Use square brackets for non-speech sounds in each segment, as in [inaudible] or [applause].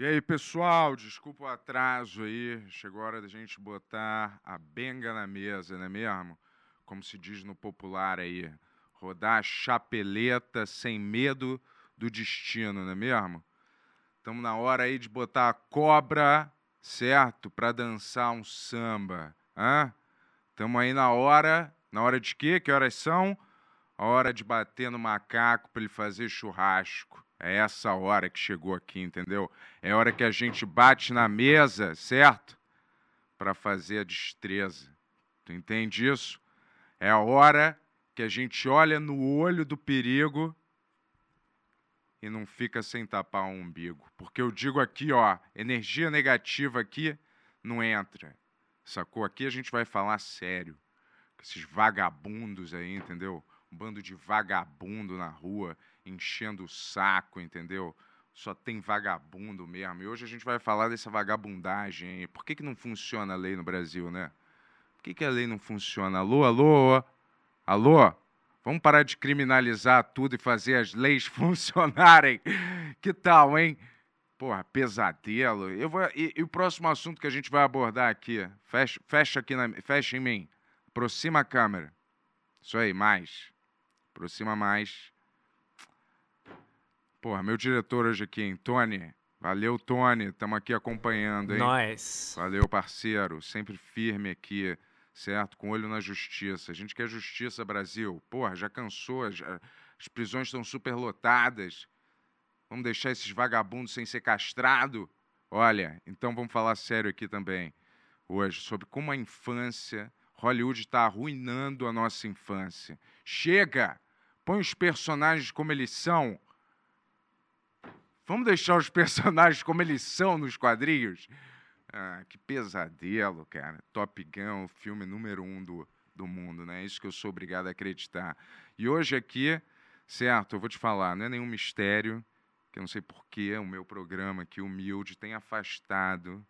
E aí, pessoal, desculpa o atraso aí. Chegou a hora da gente botar a benga na mesa, não é mesmo? Como se diz no popular aí. Rodar a chapeleta sem medo do destino, não é mesmo? Estamos na hora aí de botar a cobra, certo? Para dançar um samba. Estamos aí na hora. Na hora de quê? Que horas são? A hora de bater no macaco para ele fazer churrasco. É essa hora que chegou aqui, entendeu? É hora que a gente bate na mesa, certo? Para fazer a destreza. Tu entende isso? É a hora que a gente olha no olho do perigo e não fica sem tapar o umbigo. Porque eu digo aqui, ó, energia negativa aqui não entra. Sacou? Aqui a gente vai falar sério. Esses vagabundos aí, entendeu? Um bando de vagabundo na rua enchendo o saco, entendeu? Só tem vagabundo mesmo. E hoje a gente vai falar dessa vagabundagem. Por que, que não funciona a lei no Brasil, né? Por que, que a lei não funciona? Alô, alô? Alô? Vamos parar de criminalizar tudo e fazer as leis [laughs] funcionarem. Que tal, hein? Porra, pesadelo. Eu vou, e, e, o próximo assunto que a gente vai abordar aqui? Fecha, fecha aqui, na, fecha em mim. Aproxima a câmera. Isso aí, mais. Aproxima mais. Porra, meu diretor hoje aqui, hein? Tony. Valeu, Tony. Estamos aqui acompanhando, hein? Nós. Valeu, parceiro. Sempre firme aqui, certo? Com olho na justiça. A gente quer justiça, Brasil. Porra, já cansou. Já... As prisões estão super lotadas. Vamos deixar esses vagabundos sem ser castrado? Olha, então vamos falar sério aqui também, hoje, sobre como a infância, Hollywood está arruinando a nossa infância. Chega! Põe os personagens como eles são Vamos deixar os [laughs] personagens como eles são nos quadrinhos? Ah, que pesadelo, cara. Top Gun, o filme número um do, do mundo, né? É isso que eu sou obrigado a acreditar. E hoje aqui, certo, eu vou te falar, não é nenhum mistério, que eu não sei porquê o meu programa aqui, humilde, tem afastado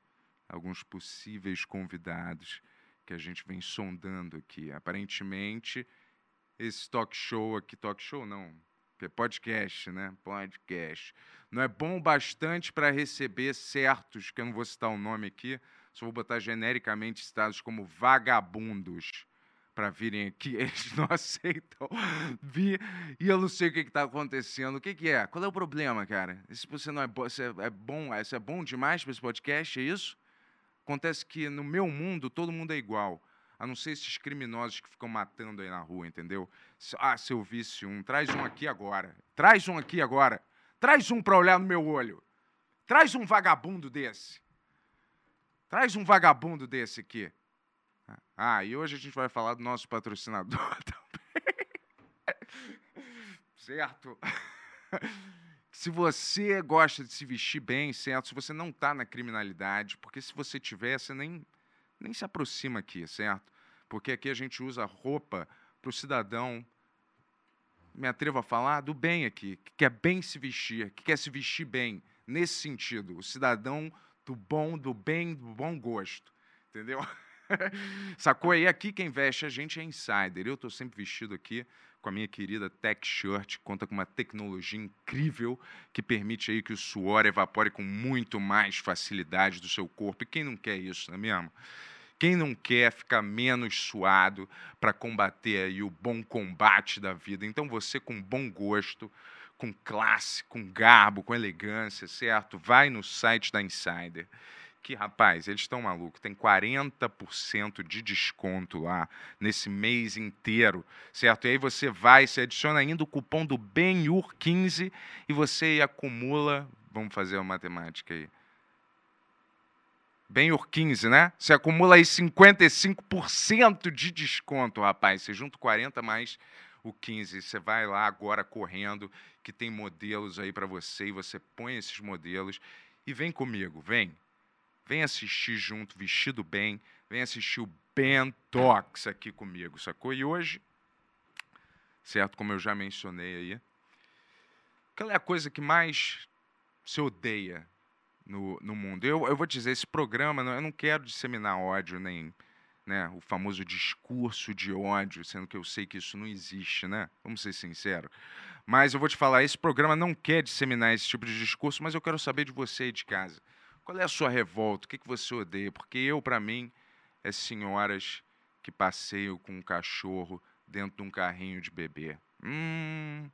alguns possíveis convidados que a gente vem sondando aqui. Aparentemente, esse talk show aqui, talk show não, podcast, né? Podcast. Não é bom bastante para receber certos, que eu não vou citar o nome aqui, só vou botar genericamente citados como vagabundos para virem aqui. [laughs] Eles não aceitam vir e eu não sei o que está acontecendo. O que, que, é? Qual é o problema, cara? Se você não é, bo você é bom, isso é bom demais para esse podcast, é isso? Acontece que no meu mundo todo mundo é igual a não ser esses criminosos que ficam matando aí na rua, entendeu? Ah, se eu um, traz um aqui agora. Traz um aqui agora. Traz um para olhar no meu olho. Traz um vagabundo desse. Traz um vagabundo desse aqui. Ah, e hoje a gente vai falar do nosso patrocinador [laughs] também. certo? se você gosta de se vestir bem, certo? Se você não está na criminalidade, porque se você tiver, você nem nem se aproxima aqui, certo? Porque aqui a gente usa roupa para o cidadão, me atrevo a falar, do bem aqui, que quer bem se vestir, que quer se vestir bem, nesse sentido, o cidadão do bom, do bem, do bom gosto, entendeu? [laughs] Sacou aí? Aqui quem veste a gente é insider. Eu estou sempre vestido aqui com a minha querida Tech Shirt, conta com uma tecnologia incrível que permite aí que o suor evapore com muito mais facilidade do seu corpo. E quem não quer isso, não é mesmo? Quem não quer ficar menos suado para combater aí o bom combate da vida? Então você com bom gosto, com classe, com garbo, com elegância, certo? Vai no site da Insider que, rapaz, eles estão malucos. Tem 40% de desconto lá nesse mês inteiro, certo? E aí você vai, você adiciona ainda o cupom do BENHUR15 e você acumula. Vamos fazer uma matemática aí. Benhur 15, né? Você acumula aí 55% de desconto, rapaz. Você junta 40 mais o 15. Você vai lá agora correndo, que tem modelos aí para você, e você põe esses modelos e vem comigo, vem. Vem assistir junto, vestido bem. Vem assistir o Ben Talks aqui comigo, sacou? E hoje, certo, como eu já mencionei aí, qual é a coisa que mais se odeia no, no mundo. Eu, eu vou dizer, esse programa, eu não quero disseminar ódio nem, né, o famoso discurso de ódio, sendo que eu sei que isso não existe, né? Vamos ser sinceros. Mas eu vou te falar, esse programa não quer disseminar esse tipo de discurso, mas eu quero saber de você aí de casa. Qual é a sua revolta? O que, que você odeia? Porque eu, para mim, é senhoras que passeiam com um cachorro dentro de um carrinho de bebê. Hum,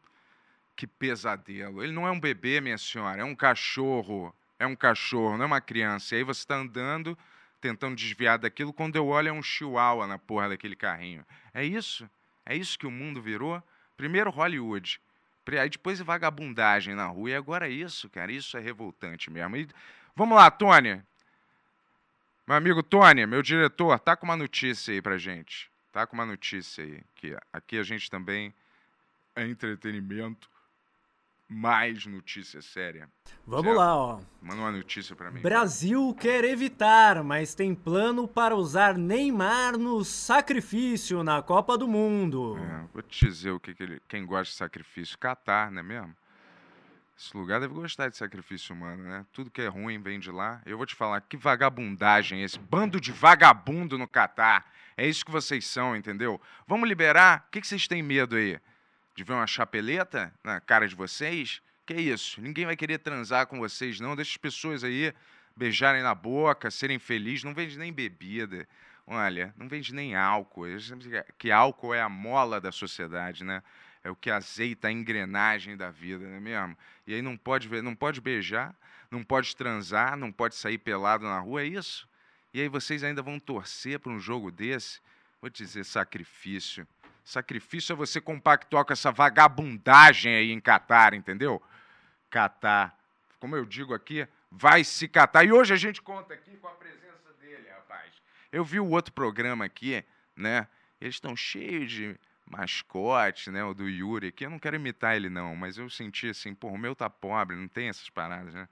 que pesadelo. Ele não é um bebê, minha senhora, é um cachorro. É um cachorro, não é uma criança. E aí você está andando, tentando desviar daquilo, quando eu olho é um chihuahua na porra daquele carrinho. É isso? É isso que o mundo virou? Primeiro Hollywood, aí depois vagabundagem na rua, e agora isso, cara, isso é revoltante mesmo. E, vamos lá, Tony. Meu amigo Tony, meu diretor, tá com uma notícia aí pra gente. Tá com uma notícia aí, que aqui a gente também é entretenimento mais notícia séria. Vamos lá, ó. Manda uma notícia para mim. Brasil quer evitar, mas tem plano para usar Neymar no sacrifício na Copa do Mundo. É, vou te dizer o que, que ele, quem gosta de sacrifício, Catar, não é mesmo? Esse lugar deve gostar de sacrifício humano, né? Tudo que é ruim vem de lá. Eu vou te falar, que vagabundagem esse bando de vagabundo no Catar. É isso que vocês são, entendeu? Vamos liberar? O que, que vocês têm medo aí? De ver uma chapeleta na cara de vocês? Que é isso? Ninguém vai querer transar com vocês, não. Deixa as pessoas aí beijarem na boca, serem felizes. Não vende nem bebida. Olha, não vende nem álcool. Que álcool é a mola da sociedade, né? É o que azeita a engrenagem da vida, não é mesmo? E aí não pode, não pode beijar, não pode transar, não pode sair pelado na rua, é isso? E aí vocês ainda vão torcer para um jogo desse? Vou dizer sacrifício. Sacrifício é você compactuar com essa vagabundagem aí em Catar, entendeu? Catar. Como eu digo aqui, vai se catar. E hoje a gente conta aqui com a presença dele, rapaz. Eu vi o outro programa aqui, né? Eles estão cheios de mascote, né? O do Yuri aqui. Eu não quero imitar ele, não, mas eu senti assim, pô, o meu tá pobre, não tem essas paradas, né?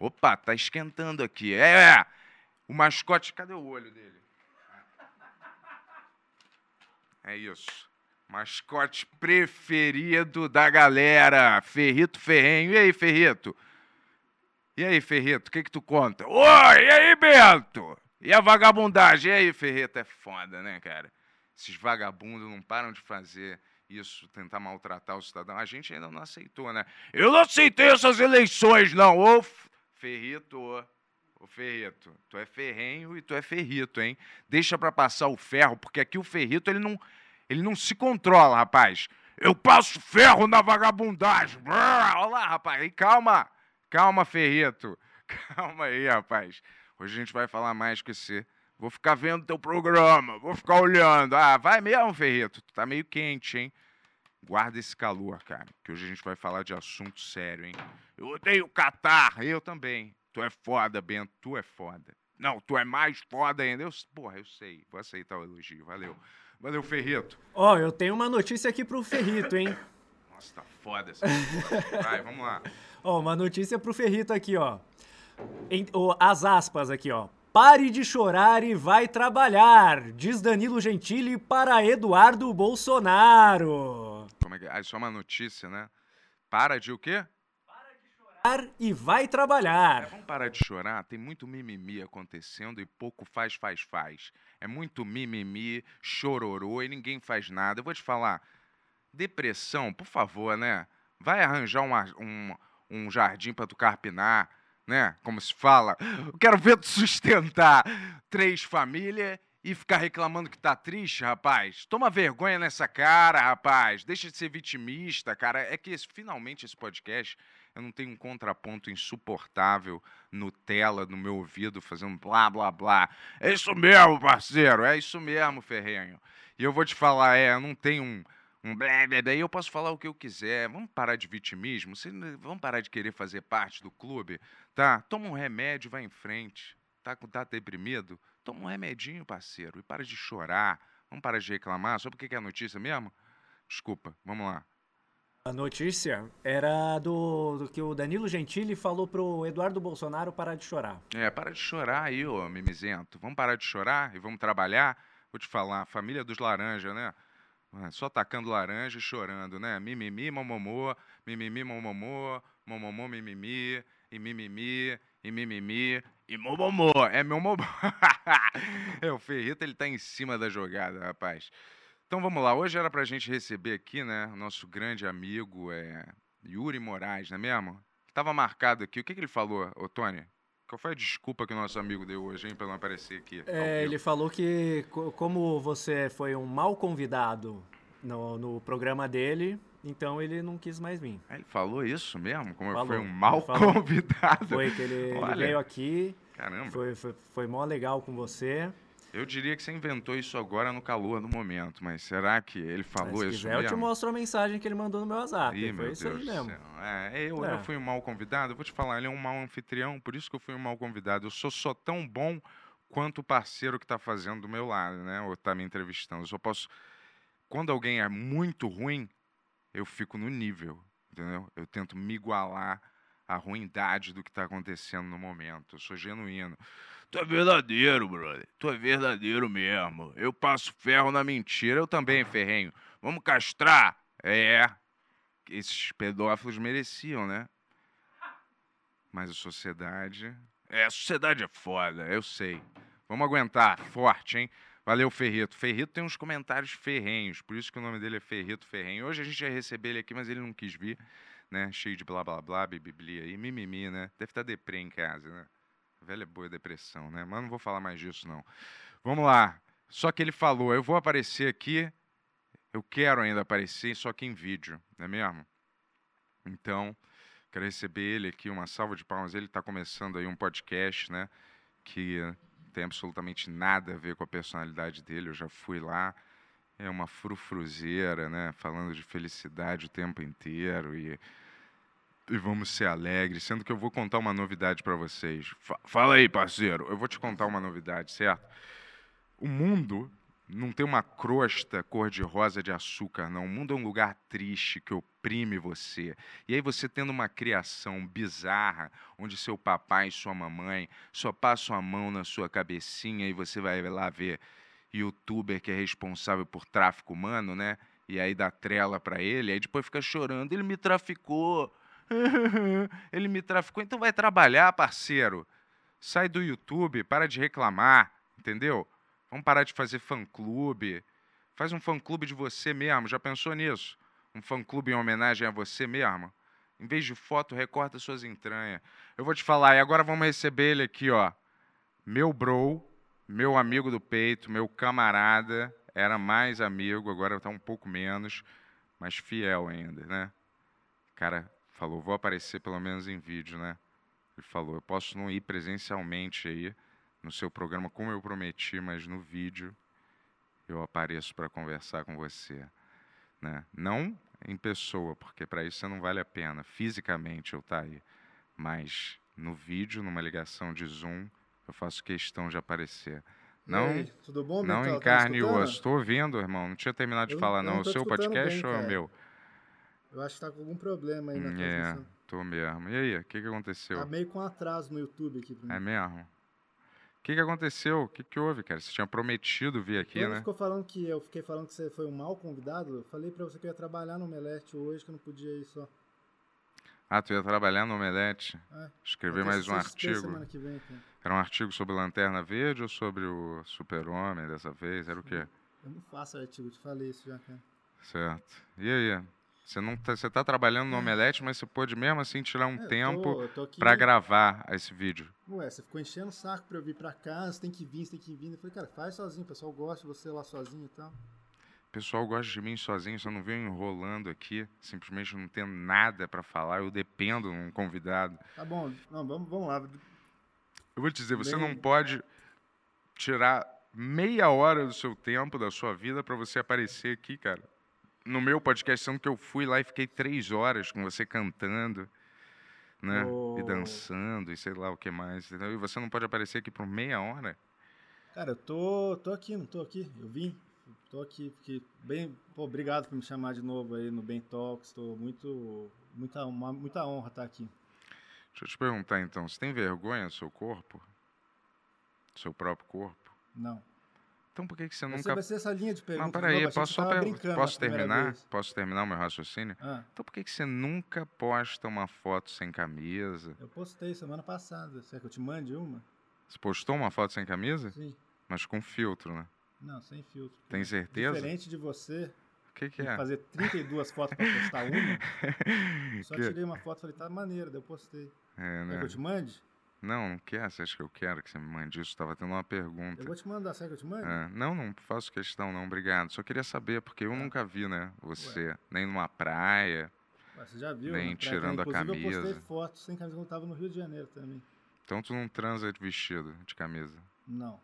Opa, tá esquentando aqui. É! O mascote, cadê o olho dele? É isso. Mascote preferido da galera, Ferrito Ferrenho. E aí, Ferrito? E aí, Ferrito, o que que tu conta? Oi, e aí, Bento? E a vagabundagem? E aí, Ferrito? É foda, né, cara? Esses vagabundos não param de fazer isso, tentar maltratar o cidadão. A gente ainda não aceitou, né? Eu não aceitei essas eleições, não. Ô, Ferrito, Ô Ferrito, tu é ferrenho e tu é ferrito, hein? Deixa para passar o ferro, porque aqui o ferrito ele não, ele não se controla, rapaz. Eu passo ferro na vagabundagem. Olha lá, rapaz. E calma, calma, ferrito. [laughs] Calma aí, rapaz. Hoje a gente vai falar mais com esse. Vou ficar vendo teu programa, vou ficar olhando. Ah, vai mesmo, Ferrito. Tu tá meio quente, hein? Guarda esse calor, cara, que hoje a gente vai falar de assunto sério, hein? Eu odeio Catar, eu também. Tu é foda, Bento, tu é foda. Não, tu é mais foda ainda. Eu, porra, eu sei. Vou aceitar o elogio, valeu. Valeu, Ferrito. Ó, oh, eu tenho uma notícia aqui pro Ferrito, hein? [laughs] Nossa, tá foda essa Vai, vamos lá. Ó, oh, uma notícia pro Ferrito aqui, ó. Em, oh, as aspas aqui, ó. Pare de chorar e vai trabalhar, diz Danilo Gentili para Eduardo Bolsonaro. Como é que é? Ah, isso é uma notícia, né? Para de o quê? E vai trabalhar. É, vamos parar de chorar, tem muito mimimi acontecendo e pouco faz, faz, faz. É muito mimimi, chororô e ninguém faz nada. Eu vou te falar, depressão, por favor, né? Vai arranjar um, um, um jardim para tu carpinar, né? Como se fala. Eu quero ver tu sustentar três famílias e ficar reclamando que tá triste, rapaz. Toma vergonha nessa cara, rapaz. Deixa de ser vitimista, cara. É que esse, finalmente esse podcast eu não tenho um contraponto insuportável Nutella no meu ouvido fazendo blá blá blá. É isso mesmo, parceiro, é isso mesmo, Ferrenho. E eu vou te falar, é, eu não tenho um, um blá blá, daí eu posso falar o que eu quiser. Vamos parar de vitimismo, vamos parar de querer fazer parte do clube, tá? Toma um remédio, vai em frente. Tá, tá deprimido? Toma um remedinho, parceiro, e para de chorar. Vamos parar de reclamar. Só porque é notícia mesmo? Desculpa, vamos lá. A notícia era do, do, que o Danilo Gentili falou pro Eduardo Bolsonaro parar de chorar. É, para de chorar aí, ô mimizento. Vamos parar de chorar e vamos trabalhar. Vou te falar, família dos laranjas, né? É, só tacando laranja e chorando, né? Mimimi, momomô, mimimi, momomô, momomô, mimimi, e mimimi, e mimimi, E Momomô, é meu Momô. [laughs] é, o Ferrita, ele tá em cima da jogada, rapaz. Então vamos lá, hoje era pra gente receber aqui, né, o nosso grande amigo é, Yuri Moraes, não é mesmo? Tava marcado aqui, o que, que ele falou, ô Tony? Qual foi a desculpa que o nosso amigo deu hoje, hein, pra não aparecer aqui? É, ele falou que como você foi um mau convidado no, no programa dele, então ele não quis mais vir. Ah, ele falou isso mesmo? Como falou, foi um mau [laughs] convidado? Foi que ele, ele veio aqui. Caramba. Foi, foi, foi mó legal com você. Eu diria que você inventou isso agora no calor do momento, mas será que ele falou mas, isso quiser, mesmo? eu te mostro a mensagem que ele mandou no meu WhatsApp. Ih, foi meu isso Deus aí mesmo. É, eu, é. eu fui um mau convidado. Eu vou te falar, ele é um mau anfitrião, por isso que eu fui um mau convidado. Eu sou só tão bom quanto o parceiro que está fazendo do meu lado, né? Ou está me entrevistando. Eu só posso. Quando alguém é muito ruim, eu fico no nível, entendeu? Eu tento me igualar à ruindade do que está acontecendo no momento. Eu sou genuíno. Tu é verdadeiro, brother. Tu é verdadeiro mesmo. Eu passo ferro na mentira. Eu também, ferrenho. Vamos castrar? É. Esses pedófilos mereciam, né? Mas a sociedade. É, a sociedade é foda, eu sei. Vamos aguentar, forte, hein? Valeu, Ferrito. Ferrito tem uns comentários ferrenhos, por isso que o nome dele é Ferrito Ferrenho. Hoje a gente ia receber ele aqui, mas ele não quis vir, né? Cheio de blá blá blá, biblia e mimimi, né? Deve estar deprê em casa, né? Velha boa depressão, né? Mas não vou falar mais disso, não. Vamos lá. Só que ele falou, eu vou aparecer aqui, eu quero ainda aparecer, só que em vídeo, não é mesmo? Então, quero receber ele aqui, uma salva de palmas. Ele está começando aí um podcast, né? Que tem absolutamente nada a ver com a personalidade dele. Eu já fui lá, é uma frufruzeira, né? Falando de felicidade o tempo inteiro e e vamos ser alegres, sendo que eu vou contar uma novidade para vocês. Fala aí, parceiro. Eu vou te contar uma novidade, certo? O mundo não tem uma crosta cor-de-rosa de açúcar, não. O mundo é um lugar triste que oprime você. E aí você tendo uma criação bizarra, onde seu papai e sua mamãe só passam a mão na sua cabecinha e você vai lá ver youtuber que é responsável por tráfico humano, né? E aí dá trela para ele, aí depois fica chorando, ele me traficou [laughs] Ele me traficou. Então vai trabalhar, parceiro. Sai do YouTube, para de reclamar, entendeu? Vamos parar de fazer fã-clube. Faz um fã-clube de você mesmo. Já pensou nisso? Um fã-clube em homenagem a você mesmo? Em vez de foto, recorta suas entranhas. Eu vou te falar, e agora vamos receber ele aqui, ó. Meu bro, meu amigo do peito, meu camarada. Era mais amigo, agora está um pouco menos, mas fiel ainda, né? Cara, falou, vou aparecer pelo menos em vídeo, né? Ele falou, eu posso não ir presencialmente aí no seu programa como eu prometi, mas no vídeo eu apareço para conversar com você, né? Não em pessoa, porque para isso não vale a pena fisicamente eu estar tá aí, mas no vídeo, numa ligação de Zoom, eu faço questão de aparecer. Não, aí, tudo bom, não em carne e osso. Estou ouvindo, irmão. Não tinha terminado de eu, falar, não. não o seu podcast bem, ou é o meu? Eu acho que tá com algum problema aí na hum, é, transmissão. tô mesmo. E aí, o que, que aconteceu? Tá meio com atraso no YouTube aqui pra mim. É mesmo? O que, que aconteceu? O que, que houve, cara? Você tinha prometido vir aqui, Quando né? ficou falando que eu fiquei falando que você foi um mau convidado, eu falei pra você que eu ia trabalhar no Omelete hoje, que eu não podia ir só. Ah, tu ia trabalhar no Omelete? É. Escrever mais um artigo. Semana que vem, cara. Era um artigo sobre Lanterna Verde ou sobre o Super-Homem dessa vez? Era o quê? Eu não faço artigo, te falei isso já, cara. Certo. E aí? Você não tá, você tá trabalhando no Omelete, mas você pôde mesmo assim tirar um É, tempo pra gravar esse vídeo. Ué, você ficou enchendo o saco pra eu vir pra cá, você tem que vir, você tem que vir. Eu falei, cara, faz sozinho, o pessoal gosta de você lá sozinho e tal. O pessoal gosta de mim sozinho, você não vem enrolando aqui, simplesmente não tendo nada pra falar, eu dependo de um convidado. Tá bom, não, vamos, vamos lá. Eu vou te dizer, você Bem- não pode tirar meia hora do seu tempo, da sua vida, pra você aparecer aqui, cara. No meu podcast, sendo que eu fui lá e fiquei três horas com você cantando, né? E Oh. dançando, e sei lá o que mais. E você não pode aparecer aqui por meia hora? Cara, eu tô, tô aqui, não tô aqui. Eu vim, tô aqui, porque bem, pô, obrigado por me chamar de novo aí no Ben Talks. Tô muito, muita, uma, muita honra estar aqui. Deixa eu te perguntar então, você tem vergonha do seu corpo? Do seu próprio corpo? Não. Então por que, que você Você nunca. vai ser essa linha de perguntas. Não, peraí, novo, posso só você per- posso terminar? Posso terminar o meu raciocínio? Ah, Então por que, que você nunca posta uma foto sem camisa? eu postei semana passada. Será que eu te mande uma? Você postou uma foto sem camisa? Sim. Mas com filtro, né? Não, sem filtro. Tem certeza? Diferente de você, O que, que é? fazer 32 fotos pra postar uma. [laughs] Só Que- tirei uma foto e falei, tá maneiro, daí eu postei. É, Quer né? que eu te mande? Não, não quer? Você acha que eu quero que você me mande isso? Tava tendo uma pergunta. Eu vou te mandar, será que eu te mando? É, não, não faço questão, não, obrigado. Só queria saber, porque eu Tá. nunca vi, né? Você, nem numa praia. Ué, Você já viu? Nem na praia tirando a. Inclusive, eu camisa. postei fotos sem camisa quando eu tava no Rio de Janeiro também. Então tu não transa de vestido, de camisa. Não.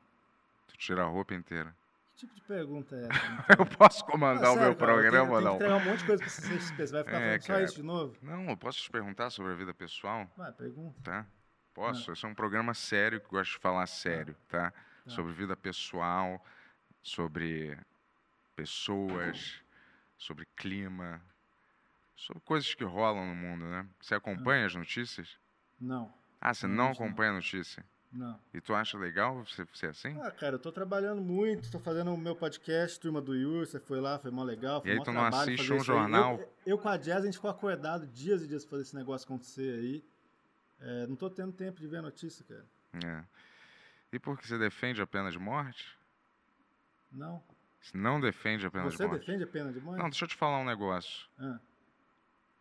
Tu tira a roupa inteira. Que tipo de pergunta é essa? [laughs] Eu posso Ah, comandar o sério, meu cara, eu tenho- programa eu ou tenho não? que entregar um monte de coisa pra você. Você vai [laughs] ficar É, falando só cara. isso de novo? Não, eu posso te perguntar sobre a vida pessoal, Vai, pergunta. tá? Posso? Esse é um programa sério que eu gosto de falar sério, tá? Sobre vida pessoal, sobre pessoas, sobre clima, sobre coisas que rolam no mundo, né? Você acompanha as notícias? Não, Ah, você Não, não não. acompanha a notícia? não. E tu acha legal você ser assim? Ah, cara, eu tô trabalhando muito, tô fazendo o meu podcast, Turma do Yuri, você foi lá, foi mó legal, foi E aí tu não assiste um jornal? Eu, eu com a Jazz, a gente ficou acordado dias e dias pra fazer esse negócio acontecer aí. É, não tô tendo tempo de ver a notícia, cara. É. E por que você defende a pena de morte? Não. Você não defende a pena Você de morte? defende a pena de morte? Não, deixa eu te falar um negócio. Ah,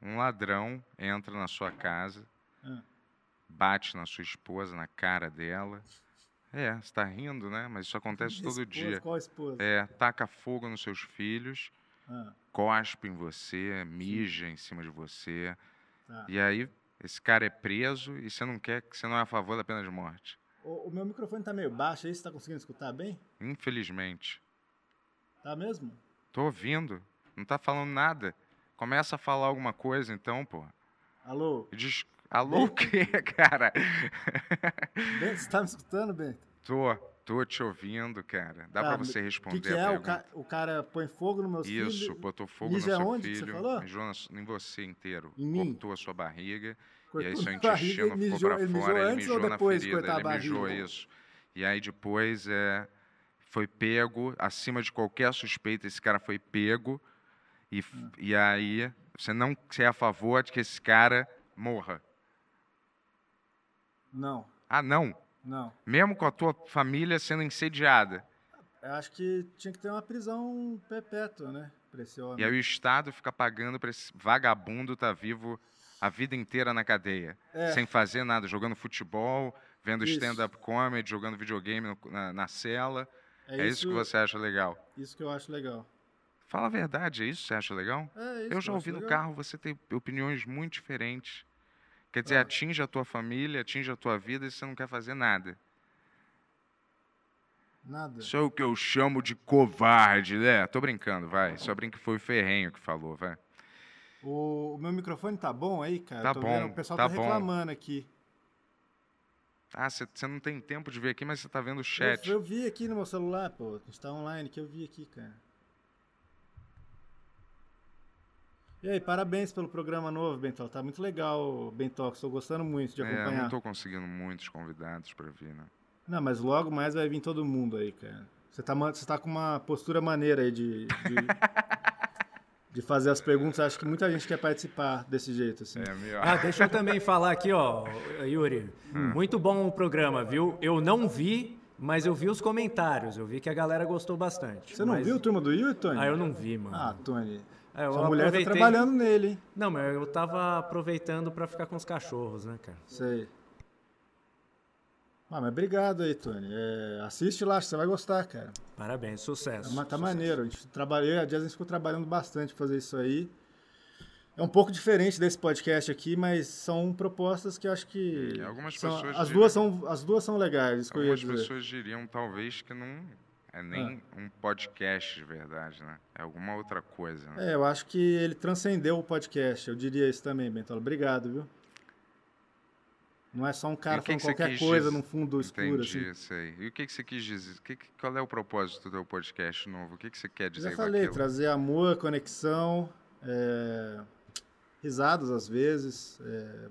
Um ladrão entra na sua casa, ah. bate na sua esposa, na cara dela. É, você tá rindo, né? Mas isso acontece todo Esposa, dia. Qual esposa? É, taca fogo nos seus filhos, Ah, cospe em você, mija em cima de você. tá. E aí, esse cara é preso e você não quer, que você não é a favor da pena de morte. O, o meu microfone tá meio baixo aí, você tá conseguindo escutar bem? Infelizmente. Tá mesmo? Tô ouvindo. Não tá falando nada. Começa a falar alguma coisa, então, pô. Alô? Alô o quê, [laughs] cara? Bento, você tá me escutando, Bento? tô, tô te ouvindo, cara. Dá Tá, pra você responder que, que é? O, ca- o cara põe fogo nos meus filhos? Isso, botou fogo no mija seu onde que você filho, falou? mijou na su- em você inteiro. Em mim? Cortou a sua barriga. cortou e aí seu barriga, intestino ele ficou mijou fora, ele antes mijou ou na depois de ferida, ele barriga? mijou isso. E aí depois é, foi pego, acima de qualquer suspeita, esse cara foi pego. E, Hum. e aí você não você é a favor de que esse cara morra. Não, Ah, não. Não. Mesmo com a tua família sendo insediada. Eu acho que tinha que ter uma prisão perpétua, né? Pra esse homem. E aí o Estado fica pagando para esse vagabundo estar vivo a vida inteira na cadeia. É. Sem fazer nada, jogando futebol, vendo Isso. stand-up comedy, jogando videogame no- na, na cela. É, É isso que você acha legal. Isso que eu acho legal. Fala a verdade, é isso que você acha legal? É isso Eu já ouvi acho no legal. carro você tem opiniões muito diferentes. Quer dizer, atinge a tua família, atinge a tua vida e você não quer fazer nada. Nada. Isso é o que eu chamo de covarde, né? Tô brincando, vai. Só brinca que foi o Ferrenho que falou, vai. O, meu microfone tá bom aí, cara? Tá Eu tô bom, vendo, o pessoal tá tá, bom. reclamando aqui. Ah, você não tem tempo de ver aqui, mas você tá vendo o Eu, chat. eu vi aqui no meu celular, pô. A gente tá online que eu vi aqui, cara. E aí, parabéns pelo programa novo, Bentol. Tá muito legal, Bentox. Tô gostando muito de É, acompanhar. não tô conseguindo muitos convidados pra vir, né? Não, mas logo mais vai vir todo mundo aí, cara. Você tá, você tá com uma postura maneira aí de, de, [laughs] de fazer as perguntas. Acho que muita gente quer participar desse jeito, assim. É melhor. Ah, deixa eu também falar aqui, ó, Yuri. Muito bom o programa, viu? Eu não vi, mas eu vi os comentários. Eu vi que a galera gostou bastante. Você não Mas- viu o Turma do Yuri, Tony? Ah, eu não vi, mano. Ah, Tony. É, Sua mulher aproveitei- tá trabalhando nele, hein? Não, mas eu tava aproveitando pra ficar com os cachorros, né, cara? Sei. Ah, mas obrigado aí, Tony. É, assiste lá, você vai gostar, cara. Parabéns, sucesso. Tá, ma- tá sucesso. maneiro. A gente trabalhou, a Jazz ficou trabalhando bastante pra fazer isso aí. É um pouco diferente desse podcast aqui, mas são propostas que eu acho que. E algumas são- pessoas as, diriam- duas são, as duas são legais, Algumas dizer. pessoas diriam, talvez, que não é nem Ah. um podcast de verdade, né? É alguma outra coisa, né? É, eu acho que ele transcendeu o podcast. Eu diria isso também, Bentola. Obrigado, viu? Não é só um cara falando qualquer coisa dizer? num fundo escuro, Entendi, assim. aí. E o que, que você quis dizer? Que, qual é o propósito do teu podcast novo? O que, que você quer Eu dizer já com falei, trazer amor, conexão, é, risadas às vezes, é,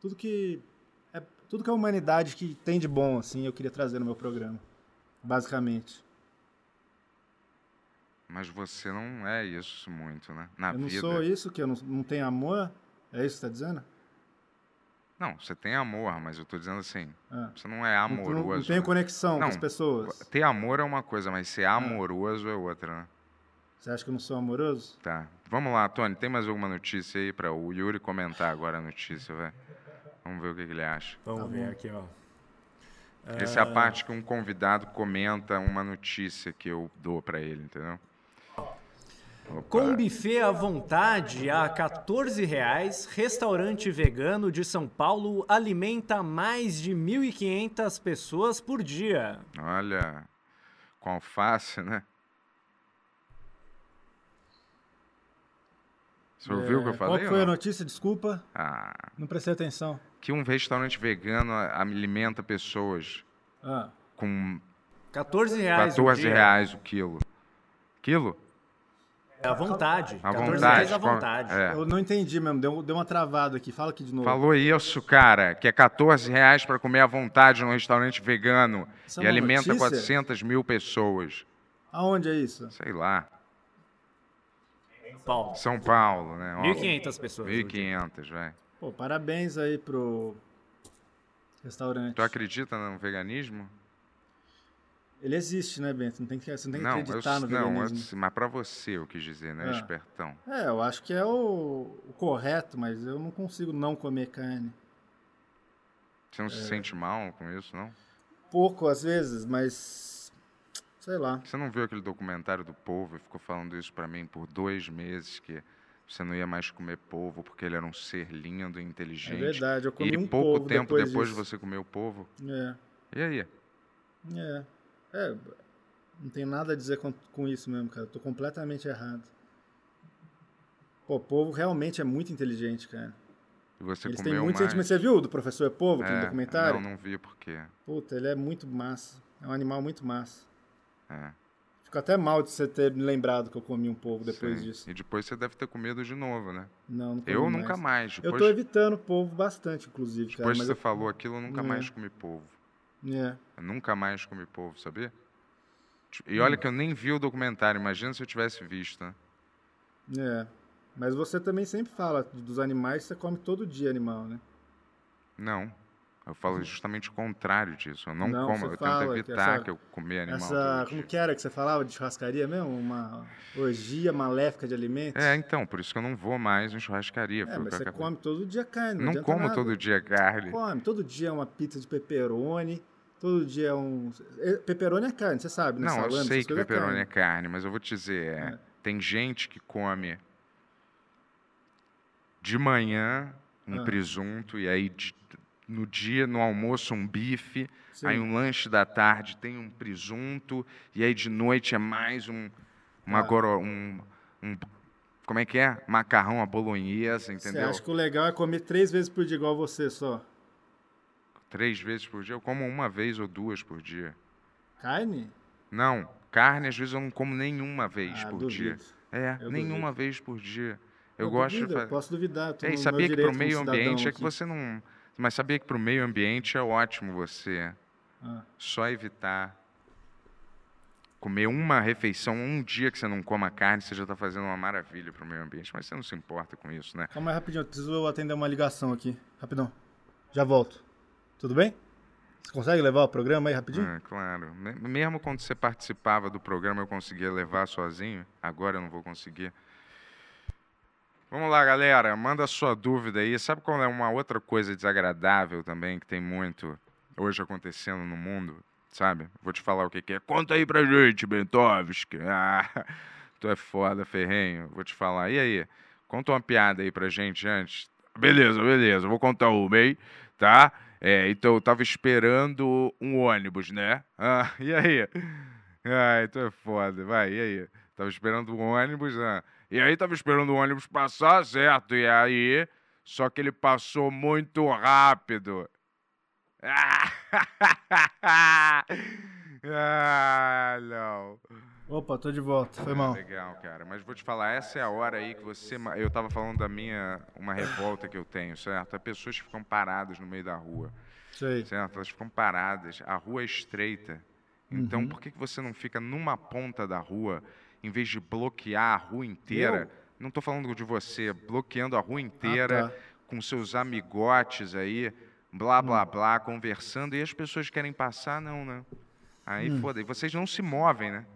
tudo que é tudo que a humanidade que tem de bom assim, eu queria trazer no meu programa, basicamente. Mas você não é isso muito, né? Na eu não vida. sou isso que eu não, não tenho amor, é isso que você tá dizendo? Não, você tem amor, mas eu tô dizendo assim, Ah. você não é Não- Não, amoroso. não tenho né? conexão com as Não, pessoas. Ter amor é uma coisa, mas ser amoroso é outra, né? Você acha que eu não sou amoroso? Tá. Vamos lá, Tony, tem mais alguma notícia aí para o Yuri comentar agora a notícia, vai? Vamos ver o que, que ele acha. Vamos Tá ver aqui, ó. Essa é a parte que um convidado comenta uma notícia que eu dou para ele, entendeu? Opa. Com buffet à vontade a 14 reais, restaurante vegano de São Paulo alimenta mais de 1.500 pessoas por dia. Olha, com alface, né? Você ouviu o que eu É, falei? Qual foi a notícia? Desculpa, Ah, não prestei atenção. que um restaurante vegano alimenta pessoas Ah, com 14 reais 14 o reais o quilo. Quilo? À vontade. À 14 vontade. reais à vontade. É. eu não entendi mesmo, deu, deu uma travada aqui. Fala aqui de novo. Falou isso, cara, que é 14 reais para comer à vontade num restaurante vegano é e uma alimenta notícia? 400 mil pessoas. Aonde é isso? Sei lá. Paulo. São Paulo, né? Ó, 1.500 pessoas. 1.500, vai. Pô, parabéns aí pro restaurante. Tu acredita no veganismo? Ele existe, né, Bento? Não tem que, você não tem que não, acreditar eu, no não, veganismo. eu- mas para você eu quis dizer, né? Ah. Espertão. É, eu acho que é o, o correto, mas eu não consigo não comer carne. Você não É. se sente mal com isso, não? Pouco às vezes, mas sei lá. Você não viu aquele documentário do povo e ficou falando isso pra mim por dois meses que você não ia mais comer polvo porque ele era um ser lindo e É inteligente. verdade, eu comi e um pouco polvo tempo depois, depois, de disso. você comer o polvo. É, E aí? é, é. Não tem nada a dizer com, com isso mesmo, cara. Eu tô completamente errado. Pô, o povo realmente é muito inteligente, cara. E você Eles têm comeu muito mais? sentimento. Você viu do professor Povo, aquele É, documentário? Não, não vi porque. Puta, ele é muito massa. É um animal muito massa. É, Fico até mal de você ter me lembrado que eu comi um polvo depois sim. disso. E depois você deve ter comido de novo, né? Não, não comi Eu mais. nunca mais. Eu Depois, tô evitando polvo bastante, inclusive, cara. depois que Mas você eu... falou aquilo, eu nunca É. mais comi polvo. É. Eu nunca mais comi polvo, sabia? E Hum. olha que eu nem vi o documentário, imagina se eu tivesse visto, né? É. Mas você também sempre fala dos animais, você come todo dia animal, né? Não. Eu falo justamente o contrário disso. Eu não, Não, como, eu tento fala que evitar essa- que eu comer animal. Essa, como que era que você falava de churrascaria mesmo? Uma orgia maléfica de alimentos? É, então, por isso que eu não vou mais em churrascaria. É, mas você acabei- come todo dia carne. Não, Não como nada. todo dia carne. Come, todo dia é uma pizza de pepperoni, todo dia é um... é, Pepperoni é carne, você sabe, né? Não, eu sei que é pepperoni é carne. carne, mas eu vou te dizer, é, É. tem gente que come de manhã um Ah. presunto e aí de- no dia, no almoço, um bife, Sim. aí um lanche da tarde tem um presunto e aí de noite é mais um, uma Ah. goro, um, um- como é que é? Macarrão à bolonhesa, Você entendeu? acha que o legal é comer três vezes por dia igual você só? Três vezes por dia, eu como uma vez ou duas por dia. Carne? Não, carne às vezes eu não como nenhuma vez Ah, por dia. duvido. É, Eu nenhuma vez por dia. Eu Não, gosto duvido, de eu. Posso duvidar. É, e sabia que pro como meio ambiente é que aqui. você não. Mas sabia que pro meio ambiente é ótimo você Ah, só evitar comer uma refeição, um dia que você não coma carne, você já está fazendo uma maravilha pro meio ambiente. Mas você não se importa com isso, né? Calma aí rapidinho, eu preciso atender uma ligação aqui. Rapidão. Já volto. Tudo bem? Você consegue levar o programa aí rapidinho? É, claro. Me- Mesmo quando você participava do programa, eu conseguia levar sozinho. Agora eu não vou conseguir. Vamos lá, galera. Manda sua dúvida aí. Sabe qual é uma outra coisa desagradável também que tem muito hoje acontecendo no mundo? Sabe? Vou te falar o que, que é. Conta aí pra gente, Bentovski. [laughs] Ah, tu é foda, ferrenho. Vou te falar. E aí? Conta uma piada aí pra gente antes. Beleza, beleza. Vou contar uma, hein? Tá? É, então eu tava esperando um ônibus, né? Ah, [laughs] e aí? Ai, tu é foda. Vai, e aí? Tava esperando um ônibus, ah. E aí tava esperando o ônibus passar, certo? E aí, só que ele passou muito rápido. [laughs] Ah, não. Opa, tô de volta. Foi mal. Legal, cara. Mas vou te falar, essa é a hora aí que você. Eu tava falando da minha. Uma revolta que eu tenho, certo? Há pessoas que ficam paradas no meio da rua, Sei. certo? Elas ficam paradas. A rua é estreita. Então, Uhum. por que que você não fica numa ponta da rua, em vez de bloquear a rua inteira? Eu? Não tô falando de você, bloqueando a rua inteira Ah, tá. com seus amigotes aí, blá, blá, blá, conversando, e as pessoas querem passar, não, né? Aí, Hum. foda, e vocês não se movem, né?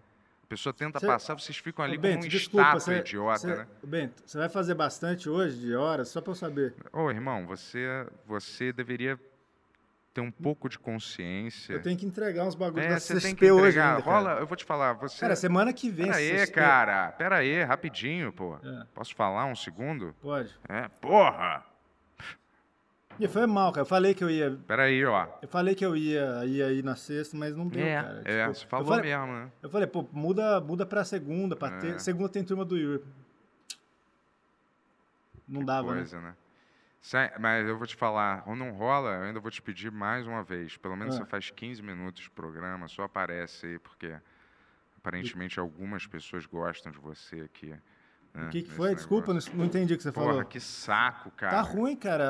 A pessoa tenta Cê- passar, vocês ficam ali Ô, Bento, um desculpa, estátua cê- idiota, cê- né? Ô, Bento, você vai fazer bastante hoje de horas, só pra eu saber. Ô, irmão, você, você deveria ter um pouco de consciência. Eu tenho que entregar uns bagulhos É, da você tem que hoje ainda. Rola, eu vou te falar, você... Cara, semana que vem, Pera aí, cara. Pera aí, rapidinho, pô. É. Posso falar um segundo? Pode. É, porra! E foi mal, cara. Eu falei que eu ia. Pera aí, ó. Eu falei que eu ia, ia aí na sexta, mas não deu, É, cara. é, Tipo, você falou falei, mesmo, né? Eu falei, pô, muda, muda pra segunda, pra É. ter. Segunda tem turma do Yuri. Não dava, né? Coisa, né? Sai- Mas eu vou te falar, ou não rola, eu ainda vou te pedir mais uma vez. Pelo menos Ah. você faz 15 minutos de programa, só aparece aí, porque aparentemente algumas pessoas gostam de você aqui. né, O que, que foi? Desculpa, não, negócio. entendi o que você Porra, falou. que saco, cara. Tá ruim, cara,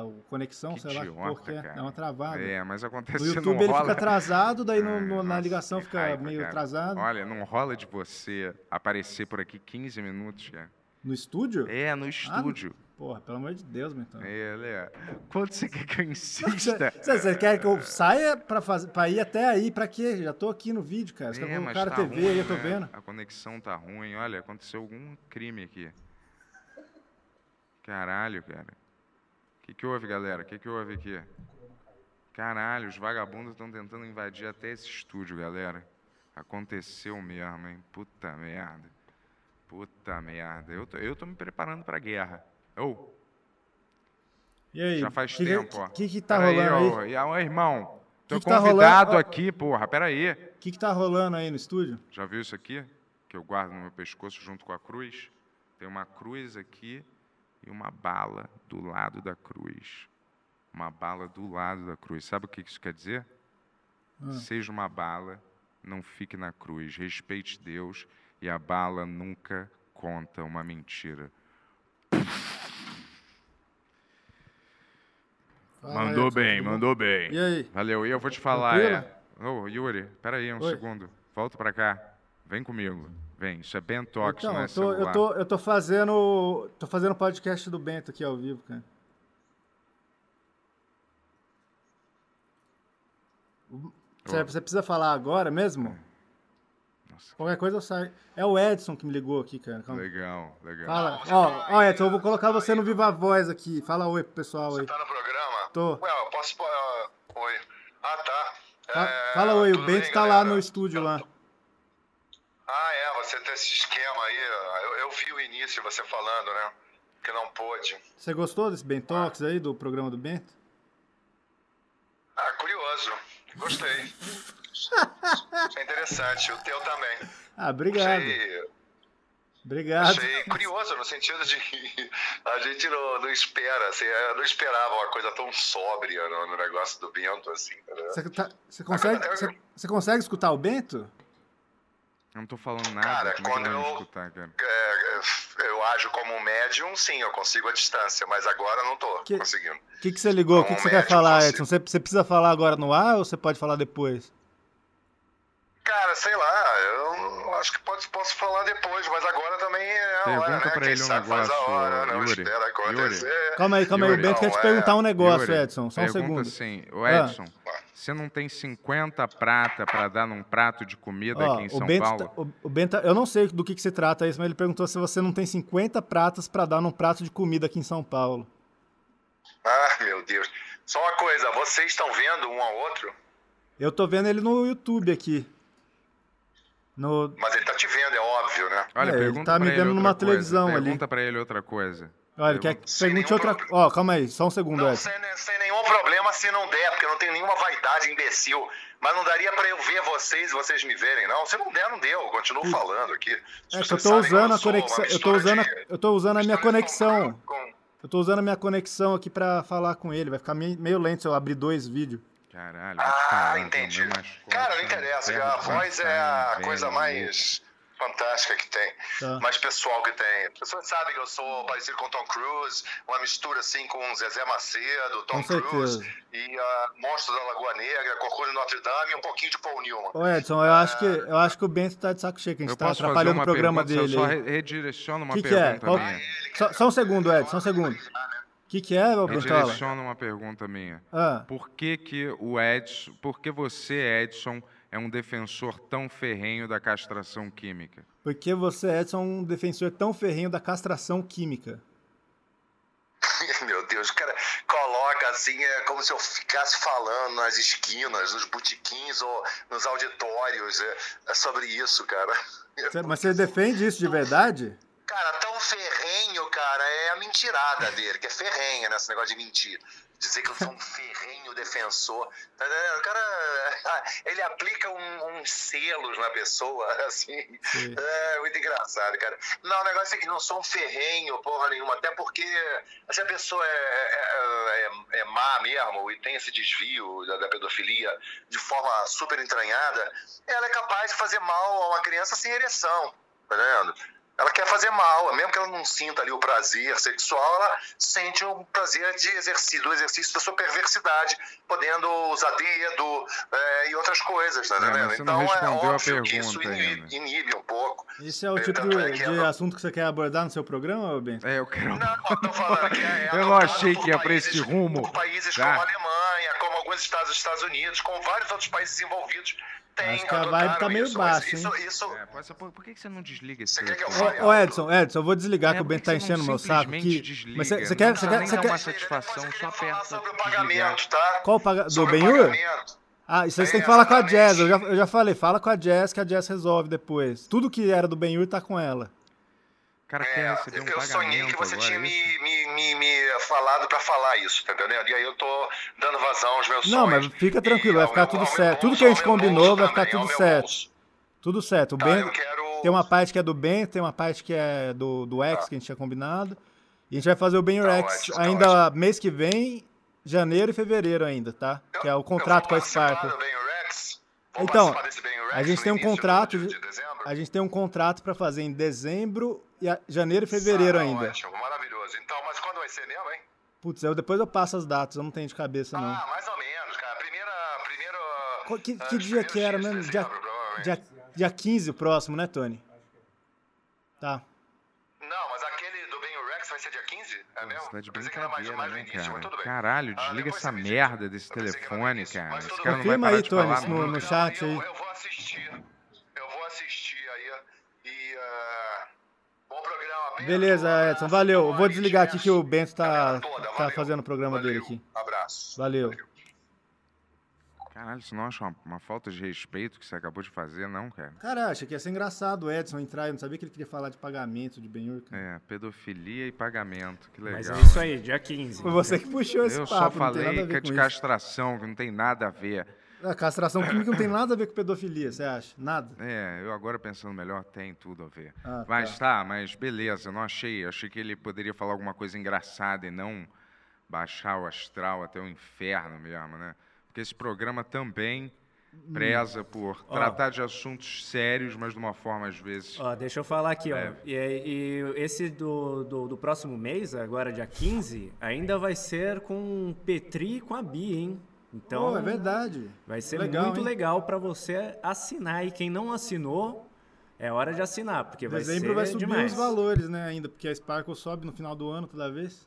a conexão, Que sei lá idiota, porra que é. cara. Dá uma travada. É, mas acontece No [laughs] YouTube ele rola. fica atrasado, daí no- Ah, no- na nossa, ligação que fica raiva, meio cara. atrasado. Olha, não rola de você aparecer por aqui 15 minutos, cara. No estúdio? É, Ah, no estúdio. Porra, pelo amor de Deus, meu então. É, Lé. Quanto você quer que eu insista? você- você quer que eu saia pra, fazer, pra ir até aí? Pra quê? Já tô aqui no vídeo, cara. Você É, quer mas colocar tá a TV ruim, aí, eu tô né? vendo. A conexão tá ruim. Olha, aconteceu algum crime aqui. Caralho, cara. O que, que houve, galera? O que, que houve aqui? Caralho, os vagabundos estão tentando invadir até esse estúdio, galera. Aconteceu mesmo, hein? Puta merda. Puta merda. Eu tô, eu tô me preparando pra guerra. Ô, E aí? já faz que, tempo, ó. O que, que tá Pera rolando aí? Aí, ô, irmão, tô Que que tá convidado? Ó. aqui, porra. Pera aí. O que, que tá rolando aí no estúdio? Já viu isso aqui? Que eu guardo no meu pescoço junto com a cruz? Tem uma cruz aqui e uma bala do lado da cruz. Uma bala do lado da cruz. Sabe o que isso quer dizer? Ah. Seja uma bala, não fique na cruz. Respeite Deus e a bala nunca conta uma mentira. Fala, mandou Edson, bem, mandou bem. E aí? Valeu. E eu vou te falar, Tranquilo? é. Ô, Yuri, peraí um Oi. segundo. Volta pra cá. Vem comigo. Vem. Isso é Bentox, Então, não é eu tô, eu, tô, eu tô fazendo. tô fazendo podcast do Bento aqui ao vivo, cara. Você, você precisa falar agora mesmo? Nossa, Qualquer coisa eu saio. É o Edson que me ligou aqui, cara. Calma. legal, legal. Fala. Ó, ó, Edson, eu vou colocar você no Viva Voz aqui. Fala oi pro pessoal aí. Tá no programa? Tô. Ué, eu posso. ah, oi. Ah, tá. É, Fala oi, o Bento bem, tá lá galera? no estúdio lá. Ah, é, você tem esse esquema aí. Eu, eu vi o início você falando, né? Que não pôde. Você gostou desse Bentox aí, do programa do Bento? Ah, curioso. Gostei. Achei [laughs] interessante. O teu também. Ah, obrigado. Achei, Obrigado. achei curioso no sentido de que a gente não, não espera, assim, eu não esperava uma coisa tão sóbria no, no negócio do Bento, assim. né? Você, tá- você consegue, você, você consegue escutar o Bento? Eu não tô falando nada. Cara, como é quando eu eu- escutar, cara? É, é, eu ajo como um médium, sim, eu consigo a distância, mas agora não tô Que- conseguindo. O que, que você ligou? O que, que você quer falar. Edson? Você, você precisa falar agora no ar ou você pode falar depois? Cara, sei lá, eu acho que pode, posso falar depois, mas agora também é a Pergunta hora, né? pra Quem ele um negócio, hora, não Yuri. espera acontecer. Calma aí, calma aí. O Yuri. Bento quer te Não, perguntar um negócio, Yuri, Edson. Só um pergunta segundo. assim, ô Ah. Edson, você não tem 50 prata pra dar num prato de comida Ó, aqui em o São Bento, Paulo? tá- o, o Bento, tá- eu não sei do que, que se trata isso, mas ele perguntou se você não tem 50 pratas pra dar num prato de comida aqui em São Paulo. Ah, meu Deus. Só uma coisa, vocês estão vendo um ao outro? Eu tô vendo ele no YouTube aqui. No, Mas ele tá te vendo, é óbvio, né? Olha, É, ele pergunta tá me vendo numa coisa. televisão ali. Pergunta pra ele outra coisa. olha, ele quer que pergunte outra. Ó, calma aí, só um segundo, Não, sem, sem nenhum problema se não der, porque eu não tenho nenhuma vaidade imbecil. Mas não daria pra eu ver vocês e vocês me verem, não. Se não der, não deu. Eu continuo falando aqui. É que eu tô usando a conexão. Eu tô usando de- eu tô usando a minha conexão. Com- Eu tô usando a minha conexão aqui pra falar com ele. Vai ficar meio lento se eu abrir dois vídeos. Caralho, Ah, caramba, entendi. Cara, não interessa, a voz é a velho, coisa mais fantástica que tem, Tá. mais pessoal que tem. As pessoas sabem que eu sou parecido com Tom Cruise, uma mistura assim com Zezé Macedo, Tom Com certeza. Cruise e a Monstro da Lagoa Negra, Corcunda de Notre Dame e um pouquinho de Paul Newman. Ô, Edson, eu acho que, eu acho que o Bento tá de saco cheio, que a gente Eu tá atrapalhando uma o programa pergunta, dele. Eu só redireciono uma Que que é? pergunta Qual- minha. Só, só um segundo, Edson, só um segundo. Que, que é, ô Me Bertola? direciona uma pergunta minha. Ah, Por que, que o Edson, por que você, Edson, é um defensor tão ferrenho da castração química? porque você, Edson, é um defensor tão ferrenho da castração química. [laughs] Meu Deus, o cara coloca assim, é como se eu ficasse falando nas esquinas, nos botiquins ou nos auditórios é, é sobre isso, cara. Mas você defende isso de verdade? Cara, tão ferrenho, cara, é a mentirada dele, que é ferrenha nesse negócio de mentir. Dizer que eu sou um ferrenho defensor. Tá? O cara, [laughs] ele aplica um- uns selos na pessoa, [laughs] assim. Sim. É muito engraçado, cara. Não, o negócio é seguinte, não sou um ferrenho, porra nenhuma, até porque se a pessoa é, é, é- é má mesmo e tem esse desvio da, da pedofilia de forma super entranhada, ela é capaz de fazer mal a uma criança sem ereção, tá vendo? Ela quer fazer mal, mesmo que ela não sinta ali o prazer sexual, ela sente o prazer de exercício, do exercício da sua perversidade, podendo usar dedo é, e outras coisas, tá É, entendendo? Então é óbvio que isso inibe, inibe um pouco. Esse é o É, tipo é de não- assunto que você quer abordar no seu programa, ô Bento? É, eu quero. Não, eu tô falando que é, [laughs] Eu não achei que ia pra países- esse rumo, Por países tá? como a Alemanha, como alguns estados dos Estados Unidos, como vários outros países desenvolvidos têm Acho que a vibe tá meio isso, baixa, isso, isso, É, por, por que você não desliga esse que? Ô, ô, Edson, Edson, eu vou desligar É, que o Bento tá enchendo o meu saco aqui. desliga? Mas você quer, você quer, você quer... uma satisfação, só aperta sobre o pagamento, tá? Qual o paga... do Benhur? pagamento. Ah, isso aí você tem que falar com a. Jazz. Eu já, eu já falei, fala com a Jazz que a Jazz resolve depois. Tudo que era do Benhur tá com ela. O cara É, quer receber um eu sonhei pagamento que você agora, tinha é me, isso? me, me, me falado pra falar isso, tá entendendo? E aí eu tô dando vazão aos meus Não, sonhos. mas fica tranquilo, vai ficar tudo certo. Tudo que a gente combinou vai ficar tudo certo. Tudo certo. O Tá, eu quero... Tem uma parte que é do Ben, tem uma parte que é do, do X que a gente tinha combinado. E a gente vai fazer o Ben Tá X ótimo, tá ainda mês que vem, janeiro e fevereiro ainda, tá? Que é o contrato com a Sparkle. Então, a gente tem um contrato? A gente tem um contrato pra fazer em dezembro e a- janeiro e fevereiro Ah, ainda. Ótimo, maravilhoso. Então, mas quando vai ser mesmo, hein? Putz, eu, depois eu passo as datas, eu não tenho de cabeça não. Ah, mais ou menos, cara. Primeira. primeira Qual- que, ah, que dia que era mesmo? Dia, dia, dia 15 o próximo, né, Tony? Tá. Não, mas aquele do Ben Rex vai ser dia 15? É mesmo? Você tá de brincadeira, né, cara? Caralho, Ah, desliga essa merda desse telefone, cara. mas Esse cara não vai parar de Confirma aí, falar Tony, no- no chat aí. Eu vou assistir. Eu vou assistir aí. E. ah, bom programa. Beleza, Edson, valeu. Eu vou desligar aqui que o Bento tá, tá fazendo o programa dele aqui. Abraço. Valeu. Caralho, você não acha uma, uma falta de respeito que você acabou de fazer, não, cara? Cara, acha que ia ser engraçado o Edson entrar, eu não sabia que ele queria falar de pagamento de Benhur. cara. É, pedofilia e pagamento, que legal. Mas é isso aí, dia 15. Foi você que puxou esse Eu papo, só nada a falei que é de isso. castração, que não tem nada a ver. A castração química não tem nada a ver com pedofilia, você acha? Nada? É, eu agora pensando melhor, tem tudo a ver. Ah, Mas tá, mas beleza, eu não achei. Eu achei que ele poderia falar alguma coisa engraçada e não baixar o astral até o inferno mesmo, né? Porque esse programa também Hum. preza por Ó. tratar de assuntos sérios, mas de uma forma às vezes. Ó, deixa eu falar aqui, É. ó. E, e esse do, do, do próximo mês, agora dia 15, ainda vai ser com Petri e com a Bia, hein? Então, Pô, é verdade. vai ser Legal, muito hein? legal pra você assinar. E quem não assinou, é hora de assinar, porque vai Dezembro ser vai subir demais. os valores, né, ainda, porque a Sparkle sobe no final do ano toda vez.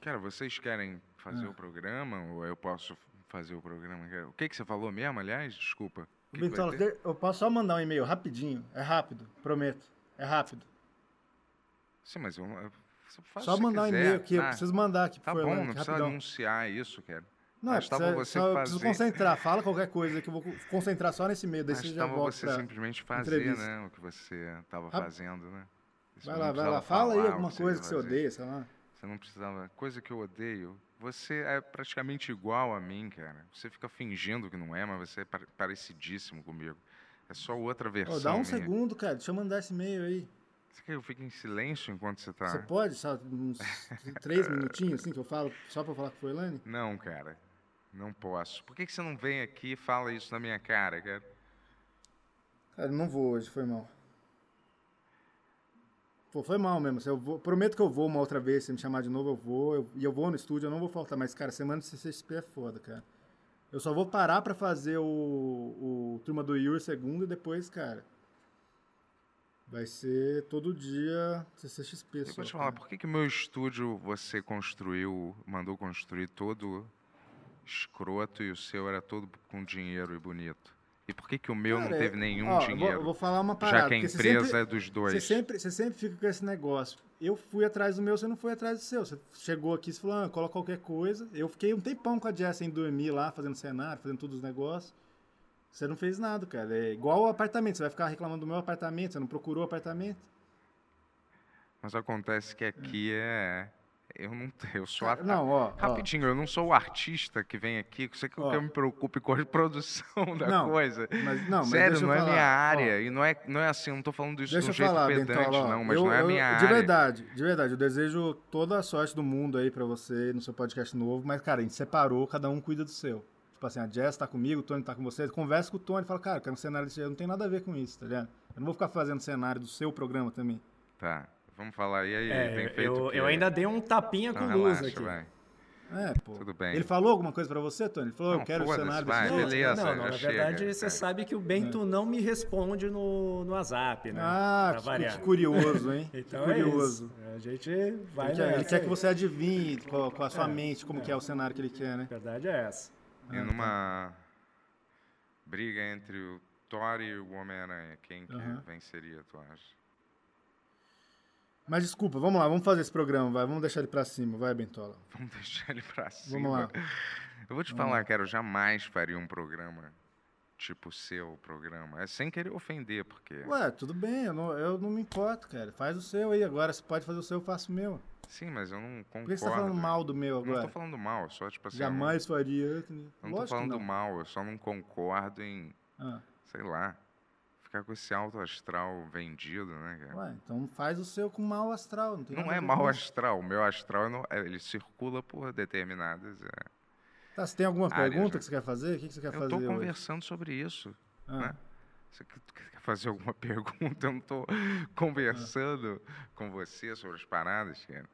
Cara, vocês querem fazer o programa ou eu posso fazer o programa? O que, que você falou mesmo, aliás? Desculpa. Que que Bentola, ter? eu posso só mandar um e-mail rapidinho? É rápido, prometo. É rápido. Sim, mas eu, eu só que mandar um e-mail aqui, eu tá? preciso mandar aqui Tá pro bom, Forlani, não precisa rapidão. anunciar isso, cara. Não, é, precisa- você só, eu preciso concentrar. Fala qualquer coisa que eu vou concentrar só nesse e-mail, daí você já volta você simplesmente fazer, entrevista. né? O que você estava Rap- fazendo, né? Você Vai lá, vai lá. Fala aí alguma que coisa que você odeia, sei lá. Você não precisava. Coisa que eu odeio. Você é praticamente igual a mim, cara. Você fica fingindo que não é, mas você é pare- parecidíssimo comigo. É só outra versão. Ô, dá um minha. segundo, cara. Deixa eu mandar esse e-mail aí. Você quer que eu fique em silêncio enquanto você tá. Você pode? Só uns três minutinhos, assim, que eu falo, só pra falar com o Forlani? Não, cara. Não posso. Por que, que você não vem aqui e fala isso na minha cara, cara? Cara, não vou hoje, foi mal. Pô, foi mal mesmo. Se Eu vou- prometo que eu vou uma outra vez, se me chamar de novo, eu vou. Eu- e eu vou no estúdio, eu não vou faltar. Mas, cara, semana de CCXP é foda, cara. Eu só vou parar pra fazer o, o Turma do Yuri segunda e depois, cara. Vai ser todo dia CCXP. Eu só, vou te falar, por que que o meu estúdio você construiu, mandou construir todo escroto e o seu era todo com dinheiro e bonito? E por que que o meu não Cara, teve nenhum ó, vou- dinheiro? Eu vou, falar uma parada. já que a empresa sempre- é dos dois. Você sempre, você sempre fica com esse negócio. Eu fui atrás do meu, você não foi atrás do seu. Você chegou aqui e falou, ah, coloca qualquer coisa. Eu fiquei um tempão com a Jess sem dormir lá, fazendo cenário, fazendo todos os negócios. Você não fez nada, cara. É igual o apartamento. Você vai ficar reclamando do meu apartamento, você não procurou o apartamento. Mas acontece que aqui é. Eu não eu sou a- não, ó, ó. Rapidinho, eu não sou o artista que vem aqui, você quer Ó. que eu me preocupe com a produção da Não, coisa. Mas, não, Sério, não é falar, minha ó. área. E não é, não é assim, eu não tô falando isso Deixa de um jeito falar, pedante, Bentola, ó, não, mas eu- não é eu- minha De área. verdade, de verdade. Eu desejo toda a sorte do mundo aí pra você no seu podcast novo, mas, cara, a gente separou, cada um cuida do seu. Tipo assim, a Jess tá comigo, o Tony tá com você. Conversa com o Tony e fala, cara, eu quero um cenário desse jeito. Não tem nada a ver com isso, tá ligado? Eu não vou ficar fazendo cenário do seu programa também. Tá, vamos falar. E aí, tem É, feito eu, o quê? eu ainda dei um tapinha Não, com relaxa, luz aqui. vai. É, pô. Tudo bem. Ele falou alguma coisa pra você, Tony? Ele falou, Não, eu quero o cenário vai, desse Não, beleza, não, não, na chega, verdade, você é. sabe que o Bento não me responde no, no WhatsApp, né? Ah, Pra que, que curioso, hein? [laughs] Que Então é curioso. isso. A gente vai Ele, quer, ele quer que aí. você adivinhe com, com a sua É, mente como que é o cenário que ele quer, né? A verdade é essa. E numa briga entre o Thor e o Homem-Aranha, quem que venceria, tu acha? Mas desculpa, vamos lá, vamos fazer esse programa, vai. Vamos deixar ele pra cima, vai, Bentola. [laughs] Vamos deixar ele pra cima. Vamos lá. Eu vou te falar, cara, eu jamais faria um programa tipo o seu programa. É sem querer ofender, porque... Ué, tudo bem, eu não, eu não me importo, cara. Faz o seu aí, agora você pode fazer o seu, eu faço o meu. Sim, mas eu não concordo. Por que você tá falando mal do meu Eu Não agora? tô falando mal, só tipo assim... Jamais faria. Eu não, eu não tô Lógico que falando não. mal, eu só não concordo em, Ah, sei lá, ficar com esse alto astral vendido, né, cara? ué, então faz o seu com mau astral. Não, tem Não é isso. astral, o meu astral não- é, ele circula por determinadas. é. Tá, você tem alguma áreas, pergunta né? que você quer fazer? O que, que você quer Eu fazer tô hoje? conversando sobre isso. Ah, né? Você quer fazer alguma [laughs] pergunta? Eu não tô conversando com você sobre as paradas, cara.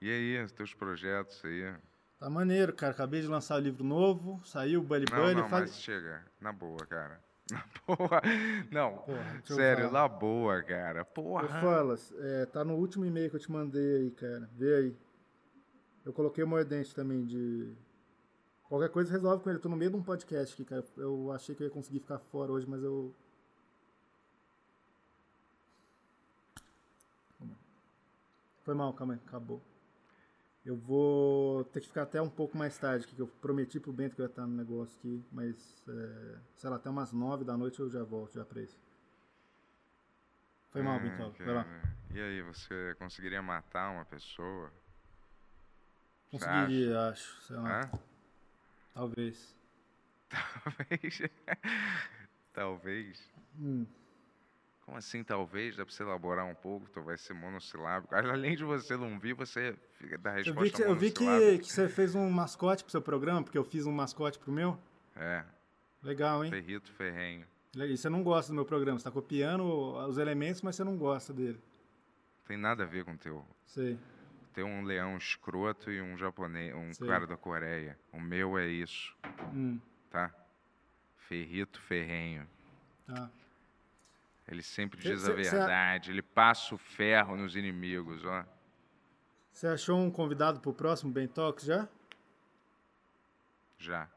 E aí, os teus projetos aí? Tá maneiro, cara. Acabei de lançar o livro novo, saiu o Bully Não, Bully. não, eu falei... mas chega. Na boa, cara. [laughs] Boa. Não, Porra, eu sério, na boa, cara. Porra. Falas, é, tá no último e-mail que eu te mandei aí, cara. Vê aí. Eu coloquei o mordente também de. Qualquer coisa resolve com ele. Eu tô no meio de um podcast aqui, cara. Eu achei que eu ia conseguir ficar fora hoje, mas eu. Foi mal, calma aí, acabou. Eu vou ter que ficar até um pouco mais tarde, que eu prometi pro Bento que eu ia estar no negócio aqui, mas, é, sei lá, até umas nove da noite eu já volto já pra isso. Foi mal, Ah, Bentola. Vai lá. cara. E aí, você conseguiria matar uma pessoa? Conseguiria, acho. Sei lá. Hã? Talvez. [laughs] Talvez. talvez. Hum. Como assim, talvez? Dá pra você elaborar um pouco, então vai ser monossilábico. Além de você não vir, você fica da Eu resposta vi, que, eu vi que, que você fez um mascote pro seu programa, porque eu fiz um mascote pro meu. É, Legal, hein? ferrito, ferrenho. E você não gosta do meu programa. Você tá copiando os elementos, mas você não gosta dele. Tem nada a ver com o teu. Sei. Tem um leão escroto e um japonês, um Sei. cara da Coreia. O meu é isso, Hum. tá? Ferrito, ferrenho. Tá. Ele sempre Cê- diz a cê- cê- verdade. Ele passa o ferro nos inimigos, ó. Você achou um convidado pro próximo Ben Talks já? Já.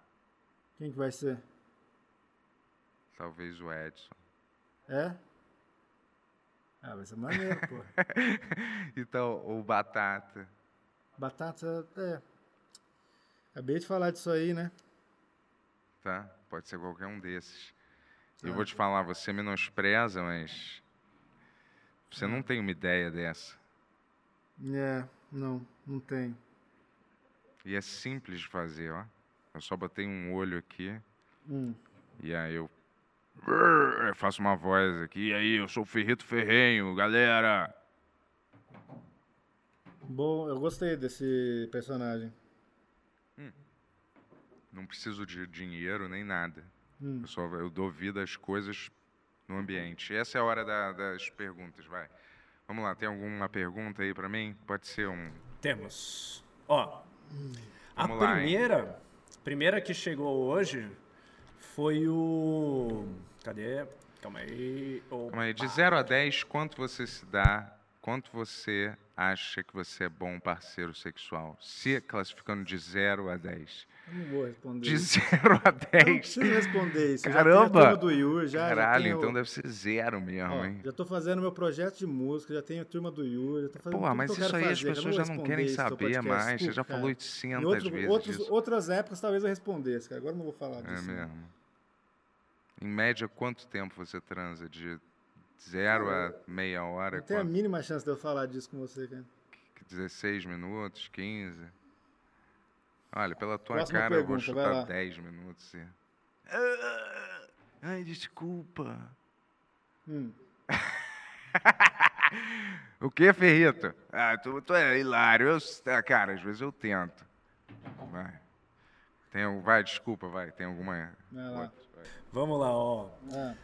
Quem que vai ser? Talvez o Edson. É? Ah, vai ser maneiro, pô. [laughs] então, o Batata. Batata, é. Acabei de falar disso aí, né? tá? Pode ser qualquer um desses. Eu vou te falar, você menospreza, mas você Hum. não tem uma ideia dessa. É, não, não tem. E é simples de fazer, ó. Eu só botei um olho aqui Hum. e aí eu, eu faço uma voz aqui. E aí, eu sou o Ferrito Ferrenho, galera. Bom, eu gostei desse personagem. Não preciso de dinheiro nem nada. Hum. Eu só eu dou vida às coisas no ambiente. Essa é a hora da- das perguntas, vai. Vamos lá, tem alguma pergunta aí pra mim? Pode ser um Temos. Ó, a Vamos lá, primeira, primeira que chegou hoje foi o. Cadê? Calma aí. Opa. Calma aí, de 0 a 10, quanto você se dá? Quanto você acha que você é bom parceiro sexual? Se classificando de 0 a 10. Eu não vou responder De isso. 0 a Eu não 10. preciso responder isso. Eu Caramba! Já tenho a turma do Yuri, já, já Caralho, tenho- então deve ser zero mesmo, ó, hein? já tô fazendo meu projeto de música, já tenho a turma do Yuri, já tô fazendo tudo mas que eu isso aí as fazer, eu pessoas já não querem saber mais. Você já falou Em 800 outro- vezes outros- disso. outras épocas talvez eu respondesse, cara. Agora eu não vou falar É disso. não. mesmo. Em média, quanto tempo você transa? De zero a meia hora? Não tem a Quanto? mínima chance de eu falar disso com você, cara. 16 minutos? 15? Olha, pela tua Próxima cara eu vou pergunta, chutar lá. 10 minutos. e- Ah, Ai, desculpa. Hum. [laughs] O que, Ferrito? Ah, tu, tu é hilário. Eu, ah, cara, às vezes eu tento. Vai. Tem, vai, desculpa, vai. Tem alguma. Vai lá. outra? Vai. Vamos lá, ó. Ah,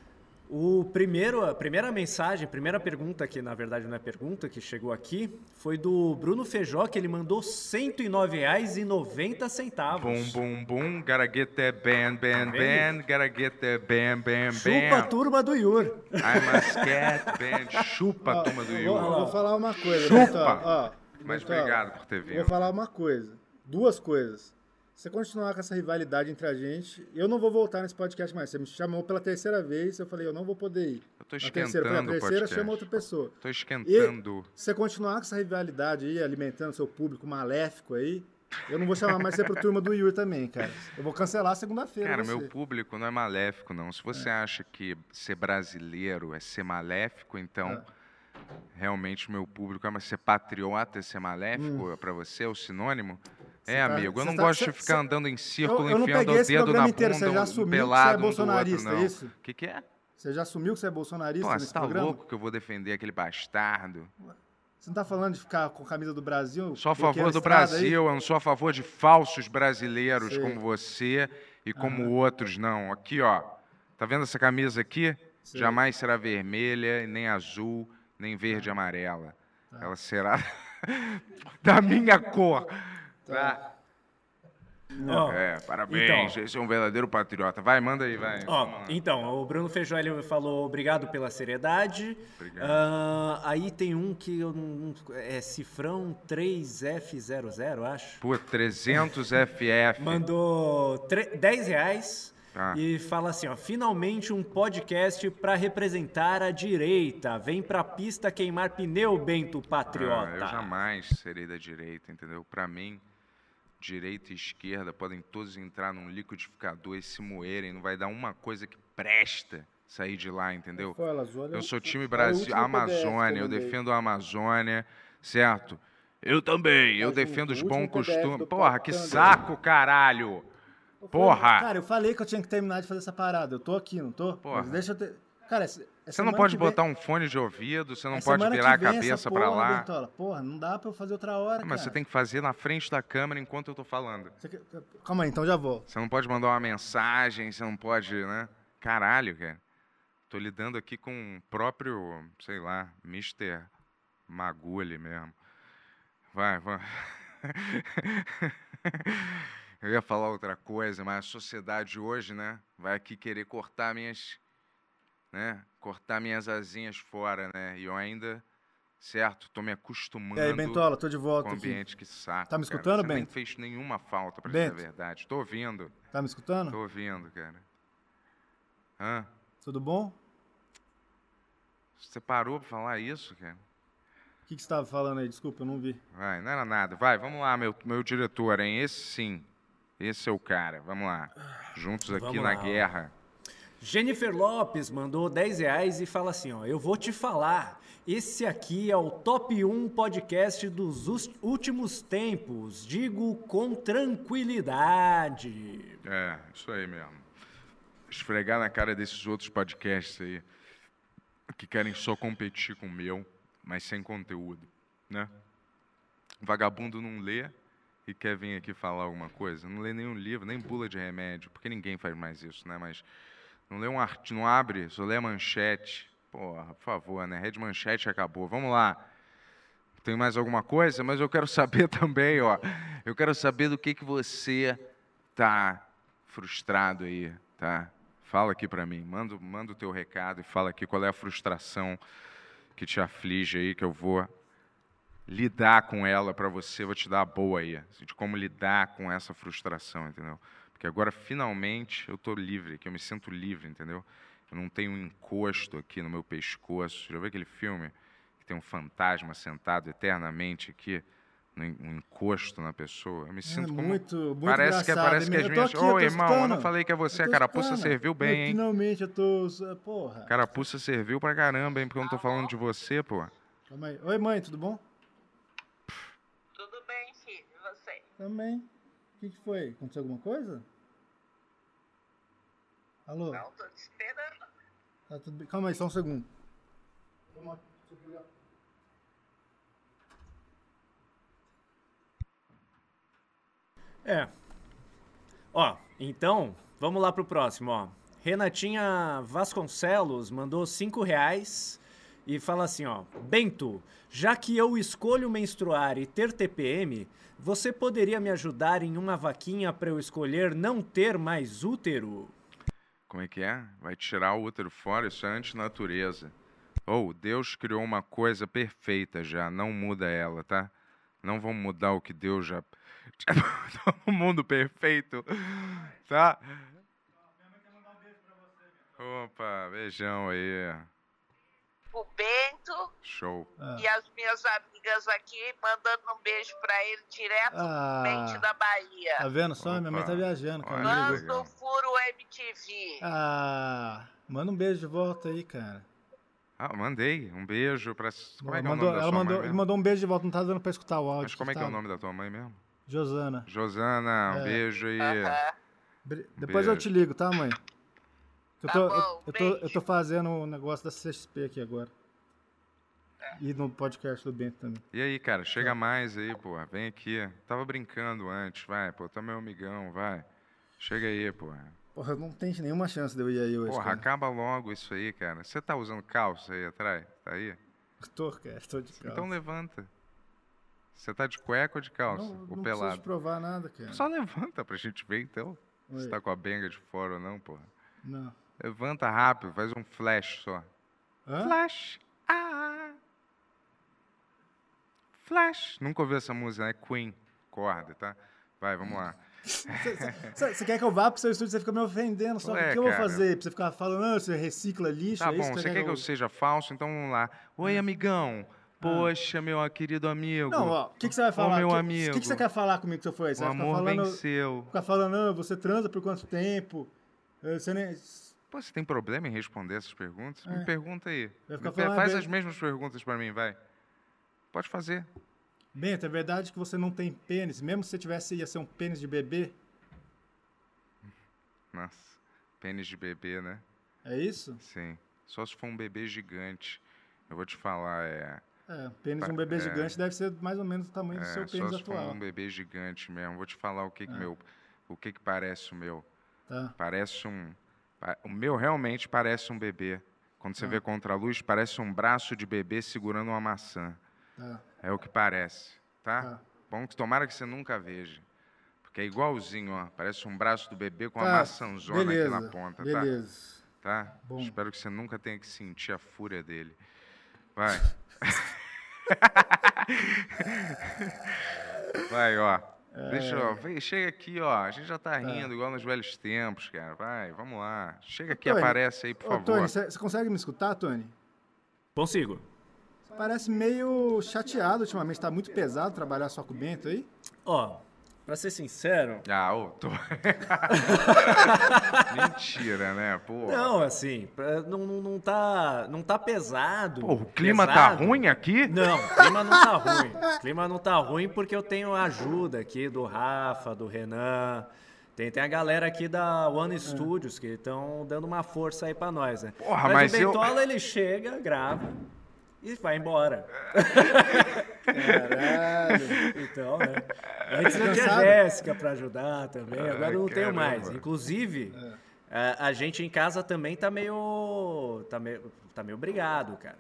O primeiro, a primeira mensagem, a primeira pergunta, que na verdade não é pergunta, que chegou aqui, foi do Bruno Feijó, que ele mandou R$ 109,90. Bum, bum, bum, gotta get that band, band, band, gotta get that band, band, Chupa a turma do Yur. I'm a scat band, chupa a turma do eu vou, vou falar uma coisa, Chupa! Bertola, ó, Mas obrigado por ter eu Vou vindo. falar uma coisa. Duas coisas. Se você continuar com essa rivalidade entre a gente, eu não vou voltar nesse podcast mais. Você me chamou pela terceira vez, eu falei, eu não vou poder ir. Eu tô Na terceira, a esquentando terceira, chama outra pessoa. Tô esquentando. Se você continuar com essa rivalidade aí, alimentando seu público maléfico aí, eu não vou chamar mais você pro turma do Yuri também, cara. Eu vou cancelar segunda-feira. Cara, meu público não é maléfico, não. Se você acha que ser brasileiro é ser maléfico, então É. realmente o meu público é mas ser patriota, é ser maléfico pra você, é o sinônimo? É, tá- amigo, eu não tá- gosto você- de ficar você- andando em círculo, Eu- eu enfiando o dedo na programa bunda, inteiro, você já um assumiu que você é pelado do outro, bolsonarista, é isso? O que, que é? Você já assumiu que você é bolsonarista Pô, nesse você tá programa? louco que eu vou defender aquele bastardo? Você não tá falando de ficar com a camisa do Brasil? Sou a favor do estrada aí? Brasil, eu não sou a favor de falsos brasileiros Sei. como você e como outros, não. Aqui, ó. Tá vendo essa camisa aqui? Sei. Jamais será vermelha, nem azul, nem verde e amarela. Ela será [laughs] da minha cor. Tá? Ó, É, parabéns. Então. Esse é um verdadeiro patriota. Vai, manda aí, vai. Ó, então, o Bruno Feijó ele falou obrigado pela seriedade. Obrigado. Ah, aí tem um que eu não. É cifrão 3F00, acho. Pô, 300 FF. Mandou tre- 10 reais Tá. e fala assim, ó, finalmente um podcast pra representar a direita. Vem pra pista queimar pneu, Bento Patriota. Ah, eu jamais serei da direita, entendeu? Pra mim, direita e esquerda podem todos entrar num liquidificador e se moerem. Não vai dar uma coisa que presta sair de lá, entendeu? Eu sou time Brasil, Amazônia, eu defendo a Amazônia, certo? Eu também, eu defendo os bons costumes. Porra, que saco, caralho! Porra! Cara, eu falei que eu tinha que terminar de fazer essa parada. Eu tô aqui, não tô? Porra. Mas deixa eu ter... Cara, Você essa não pode vem- botar um fone de ouvido, você não essa pode virar a cabeça porra, lá. Bertola, porra, não dá pra eu fazer outra hora, Mas você tem que fazer na frente da câmera enquanto eu tô falando. Você quer- Calma aí, então já vou. Você não pode mandar uma mensagem, você não pode, né? Caralho, cara. Tô lidando aqui com o próprio, sei lá, Mr. Maguli mesmo. Vai, vai. [laughs] Eu ia falar outra coisa, mas a sociedade hoje, né, vai aqui querer cortar minhas, né, cortar minhas asinhas fora, né? E eu ainda, certo, tô me acostumando E aí, Bentola, tô de com volta o aqui. ambiente que saco. Tá me cara. escutando, Você nem Bento? fez nenhuma falta, pra dizer a verdade. Tô ouvindo. Tá me escutando? Tô ouvindo, cara. Hã? Tudo bom? Você parou pra falar isso, cara? O que, que você tava falando aí? Desculpa, eu não vi. Vai, não era nada. Vai, vamos lá, meu, meu diretor, hein? Esse sim. Esse é o cara. Vamos lá. Juntos aqui Vamos na lá. guerra. Jennifer Lopes mandou 10 reais e fala assim, ó, eu vou te falar, esse aqui é o top 1 podcast dos últimos tempos, digo com tranquilidade. É, isso aí mesmo. Esfregar na cara desses outros podcasts aí que querem só competir com o meu, mas sem conteúdo, né? Vagabundo não lê e quer vir aqui falar alguma coisa. Não lê nenhum livro, nem bula de remédio, porque ninguém faz mais isso, né? Mas não lê um artigo, não abre, só lê a manchete. Porra, por favor, né? Rede Manchete acabou. Vamos lá. Tem mais alguma coisa? Mas eu quero [laughs] saber também, ó. Eu quero saber do que, que você tá frustrado aí, tá? Fala aqui para mim, manda, manda o teu recado e fala aqui qual é a frustração que te aflige aí, que eu vou lidar com ela para você, vou te dar a boa aí, assim, de como lidar com essa frustração, entendeu? Porque agora finalmente eu tô livre, que eu me sinto livre, entendeu? Eu não tenho um encosto aqui no meu pescoço. Já viu aquele filme que tem um fantasma sentado eternamente aqui? um encosto na pessoa. Eu me sinto é como. Muito, muito parece que, parece que as minhas. Ô, oh, irmão, eu não falei que é você. A carapuça serviu bem, hein? Finalmente eu tô. Porra. Carapuça serviu pra caramba, hein? Porque eu não tô falando de você, pô. Calma aí. Oi, mãe, tudo bom? Tudo bem, filho. E você? Também. O que, que foi? Aconteceu alguma coisa? Alô? Não, tô te esperando. Tá tudo bem. Calma aí, só um segundo. É. Ó, então, vamos lá pro próximo, ó. Renatinha Vasconcelos mandou cinco reais e fala assim, ó. Bento, já que eu escolho menstruar e ter TPM, você poderia me ajudar em uma vaquinha para eu escolher não ter mais útero? Como é que é? Vai tirar o útero fora? Isso é antinatureza. Ou oh, Deus criou uma coisa perfeita já, não muda ela, tá? Não vamos mudar o que Deus já [laughs] um mundo perfeito, tá? Opa, beijão aí. O Bento. Show. Ah. E as minhas amigas aqui mandando um beijo pra ele direto ah. da Bahia. Tá vendo só? Opa. Minha mãe tá viajando comigo. Manda Furo MTV. Ah, manda um beijo de volta aí, cara. Ah, mandei. Um beijo pra. Como é que mandou, é o nome da ela mandou, Ele mandou um beijo de volta, não tá dando pra escutar o áudio. Mas como é que é o nome da tua mãe mesmo? Josana. Josana, um é. beijo aí. Depois beijo. eu te ligo, tá, mãe? Eu tô, tá bom, eu, tô, eu tô fazendo o um negócio da CXP aqui agora. E no podcast do Bento também. E aí, cara, chega é. mais aí, pô. Vem aqui. Tava brincando antes, vai, pô. Tá meu amigão, vai. Chega aí, pô. Porra, não tem nenhuma chance de eu ir aí hoje. Porra, cara. acaba logo isso aí, cara. Você tá usando calça aí atrás? Tá aí? Tô, cara, tô de calça. Então levanta. Você tá de cueca ou de calça? Não, ou não pelado? Não provar nada, cara. Só levanta pra gente ver, então. Oi. Se tá com a benga de fora ou não, porra. Não. Levanta rápido, faz um flash só. Hã? Flash. Ah. Flash. Nunca ouviu essa música, né? Queen. Corda, tá? Vai, vamos lá. Você quer que eu vá pro seu estúdio você fica me ofendendo? Só Ué, o que eu vou fazer? Pra você ficar falando, ah, você recicla lixo? Tá é bom, você quer, que eu... eu seja falso? Então vamos lá. Oi, amigão. Poxa, meu querido amigo. Não, ó, o que, que você vai falar? Ô, meu que, amigo. O que, que você quer falar comigo que você foi? Você o vai amor falando, venceu. Ficar falando, ah, você transa por quanto tempo? Eh, você nem... Pô, você tem problema em responder essas perguntas? É. Me pergunta aí. Me falando, faz as mesmas perguntas para mim, vai. Pode fazer. Bento, é verdade que você não tem pênis? Mesmo se você tivesse, ia ser um pênis de bebê? Nossa, pênis de bebê, né? É isso? Sim. Só se for um bebê gigante. Eu vou te falar, é é, pênis de um bebê é, gigante deve ser mais ou menos o tamanho é, do seu pênis só atual. Se for um bebê gigante mesmo. Vou te falar o que, que é. meu, o que, que parece o meu. Tá. Parece um, o meu realmente parece um bebê. Quando você tá. vê contra a luz, parece um braço de bebê segurando uma maçã. Tá. É o que parece, tá? tá? Bom que tomara que você nunca veja. Porque é igualzinho, ó. Parece um braço do bebê com uma tá. maçãzona Beleza. aqui na ponta, Beleza. tá? Tá? Bom. Espero que você nunca tenha que sentir a fúria dele. Vai. [laughs] [laughs] Vai, ó. É... Deixa eu. Vem, chega aqui, ó. A gente já tá, tá. rindo, é. igual nos velhos tempos, cara. Vai, vamos lá. Chega aqui, Tony, aparece aí, por ô, favor. Tony, você consegue me escutar, Tony? Consigo. Parece meio chateado ultimamente. Tá muito pesado trabalhar só com o Bento aí? Ó, Pra ser sincero. Ah, ô, tô. [laughs] Mentira, né? Pô. Não, assim, não, não, não, tá, não tá pesado. Pô, o clima tá pesado. tá ruim aqui? Não, o clima não tá ruim. O clima não tá ruim porque eu tenho a ajuda aqui do Rafa, do Renan. Tem, tem a galera aqui da One Studios que estão dando uma força aí pra nós, né? Porra, mas, mas o Bentola, eu... ele chega, grava e vai embora. Caralho. Então, né? Antes eu tinha a Jéssica para ajudar também, agora eu não tenho mais. Inclusive, é. a, a, gente em casa também tá meio, tá meio, tá meio obrigado, cara.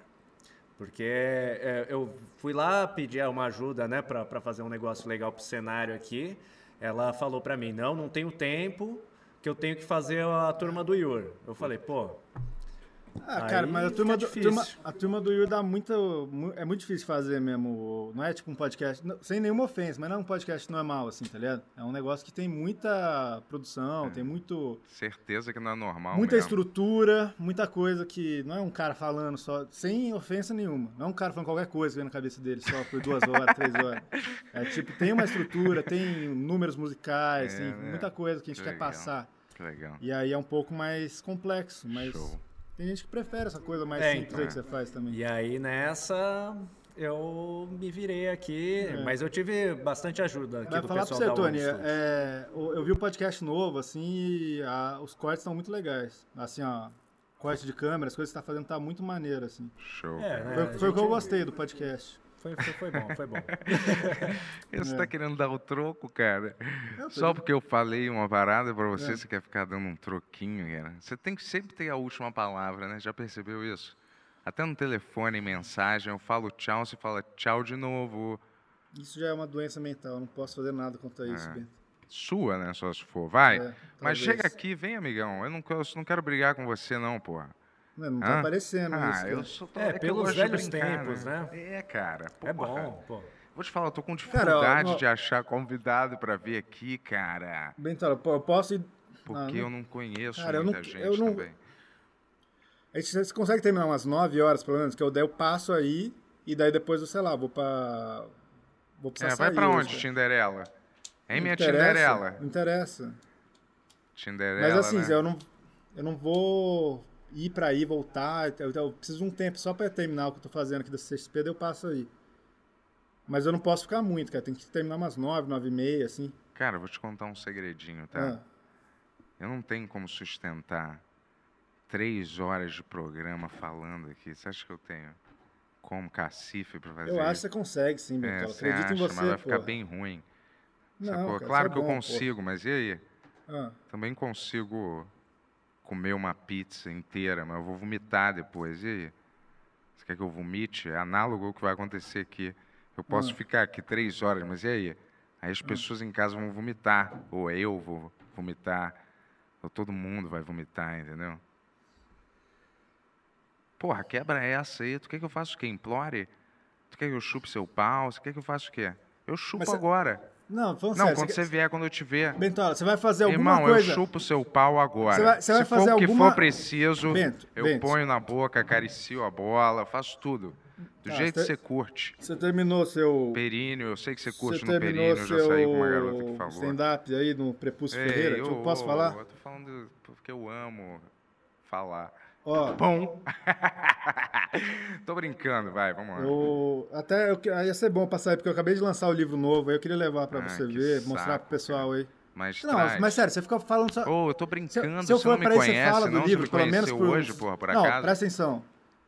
Porque é, eu fui lá pedir uma ajuda, né, para fazer um negócio legal pro cenário aqui. Ela falou para mim: não, não tenho tempo, que eu tenho que fazer a turma do Iur. Eu falei, pô, ah, cara, Aí mas a turma, do, turma, a turma do Yuri dá muito. mu- É muito difícil fazer mesmo. Não é tipo um podcast. não- Sem nenhuma ofensa, mas não é um podcast normal, assim, tá ligado? É um negócio que tem muita produção, tem muito. Certeza que não é normal. Muita mesmo. estrutura, muita coisa que não é um cara falando só, sem ofensa nenhuma. Não é um cara falando qualquer coisa que vem na cabeça dele só por duas horas, [laughs] três horas. É tipo, tem uma estrutura, tem números musicais, É, tem né? muita coisa que a gente Que quer legal. passar. Que legal. E aí é um pouco mais complexo, mas Show. Tem gente que prefere essa coisa mais É, simples aí que você faz também. E aí nessa eu me virei aqui, mas eu tive bastante ajuda aqui Vai do falar pra pessoal você, da Tony, é, eu vi o podcast novo, assim, e a- os cortes estão muito legais. Assim, ó, corte de câmera, as coisas que você tá fazendo tá muito maneiro, assim. Show. É, né? Foi, foi o que eu gente- gostei do podcast. Foi, foi, foi bom, foi bom. [laughs] Você tá querendo dar o troco, cara? Só porque eu falei uma parada pra você, É. você quer ficar dando um troquinho, cara? Você tem que sempre ter a última palavra, né? Já percebeu isso? Até no telefone, em mensagem, eu falo tchau, você fala tchau de novo. Isso já é uma doença mental, eu não posso fazer nada contra isso, É. Bento. Sua, né? Só se for. Vai. É, Mas chega aqui, vem, amigão. Eu não, quero- eu não quero brigar com você, não, porra. Não, não tá Hã? aparecendo Ah, isso. eu cara. sou É, que eu pelos velhos brincar, tempos, né? É, cara. É porra. bom, pô. Vou te falar, eu tô com Cara, dificuldade ó, ó- de achar convidado pra vir aqui, cara. Bento, pô, eu posso ir... Porque Ah, não- eu não conheço Cara, eu não- muita gente eu não- também. A gente, você consegue terminar umas 9 horas, pelo menos, que eu der eu passo aí, e daí depois eu, sei lá, vou pra... Vou precisar É, vai sair pra onde, cara. Tinderela? Hein, minha Interessa, Tinderela? Interessa. Tinderela, Mas assim, né? eu, não, eu não vou ir pra aí, voltar. Eu, eu preciso de um tempo só pra terminar o que eu tô fazendo aqui da CXP, daí eu passo aí. Mas eu não posso ficar muito, cara. Tem que terminar umas nove, nove e meia, assim. Cara, eu vou te contar um segredinho, tá? Ah, Eu não tenho como sustentar três horas de programa falando aqui. Você acha que eu tenho como cacife pra fazer eu acho que você consegue, sim, É, Bento. você Acredito acha, em você, mas vai ficar bem ruim. Não, cara, claro que é eu bom, pô. consigo, mas e aí? Ah, Também consigo comer uma pizza inteira, mas eu vou vomitar depois. E aí? Você quer que eu vomite? É análogo ao que vai acontecer aqui. Eu posso Ah. ficar aqui três horas, mas e aí? Aí as pessoas em casa vão vomitar. Ou eu vou vomitar. Ou todo mundo vai vomitar, entendeu? Porra, quebra essa aí. Tu quer que eu faça o quê? Implore? Tu quer que eu chupe seu pau? Você quer que eu faça o quê? Eu chupo Mas agora. Não, falando Não, sério. quando você vier, quando eu te ver. Bentola, você vai fazer alguma Irmão, coisa... eu chupo seu pau agora. Você vai- você vai Se for fazer o que alguma- for preciso, Bento, eu Bento. ponho na boca, acaricio a bola, faço tudo. Do Tá, jeito você- que você curte. Você terminou seu... Períneo, eu sei que você Você curte no terminou períneo, eu já saí com uma garota que seu falou. stand-up aí no Prepúcio Ei, Ferreira? Eu posso falar? Eu tô falando porque eu amo falar. Ó, Bom. [laughs] tô brincando, vai, vamos lá. Eu, até eu, ia ser bom passar aí, porque eu acabei de lançar o livro novo, aí eu queria levar pra Ah, você ver, mostrar saco, pro pessoal aí. Mas Não, traz. mas sério, você fica falando só. Ô, eu tô se, brincando, se eu você for pra aí, você fala do não? livro, pelo menos por. hoje, porra, por Não, acaso? presta atenção.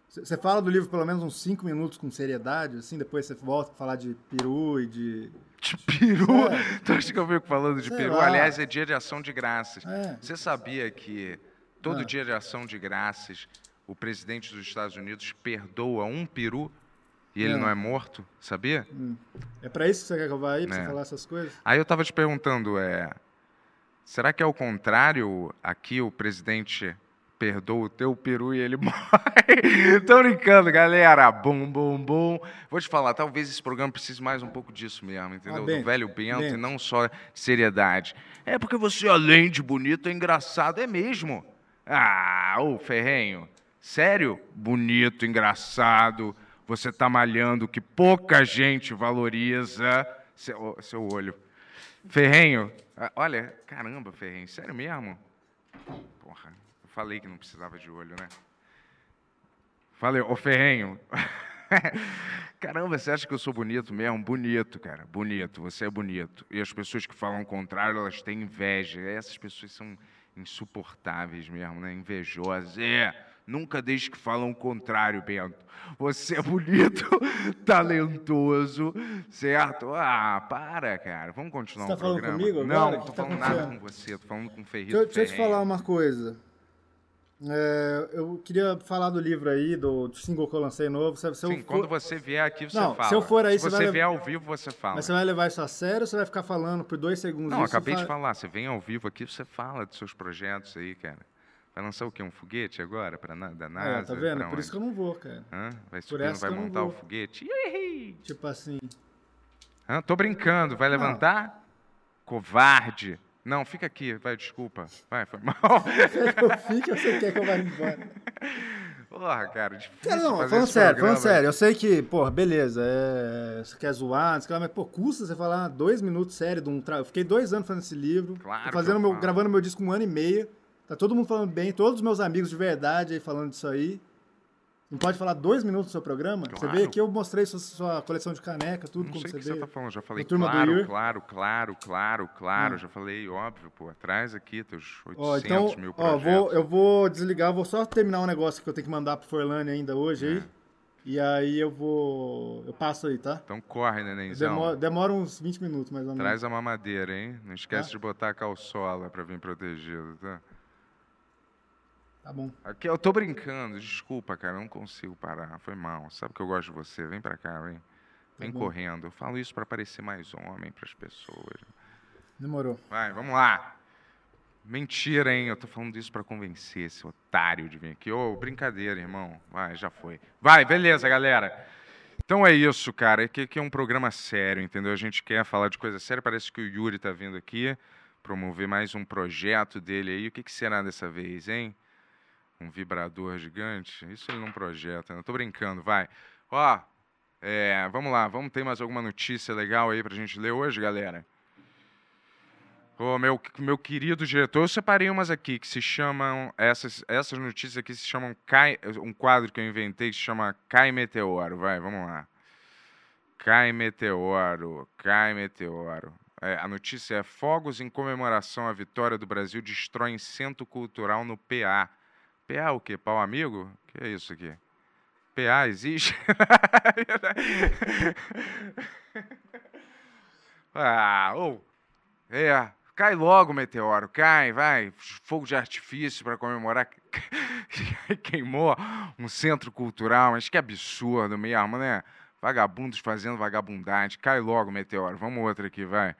Você você fala do livro pelo menos uns 5 minutos com seriedade, assim, depois você volta pra falar de peru e de. De peru? É. [laughs] Tu acha que eu fico falando de Sei peru? lá. Aliás, é dia de ação de graças. É. Você sabia que todo Ah. dia de ação de graças o presidente dos Estados Unidos perdoa um peru e ele É. não é morto? Sabia? É pra isso que você quer que eu vá aí, pra É. você falar essas coisas? Aí eu tava te perguntando, é, será que é o contrário? Aqui o presidente perdoa o teu peru e ele [laughs] morre? Tô brincando, galera. Bum, bum, bum. Vou te falar, talvez esse programa precise mais um pouco disso mesmo, entendeu? Do Bento, velho Bento e Bento. não só de seriedade. É porque você, além de bonito, é engraçado. É mesmo. Ah, ô Ferrenho. Sério? Bonito, engraçado. Você tá malhando que pouca gente valoriza. Seu, seu olho. Ferrenho, ah, olha, caramba, Ferrenho, sério mesmo? Porra, eu falei que não precisava de olho, né? Falei, ô Ferrenho. [laughs] Caramba, você acha que eu sou bonito mesmo? Bonito, cara, bonito, você é bonito. E as pessoas que falam o contrário, elas têm inveja. Essas pessoas são insuportáveis mesmo, né? Invejosas. É, nunca deixe que falam o contrário, Bento. Você é bonito, [laughs] talentoso, certo? Ah, para, cara. Vamos continuar Você tá o falando programa? comigo Não, não tô tá falando nada com você, tô falando com o Ferrito Deixa, eu- deixa eu te falar uma coisa. É, eu queria falar do livro aí, do, do single que eu lancei novo. Se, se Sim, for... quando você vier aqui, você não, fala. Se eu for aí, se você, você vier ao vivo, você fala. Mas você vai levar isso a sério ou você vai ficar falando por dois segundos? Não, acabei de falar. Você vem ao vivo aqui, você fala dos seus projetos aí, cara. Vai lançar o quê? Um foguete agora? Pra na, da NASA? É, tá vendo? Por isso que eu não vou, cara. Hã? Vai subir, essa vai eu não montar o foguete? Tipo assim. Hã? Tô brincando. Vai levantar? Covarde. Não, fica aqui. Vai, desculpa. Vai, foi mal. Quer que eu fique ou você quer que eu vá embora? Porra, cara, difícil Cara, não, falando sério, falando sério, eu sei que, porra, beleza, é, você quer zoar, não sei o que lá, mas, pô, custa você falar dois minutos sério de um tra... Eu fiquei dois anos fazendo esse livro, Claro fazendo eu meu, falo. gravando meu disco um ano e meio, tá todo mundo falando bem, todos os meus amigos de verdade aí falando disso aí. Não pode falar dois minutos do seu programa? Você Claro. veio aqui, eu mostrei sua, sua coleção de caneca, tudo Não como sei você que você veio. tá falando, já falei turma do claro, Yuri. claro, claro, claro, claro, Hum. já falei, óbvio, pô, traz aqui teus 800 Ó, então, mil ó, projetos. vou, eu vou desligar, vou só terminar um negócio que eu tenho que mandar pro Forlane ainda hoje aí. É. E aí eu vou. Eu passo aí, tá? Então corre, nenenzão. Demora, demora uns 20 minutos mais ou menos. Traz a mamadeira, hein? Não esquece Tá. de botar a calçola pra vir protegido, tá? Tá bom. Aqui, eu tô brincando, desculpa, cara, eu não consigo parar, foi mal. Sabe que eu gosto de você, vem pra cá, vem. Vem bom. correndo. Eu falo isso pra parecer mais homem pras pessoas. Demorou. Vai, vamos lá. Mentira, hein? Eu tô falando isso pra convencer esse otário de vir aqui. Ô, brincadeira, irmão. Vai, já foi. Vai, beleza, galera. Então é isso, cara. Aqui, aqui é um programa sério, entendeu? A gente quer falar de coisa séria. Parece que o Yuri tá vindo aqui promover mais um projeto dele aí. O que, que será dessa vez, hein? Um vibrador gigante? Isso ele não projeta, né? Eu tô brincando, vai. Ó, é, vamos lá. Vamos ter mais alguma notícia legal aí pra gente ler hoje, galera? Ô, meu, meu querido diretor, eu separei umas aqui que se chamam. Essas, essas notícias aqui se chamam. Cai, um quadro que eu inventei que se chama Cai Meteoro. Vai, vamos lá. Cai Meteoro, cai Meteoro. É, a notícia é: fogos em comemoração à vitória do Brasil destroem centro cultural no PA. PA o quê? Pau amigo? que é isso aqui? PA existe? [laughs] ah, ou. É, cai logo, meteoro, cai, vai. Fogo de artifício para comemorar. Queimou um centro cultural, mas que absurdo mesmo, né? Vagabundos fazendo vagabundagem. Cai logo, meteoro. Vamos outra aqui, vai.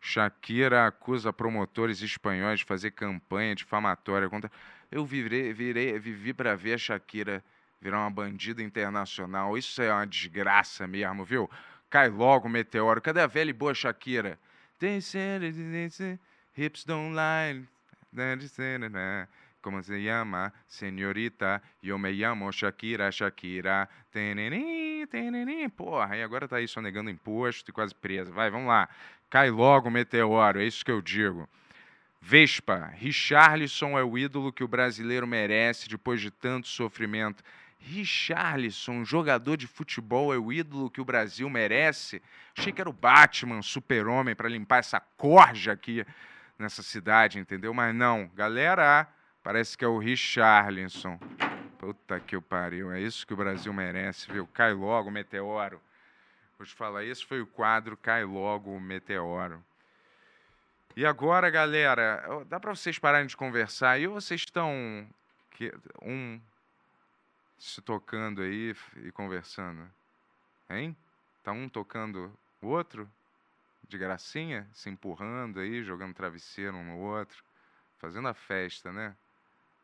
Shakira acusa promotores espanhóis de fazer campanha difamatória contra. Eu virei, virei, vivi para ver a Shakira virar uma bandida internacional. Isso é uma desgraça mesmo, viu? Cai logo, meteoro. Cadê a velha e boa Shakira? Hips don't lie. It, né? Como se chama? Senhorita, eu me chamo Shakira, Shakira. Teneni, teneni. Porra, e agora tá aí só negando imposto e quase presa. Vai, vamos lá. Cai logo, meteoro, é isso que eu digo. Vespa, Richarlison é o ídolo que o brasileiro merece depois de tanto sofrimento. Richarlison, jogador de futebol, é o ídolo que o Brasil merece. Achei que era o Batman, super-homem, para limpar essa corja aqui nessa cidade, entendeu? Mas não, galera, parece que é o Richarlison. Puta que o pariu, é isso que o Brasil merece, viu? Cai logo, meteoro. Vou te falar, esse foi o quadro Cai Logo, Meteoro. E agora, galera, dá para vocês pararem de conversar aí ou vocês estão um se tocando aí e conversando? Hein? Tá um tocando o outro? De gracinha? Se empurrando aí, jogando travesseiro um no outro, fazendo a festa, né?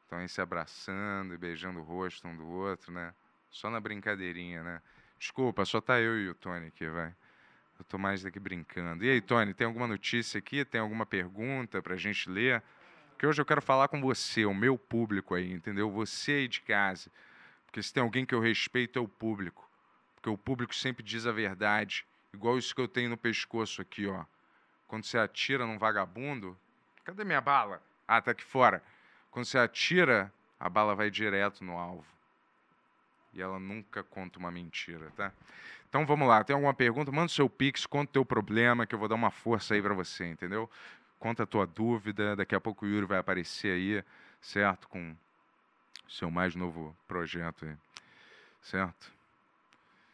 Estão aí se abraçando e beijando o rosto um do outro, né? Só na brincadeirinha, né? Desculpa, só tá eu e o Tony aqui, vai. Eu tô mais daqui brincando. E aí, Tony, tem alguma notícia aqui? Tem alguma pergunta pra gente ler? Porque hoje eu quero falar com você, o meu público aí, entendeu? Você aí de casa. Porque se tem alguém que eu respeito é o público. Porque o público sempre diz a verdade. Igual isso que eu tenho no pescoço aqui, ó. Quando você atira num vagabundo. Cadê minha bala? Ah, tá aqui fora. Quando você atira, a bala vai direto no alvo. E ela nunca conta uma mentira, tá? Então vamos lá, tem alguma pergunta? Manda o seu pix, conta o teu problema, que eu vou dar uma força aí pra você, entendeu? Conta a tua dúvida, daqui a pouco o Yuri vai aparecer aí, certo? Com o seu mais novo projeto aí, certo?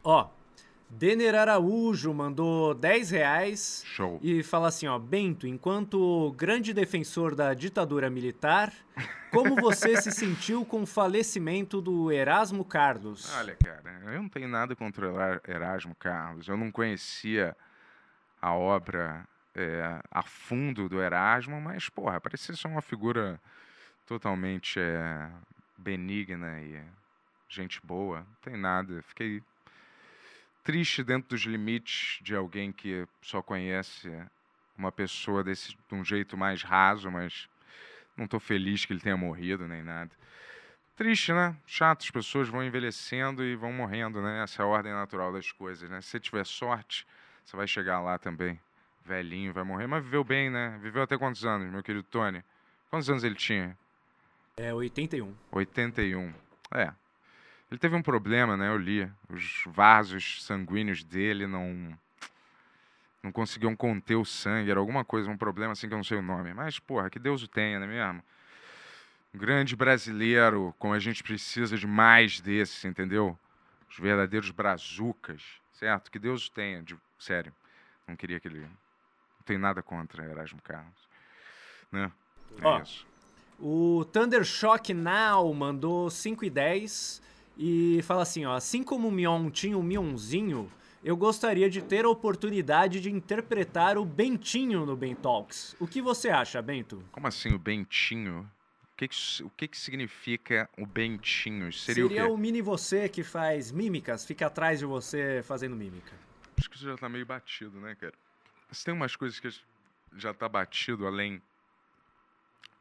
Ó, Denner Araújo mandou 10 reais. Show. E fala assim, ó, Bento, enquanto grande defensor da ditadura militar, como você se sentiu com o falecimento do Erasmo Carlos? Olha, cara, eu não tenho nada contra o Erasmo Carlos. Eu não conhecia a obra é, a fundo do Erasmo, mas, porra, parecia ser uma figura totalmente é, benigna e gente boa. Não tem nada. Fiquei triste dentro dos limites de alguém que só conhece uma pessoa desse, de um jeito mais raso, mas não estou feliz que ele tenha morrido nem nada. Triste, né? Chato, as pessoas vão envelhecendo e vão morrendo, né? Essa é a ordem natural das coisas, né? Se você tiver sorte, você vai chegar lá também. Velhinho, vai morrer, mas viveu bem, né? Viveu até quantos anos, meu querido Tony? Quantos anos ele tinha? É, 81. 81. É, ele teve um problema, né? Eu li. Os vasos sanguíneos dele não não conseguiam conter o sangue, era alguma coisa, um problema assim que eu não sei o nome. Mas, porra, que Deus o tenha, não é mesmo? Um grande brasileiro, como a gente precisa de mais desses, entendeu? Os verdadeiros brazucas, certo? Que Deus o tenha, de, sério. Não queria que ele. Não tem nada contra Erasmo Carlos. Né? É Ó, isso. O Thunder Shock Now mandou 5 e 10 e fala assim, ó, assim como o Mion tinha o Mionzinho, eu gostaria de ter a oportunidade de interpretar o Bentinho no Ben Talks. O que você acha, Bento? Como assim o Bentinho? O que, que, o que, que significa o Bentinho? Seria, Seria o, o, mini você que faz mímicas, fica atrás de você fazendo mímica. Acho que isso já tá meio batido, né, cara? Mas tem umas coisas que já tá batido além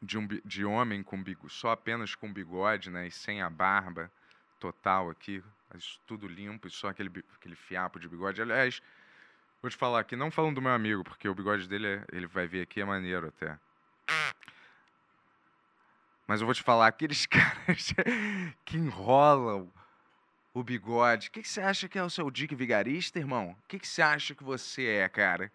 de, um, de homem com bigode, só apenas com bigode, né, e sem a barba total aqui, tudo limpo só aquele, aquele fiapo de bigode. Aliás, vou te falar aqui, não falando do meu amigo, porque o bigode dele, é, ele vai ver aqui, é maneiro até. Mas eu vou te falar, aqueles [laughs] caras que enrolam o bigode. O que, que você acha que é o seu Dick Vigarista, irmão? O que, que você acha que você é, cara?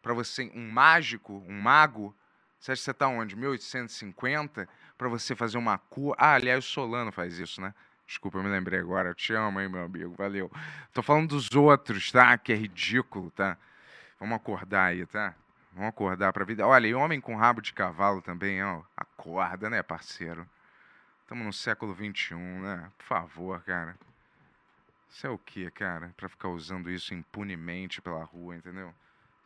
Para você, um mágico, um mago? Você acha que você tá onde? 1850? Para você fazer uma cura. Ah, aliás, o Solano faz isso, né? Desculpa, eu me lembrei agora. Eu te amo, hein, meu amigo. Valeu. Tô falando dos outros, tá? Que é ridículo, tá? Vamos acordar aí, tá? Vamos acordar pra vida. Olha, e homem com rabo de cavalo também, ó. Acorda, né, parceiro? Estamos no século XXI, né? Por favor, cara. Isso é o que, cara? Pra ficar usando isso impunemente pela rua, entendeu?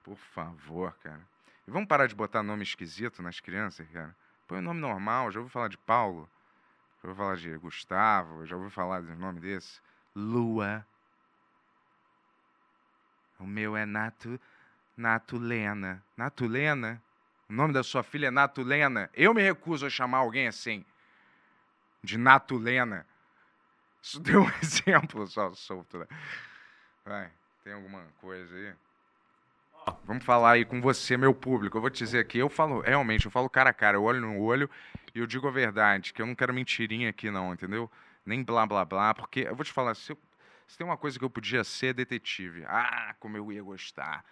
Por favor, cara. E vamos parar de botar nome esquisito nas crianças, cara? Põe o um nome normal. Já ouviu falar de Paulo? Já ouviu falar de Gustavo? Já ouviu falar de nome desse? Lua. O meu é Nato, Natulena. Natulena? O nome da sua filha é Natulena? Eu me recuso a chamar alguém assim. De Natulena. Isso [laughs] deu um exemplo só solto, né? Vai, tem alguma coisa aí? Vamos falar aí com você, meu público. Eu vou te dizer aqui, eu falo, realmente, eu falo cara a cara, eu olho no olho e eu digo a verdade, que eu não quero mentirinha aqui não, entendeu? Nem blá blá blá, porque eu vou te falar, se, eu, se tem uma coisa que eu podia ser, detetive. Ah, como eu ia gostar.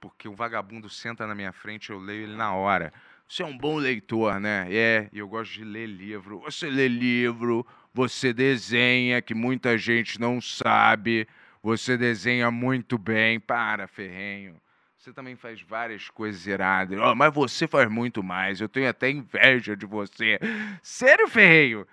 Porque o vagabundo senta na minha frente, eu leio ele na hora. Você é um bom leitor, né? É, eu gosto de ler livro. Você lê livro, você desenha, que muita gente não sabe. Você desenha muito bem. Para, ferrenho. Você também faz várias coisas iradas. Oh, mas você faz muito mais. Eu tenho até inveja de você. Sério, Ferreiro?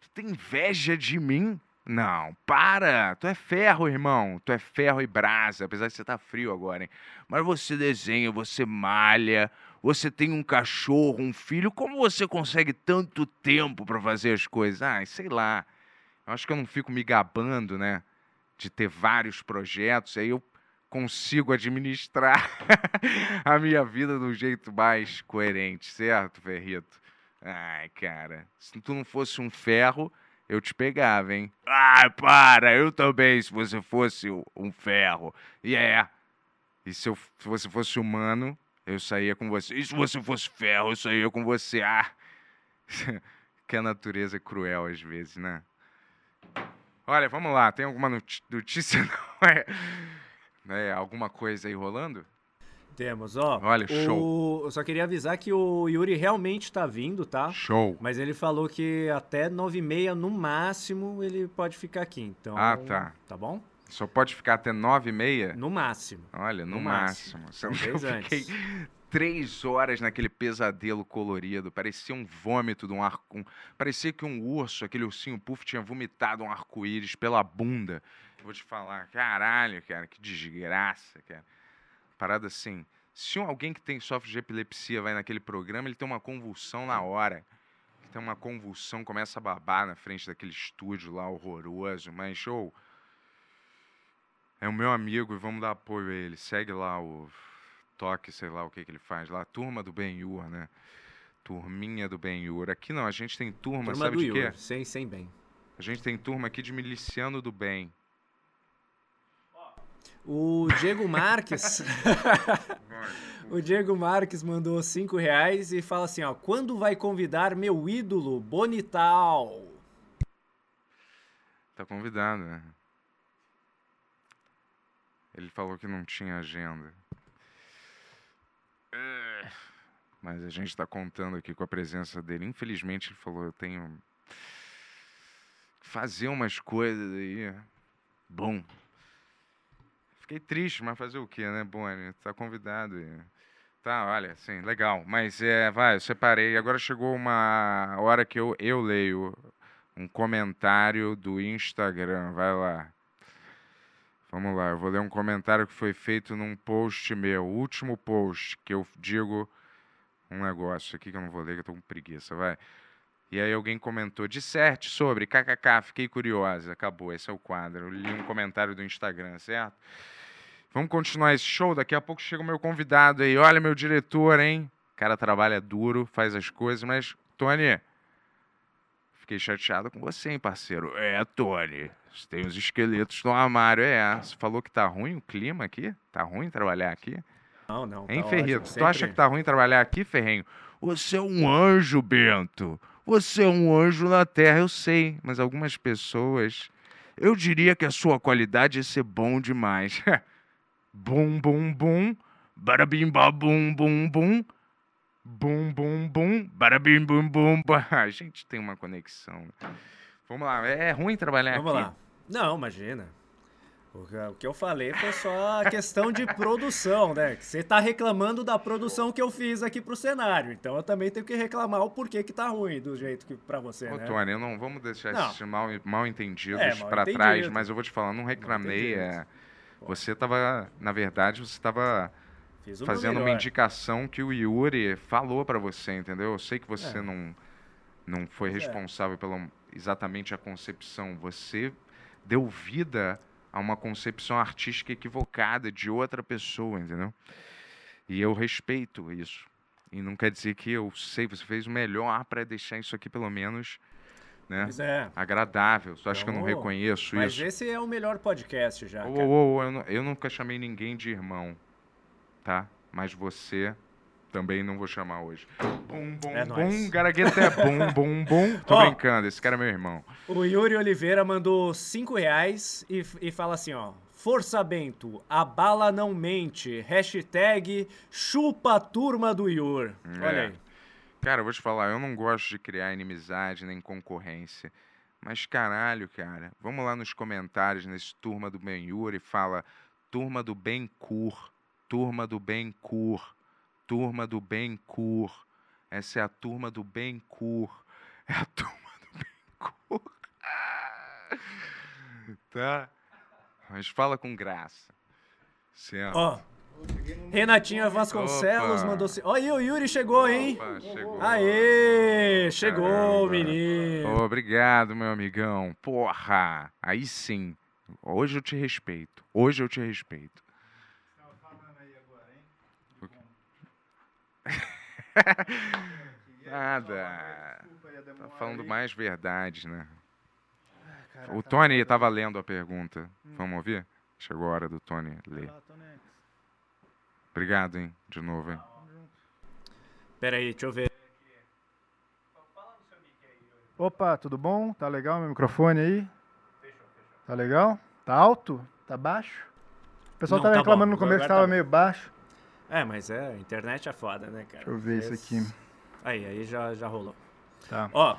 Tu tem inveja de mim? Não, para! Tu é ferro, irmão. Tu é ferro e brasa, apesar de você estar tá frio agora, hein? Mas você desenha, você malha, você tem um cachorro, um filho. Como você consegue tanto tempo para fazer as coisas? Ah, sei lá. Eu acho que eu não fico me gabando, né? De ter vários projetos. Aí eu consigo administrar [laughs] a minha vida do jeito mais coerente, certo, Ferrito? Ai, cara, se tu não fosse um ferro, eu te pegava, hein? Ai, para, eu também, se você fosse um ferro. E yeah. é. E se, eu, se você fosse humano, eu saía com você. E se você fosse ferro, eu saía com você. Ah! [laughs] que a natureza é cruel às vezes, né? Olha, vamos lá, tem alguma notícia? [laughs] Não é? Né, alguma coisa aí rolando? Temos, ó. Olha, show. Eu só queria avisar que o Yuri realmente tá vindo, tá? Show. Mas ele falou que até nove e meia, no máximo, ele pode ficar aqui. Então, ah, tá. Tá bom? Só pode ficar até nove e meia? No máximo. Olha, no, No máximo. máximo. Então, eu fiquei três horas naquele pesadelo colorido. Parecia um vômito de um arco. um- Parecia que um urso, aquele ursinho puff, tinha vomitado um arco-íris pela bunda. Vou te falar, caralho, cara, que desgraça, cara. Parada assim. Se alguém que tem sofre de epilepsia vai naquele programa, ele tem uma convulsão na hora. Ele tem uma convulsão, começa a babar na frente daquele estúdio lá horroroso. Mas, show. É o meu amigo e vamos dar apoio a ele. Segue lá o toque, sei lá o que, que ele faz lá. Turma do Ben-Hur, né? Turminha do Ben-Hur. Aqui não, a gente tem turma, Turma sabe do de quê? Sem, sem bem. A gente tem turma aqui de miliciano do bem. O Diego Marques. [laughs] o Diego Marques mandou 5 reais e fala assim: ó, quando vai convidar meu ídolo Bonital? Tá convidado, né? Ele falou que não tinha agenda. É, Mas a gente tá contando aqui com a presença dele. Infelizmente, ele falou: eu tenho fazer umas coisas aí. Bom. Fiquei triste, mas fazer o quê, né, Boni? Tá convidado. E... Tá, olha, sim, legal. Mas é, vai, eu separei. Agora chegou uma hora que eu, eu leio um comentário do Instagram. Vai lá. Vamos lá, eu vou ler um comentário que foi feito num post meu, último post, que eu digo um negócio aqui que eu não vou ler, que eu tô com preguiça, vai. E aí alguém comentou, disserte sobre, kkk, fiquei curiosa, acabou, esse é o quadro. Eu li um comentário do Instagram, certo? Vamos continuar esse show, daqui a pouco chega o meu convidado aí, olha meu diretor, hein? O cara trabalha duro, faz as coisas, mas, Tony, Fiquei chateado com você, hein, parceiro. É, Tony. Você tem os esqueletos no armário. É, você falou que tá ruim o clima aqui? Tá ruim trabalhar aqui? Não, não. Hein, tá Ferrito? ótimo, Tu acha que tá ruim trabalhar aqui, Ferrenho? Você é um anjo, Bento. Você é um anjo na terra, eu sei. Mas algumas pessoas. Eu diria que a sua qualidade é ser bom demais. [laughs] bum, bum, bum. Barabim, bum, bum, bum. Bum, bum, bum. Barabim, bum, bum. [laughs] A gente tem uma conexão. Vamos lá. É ruim trabalhar Vamos aqui? lá. Não, imagina. O que- o eu falei foi só a questão de produção, né? Você tá reclamando da produção que eu fiz aqui pro cenário. Então eu também tenho que reclamar o porquê que tá ruim do jeito que pra você, Ô, né? Tony, não vamos deixar Não. esses mal, mal entendidos É, entendido. trás, mas eu vou te falar, não reclamei. É, você tava, na verdade, você tava Fiz o meu fazendo uma melhor. indicação que o Yuri falou pra você, entendeu? Eu sei que você É. não, não foi é. responsável pela exatamente a concepção. Você deu vida a uma concepção artística equivocada de outra pessoa, entendeu? E eu respeito isso. E não quer dizer que eu sei, você fez o melhor pra deixar isso aqui pelo menos, né? É. agradável. Você acha que eu não Então, reconheço Mas isso? esse é o melhor podcast já. Cara. ô, ô, eu, eu nunca chamei ninguém de irmão, tá? Mas você também não vou chamar hoje. Bum, bum, É bum, garagueta é bum, [laughs] bum, bum. Tô Ó. brincando, esse cara é meu irmão. O Yuri Oliveira mandou 5 reais e, e fala assim, ó. Força Bento, a bala não mente. Hashtag chupa a turma do. Olha É. aí. Cara, eu vou te falar, eu não gosto de criar inimizade nem concorrência. Mas caralho, cara, vamos lá nos comentários nesse Turma do Ben Yuri, fala Turma do Ben Cur, Turma do Ben Cur, Turma do Ben Cur. Essa é a Turma do Ben Cur. [laughs] É a Turma do Ben Cur. tá? Mas fala com graça. Certo? Ó. Renatinha Vasconcelos Opa. mandou. Ó, aí o Yuri chegou, hein? Opa, chegou. Aê! Chegou, Caramba. menino. Obrigado, meu amigão. Porra, aí sim. Hoje eu te respeito. Hoje eu te respeito. [laughs] Nada. Tá falando mais verdade, né? O Tony tava lendo a pergunta. Vamos ouvir? Chegou a hora do Tony ler. Obrigado, hein? De novo, hein? Pera aí, deixa eu ver. Opa, tudo bom? Tá legal meu microfone aí? Tá legal? Tá alto? Tá baixo? O pessoal Não, tava tá reclamando bom. no começo que tava tá meio baixo. É, mas é, a internet é foda, né, cara? Deixa eu ver isso Esse- aqui. Aí, aí já, já rolou. Tá. Ó,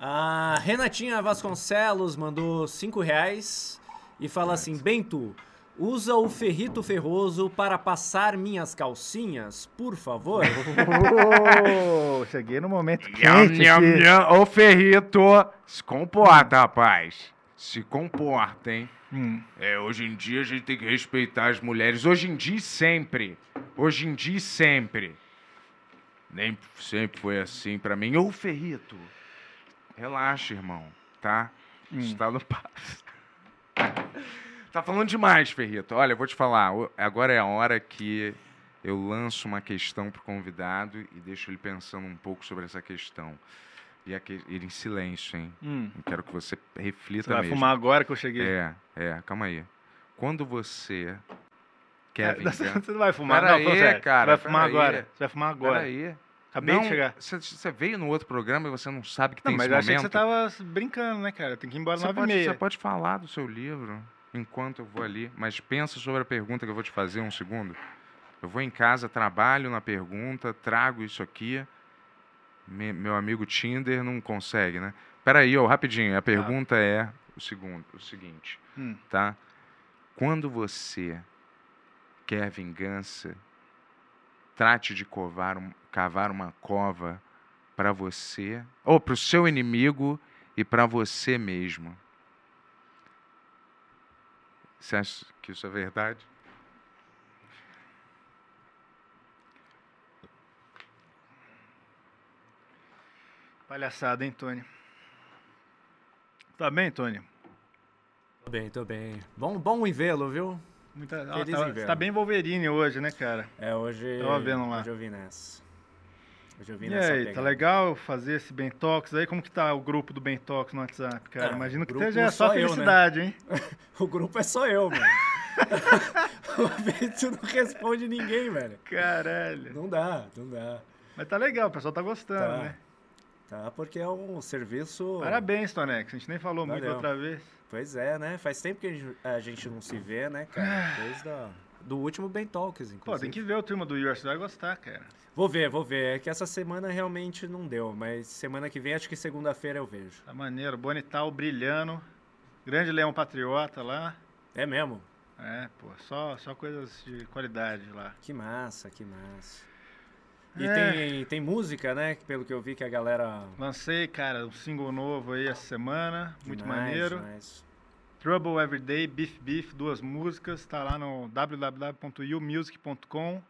a Renatinha Vasconcelos mandou 5 reais e fala assim: Bento, usa o ferrito ferroso para passar minhas calcinhas, por favor. [laughs] Oh, cheguei no momento Nham, quente nham, aqui. nham. Ô, Ferrito, se comporta, rapaz. Se comporta, hein? Hum. É, hoje em dia a gente tem que respeitar as mulheres. Hoje em dia e sempre. Hoje em dia e sempre. Nem sempre foi assim pra mim. Ô, Ferrito, relaxa, irmão, tá? Isso tá no passo. [laughs] tá falando demais, Ferrito. Olha, eu vou te falar. Agora é a hora que eu lanço uma questão pro convidado e deixo ele pensando um pouco sobre essa questão. E aqui, ele em silêncio, hein? Hum. Quero que você reflita Você vai mesmo. fumar agora que eu cheguei. É, é, calma aí. Quando você quer É, vingança... [laughs] Você não vai fumar, Pera não, aí, sério. cara, Você vai fumar pera aí. agora. Você vai fumar agora. Peraí. Acabei Não, de chegar. Você, veio no outro programa e você não sabe que tem Não, mas esse eu achei que você tava brincando, né, cara? Tem que ir embora Você nove e meia. você pode falar do seu livro enquanto eu vou ali, mas pensa sobre a pergunta que eu vou te fazer um segundo. Eu vou em casa, trabalho na pergunta, trago isso aqui. Me- meu amigo Tinder não consegue, né? Peraí, ó, rapidinho. A pergunta é o, segundo, o seguinte, Hum. tá? Quando você quer vingança, trate de covar um- cavar uma cova para você, ou para o seu inimigo e para você mesmo. Você acha que isso é verdade? Palhaçada, hein, Tony? Tá bem, Tony? Tô bem, tô bem. Bom, bom em vê-lo, viu? Muita... Feliz tá, você tá bem Wolverine hoje, né, cara? É, hoje. Tava vendo lá. Hoje eu vi nessa. Hoje eu vi E nessa. aí, tá pegada. legal fazer esse Bentox aí? Como que tá o grupo do Bentox no WhatsApp, cara? Ah, Imagino que esteja só só eu, né? felicidade, hein? [laughs] O grupo é só eu, mano. [laughs] o Bento não responde ninguém, velho. Caralho. Não dá, não dá. Mas tá legal, o pessoal tá gostando, Tá. né? Tá, porque é um serviço. Parabéns, Tonex. A gente nem falou muito Valeu. outra vez. Pois é, né? Faz tempo que a gente- não se vê, né, cara? Desde a, do último Ben Talks, inclusive. Pô, tem que ver o turma do você vai gostar, cara. Vou ver, vou ver. É que essa semana realmente não deu, mas semana que vem, acho que segunda-feira eu vejo. Tá maneiro. Bonital brilhando. Grande Leão Patriota lá. É mesmo? É, pô, só, só coisas de qualidade lá. Que massa, que massa. E É. tem, tem música, né? que Pelo que eu vi que a galera. Lancei, cara, um single novo aí essa semana. Muito Demais, maneiro. demais. Trouble Everyday, Beef Beef, duas músicas. Tá lá no www.youmusic.com.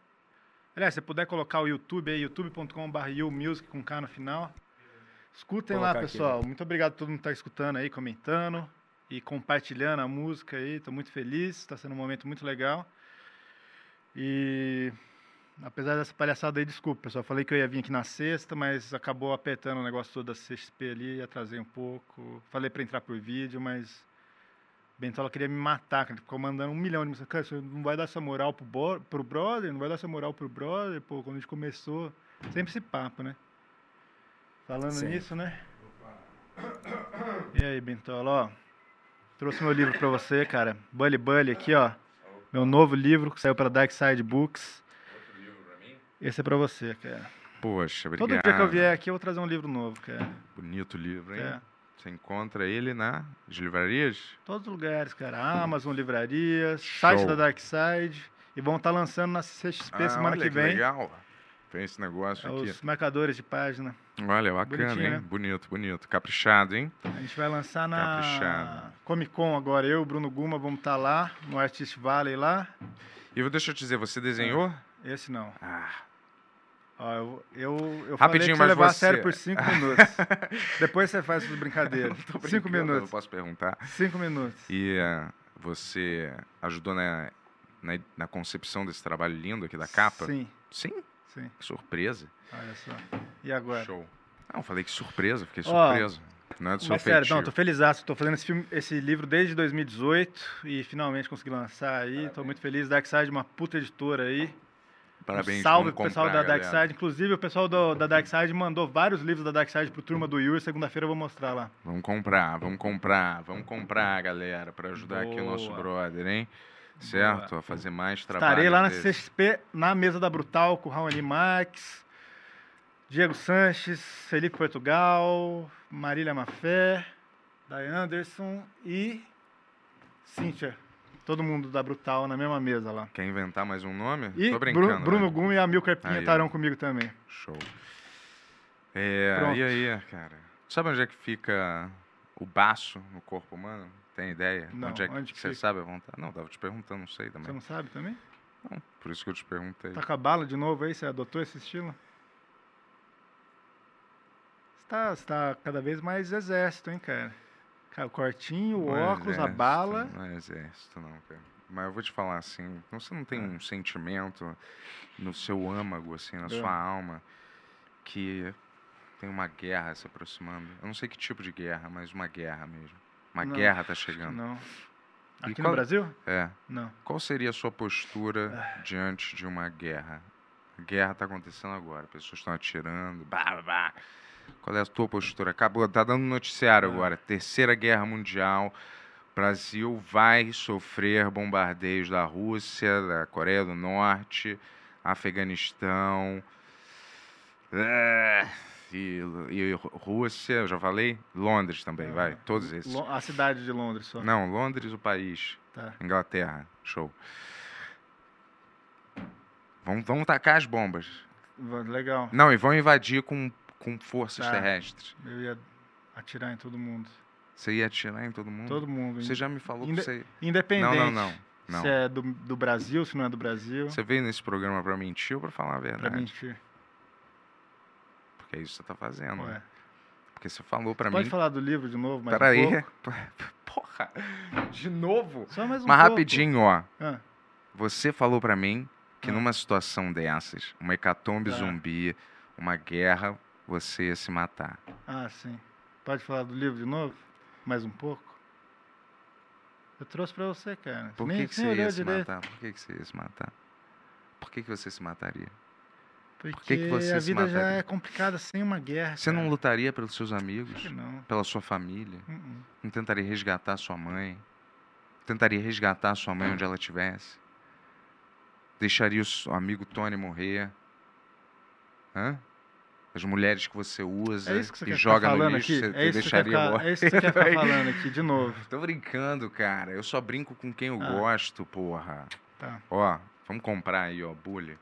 Aliás, se você puder colocar o YouTube aí, youtube.com.br youmusic com K no final. Escutem lá, Colocar aqui, pessoal. Muito obrigado a todo mundo que tá escutando aí, comentando e compartilhando a música aí. Tô muito feliz, tá sendo um momento muito legal. E apesar dessa palhaçada aí, desculpa, pessoal. Falei que eu ia vir aqui na sexta, mas acabou apertando o negócio todo da CXP ali, atrasei um pouco. Falei pra entrar por vídeo, mas Bentola queria me matar. Ele ficou mandando um milhão de mensagens. Cara, você não vai dar essa moral pro, bo- pro brother? Não vai dar essa moral pro brother? Pô, quando a gente começou, sempre esse papo, né? Falando Sim. nisso, né? E aí, Bentola, ó. Trouxe meu livro pra você, cara. Bully Bully aqui, ó. Meu novo livro que saiu pela Dark Side Books. Esse é pra você, cara. Poxa, obrigado. Todo dia que eu vier aqui, eu vou trazer um livro novo, cara. Bonito livro, hein? É. Você encontra ele nas livrarias? Todos os lugares, cara. Amazon, livrarias, site da Dark Side. E vão estar lançando na CXP Ah, semana olha que vem. legal. Tem esse negócio É aqui. os marcadores de página. Olha, bacana, Bonitinho, hein? né? Bonito, bonito. Caprichado, hein? A gente vai lançar na Caprichado. Comic Con agora. Eu, Bruno Guma, vamos estar lá, no Artist Valley lá. E deixa eu te dizer, você desenhou? Esse não. Ah, Ó, eu, eu, eu falei Rapidinho, você mas levar a você- sério por cinco [laughs] minutos. Depois você faz suas brincadeiras. [laughs] Cinco brincando, eu minutos. posso perguntar. Cinco minutos. E ah, você ajudou na, na, na concepção desse trabalho lindo aqui da capa? Sim, Sim? sim. Que surpresa. Olha só. E agora? Show. Não, falei que surpresa, fiquei Ó, surpreso. Não é do seu Mas sério, não, tô feliz. Tô fazendo esse, filme, esse livro desde 2018 e finalmente consegui lançar aí. Tô muito feliz. Darkside, uma puta editora aí. Parabéns, Um salve pro pessoal da galera. Darkside. Inclusive, o pessoal do- da Darkside mandou vários livros da Darkside pro turma do Yuri. Segunda-feira eu vou mostrar lá. Vamos comprar, vamos comprar, vamos comprar, galera, para ajudar aqui o nosso Boa. brother, hein? Certo? A fazer mais trabalho. Estarei lá na CXP, na mesa da Brutal, com o Raoni Marques, Diego Sanches, Felipe Portugal, Marília Mafé, Day Anderson e Cíntia, todo mundo da Brutal na mesma mesa lá. Quer inventar mais um nome? E Tô brincando. Bruno, Bruno né? Gum e a Milcar Pinha estarão comigo também. Show. É, Pronto. e aí, cara? Sabe onde é que fica o baço no corpo humano? Tem ideia? Não, onde é que onde que você fica? sabe a vontade? Não, tava te perguntando, não sei Você também. não sabe também? Não, por isso que eu te perguntei. Tá com a bala de novo aí? Você adotou esse estilo? Você tá, você tá cada vez mais exército, hein, cara? Cara, o cortinho, o Não é óculos, a exército, bala. Não é exército, não, cara. Mas eu vou te falar assim, você não tem Ah. um sentimento no seu âmago, assim, na É. sua alma, que tem uma guerra se aproximando. Eu não sei que tipo de guerra, mas uma guerra mesmo. Uma Não, guerra tá chegando. Não. E Aqui qual- no Brasil? É. Não. Qual seria a sua postura Ah. diante de uma guerra? A guerra está acontecendo agora, pessoas estão atirando, bah, bah, bah. Qual é a tua postura? Acabou, tá dando noticiário Ah. agora. Terceira Guerra Mundial. Brasil vai sofrer bombardeios da Rússia, da Coreia do Norte, Afeganistão. é, E, e Rússia, eu já falei? Londres também, vai. Ah, Todos esses. A cidade de Londres só. Não, Londres, o país. Tá. Inglaterra, show. Vão, vão tacar as bombas. Legal. Não, e vão invadir com, com forças Tá. terrestres. Eu ia atirar em todo mundo. Você ia atirar em todo mundo? Todo mundo. Você já me falou Inde- que você. Independente. Não, não, não. não. Se é do, do Brasil, se não é do Brasil. Você veio nesse programa pra mentir ou pra falar a Pra verdade? mentir. Porque é isso que você tá fazendo. Ué. né? Porque você falou pra Pode mim. falar do livro de novo, mas Peraí. um? [laughs] Porra! De novo? Só mais um Mas pouco. rapidinho, ó. Ah, Você falou pra mim que Ah. numa situação dessas, uma hecatombe Tá. zumbi, uma guerra, você ia se matar. ah, sim. Pode falar do livro de novo? Mais um pouco? Eu trouxe pra você, cara. Por nem, que, que nem você olhou ia se direito. matar? Por que, que você ia se matar? Por que, que você se mataria? Porque que que você a se vida já mataria? é complicada sem uma guerra. Você não cara. lutaria pelos seus amigos? Que não. Pela sua família? Uh-uh. Não tentaria resgatar sua mãe? Tentaria resgatar sua mãe onde ela estivesse? Deixaria o seu amigo Tony morrer? Hã? As mulheres que você usa É que você e joga no lixo, aqui? você É você deixaria ficar, morrer? é isso que você quer ficar [laughs] falando aqui, de novo. Tô brincando, cara. Eu só brinco com quem eu Ah. gosto, porra. Tá. Ó, vamos comprar aí, ó, bully.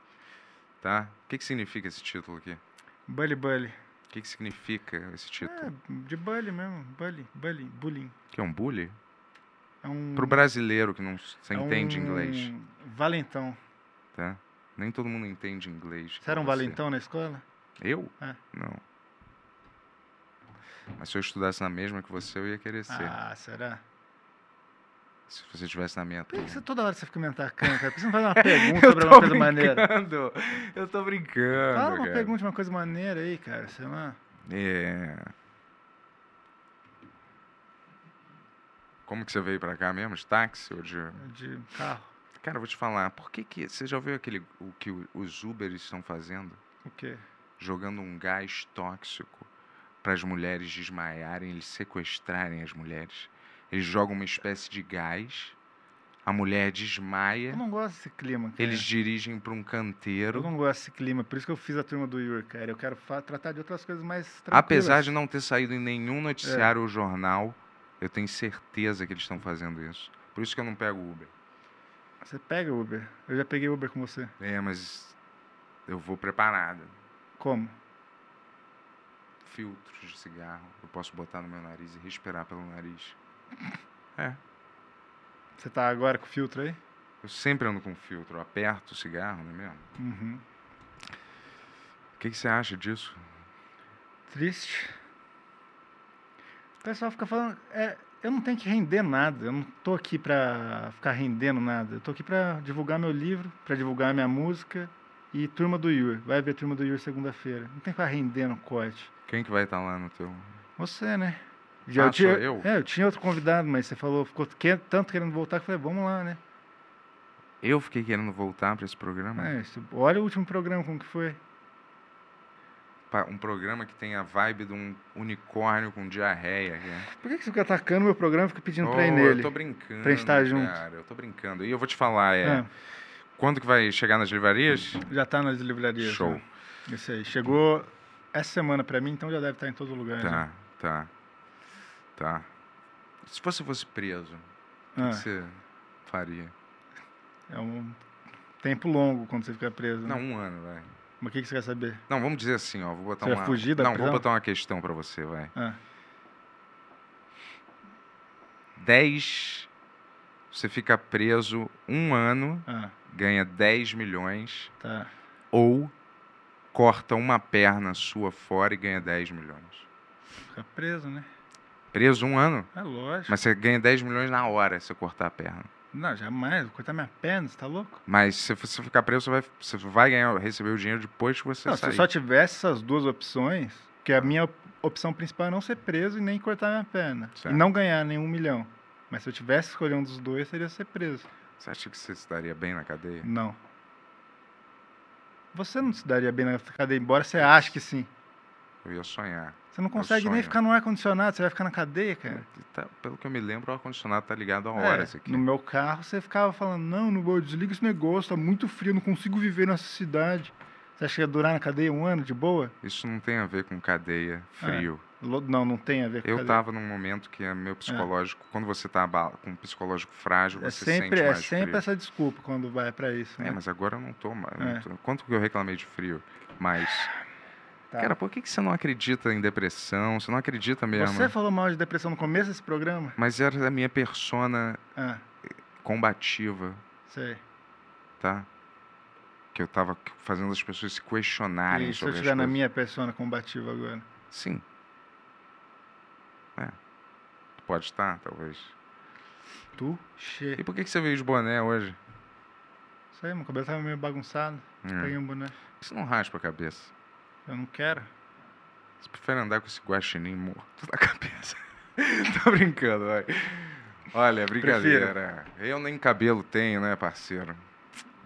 Tá? O que, que significa esse título aqui? Bully Bully. O que, que significa esse título? É, de bully mesmo. Bully, bully, bullying. Que é um bully? É um... Pro brasileiro que não s- você é entende um inglês, Valentão. tá? Nem todo mundo entende inglês. Você era um igual valentão na escola? Eu? É. Não. Mas se eu estudasse na mesma que você, eu ia querer ser. Ah, será? Se você estivesse na minha Por que você, toda hora você fica me atacando, cara? Por que você não faz uma [laughs] pergunta sobre uma coisa maneira? brincando. Eu tô brincando, Fala uma cara. pergunta de uma coisa maneira aí, cara. Sei lá. É. Como que você veio pra cá mesmo? De táxi ou de... De carro. Cara, eu vou te falar, por que que... Você já viu aquele... O que os Ubers estão fazendo? O quê? Jogando um gás tóxico para as mulheres desmaiarem, eles sequestrarem as mulheres. Eles jogam uma espécie de gás, a mulher desmaia, Eu não gosto desse clima, cara. eles dirigem para um Eu canteiro. não gosto desse clima, por isso que eu fiz a turma do Yuri, cara. Eu quero tratar de outras coisas mais tranquilas. Apesar de não ter saído em nenhum noticiário ou jornal, eu tenho certeza que eles estão fazendo isso. Por isso que eu não pego Uber. Você pega Uber. Eu já peguei Uber com você. É, mas eu vou preparado. Como? Filtros de cigarro, eu posso botar no meu nariz e respirar pelo nariz. [laughs] É, Você tá agora com filtro aí? eu sempre ando com filtro, eu aperto o cigarro, não é mesmo? Uhum. O que, que você acha disso? Triste. O pessoal fica falando. É, eu não tenho que render nada. Eu não tô aqui pra ficar rendendo nada. Eu tô aqui pra divulgar meu livro, pra divulgar minha música e turma do Yuri. Vai ver turma do Yuri segunda-feira. Não tem que ficar rendendo corte. Quem que vai estar lá no teu... Você, né? Ah, eu tinha, eu? É, eu tinha outro convidado, mas você falou, ficou que- tanto querendo voltar que eu falei, vamos lá, né? Eu fiquei querendo voltar para esse programa. É, isso- olha o último programa, como que foi. Um programa que tem a vibe de um unicórnio com diarreia. né? Por que, que você fica atacando meu programa e fica pedindo pra ir Oh, nele? Eu tô brincando. pra estar junto. Cara, eu tô brincando. E eu vou te falar, é. Ah, Quando que vai chegar nas livrarias? já tá nas livrarias. Show. né? Isso aí. Chegou essa semana pra mim, então já deve estar em todo lugar. Tá, já. tá. Tá. Se você fosse preso, O Ah. que você faria? É um tempo longo quando você fica preso. né? Não, um ano, vai. Mas o que, que você quer saber? Não, vamos dizer assim, ó. Vou botar Você uma. fugir da Não, prisão? vou botar uma questão pra você, vai. Ah, 10. Você fica preso um ano, ah, ganha 10 milhões, tá. ou corta uma perna sua fora e ganha 10 milhões. Fica preso, né? Preso um ano, É lógico. mas você ganha 10 milhões na hora se você cortar a perna. Não, jamais. Vou cortar minha perna, você tá louco? Mas se você ficar preso, você vai, você vai ganhar, receber o dinheiro depois que você não, se sair. eu só tivesse essas duas opções, que a minha op- opção principal é não ser preso e nem cortar minha perna. Certo. E não ganhar nenhum milhão. Mas se eu tivesse que escolher um dos dois, seria ser preso. Você acha que você estaria bem na cadeia? Não. Você não se daria bem na cadeia, embora você ache que sim. Eu ia sonhar. Você não consegue nem ficar no ar-condicionado, você vai ficar na cadeia, cara. Tá- pelo que eu me lembro, o ar-condicionado tá ligado a É, horas aqui. No meu carro, você ficava falando, não, não desliga esse negócio, tá muito frio, não consigo viver nessa cidade. Você acha que ia durar na cadeia um ano, de boa? Isso não tem a ver com cadeia, É. frio. Lo- Não, não tem a ver com Eu cadeia. tava num momento que é meu psicológico, quando você tá aba- com um psicológico frágil, É você sempre, sente é mais sempre frio. essa desculpa quando vai pra isso, né? É, mas agora eu não tô mais. É. Quanto que eu reclamei de frio? Mas, [sighs] Tá. cara, por que, que você não acredita em depressão? Você não acredita mesmo? Você falou mal de depressão no começo desse programa? Mas era a minha persona Ah, combativa, sei. tá? Que eu tava fazendo as pessoas se questionarem E se eu sobre estiver na minha persona combativa agora? Sim. É. Pode estar, talvez. Tu? Che. E por que, que você veio de boné hoje? Isso aí, meu cabelo tava meio bagunçado. Hum. Peguei um boné. Por que você não raspa a cabeça? Eu não quero. Você prefere andar com esse guaxinim morto [laughs] na cabeça? [laughs] Tô brincando, vai. Olha, brincadeira. Eu nem cabelo tenho, né, parceiro?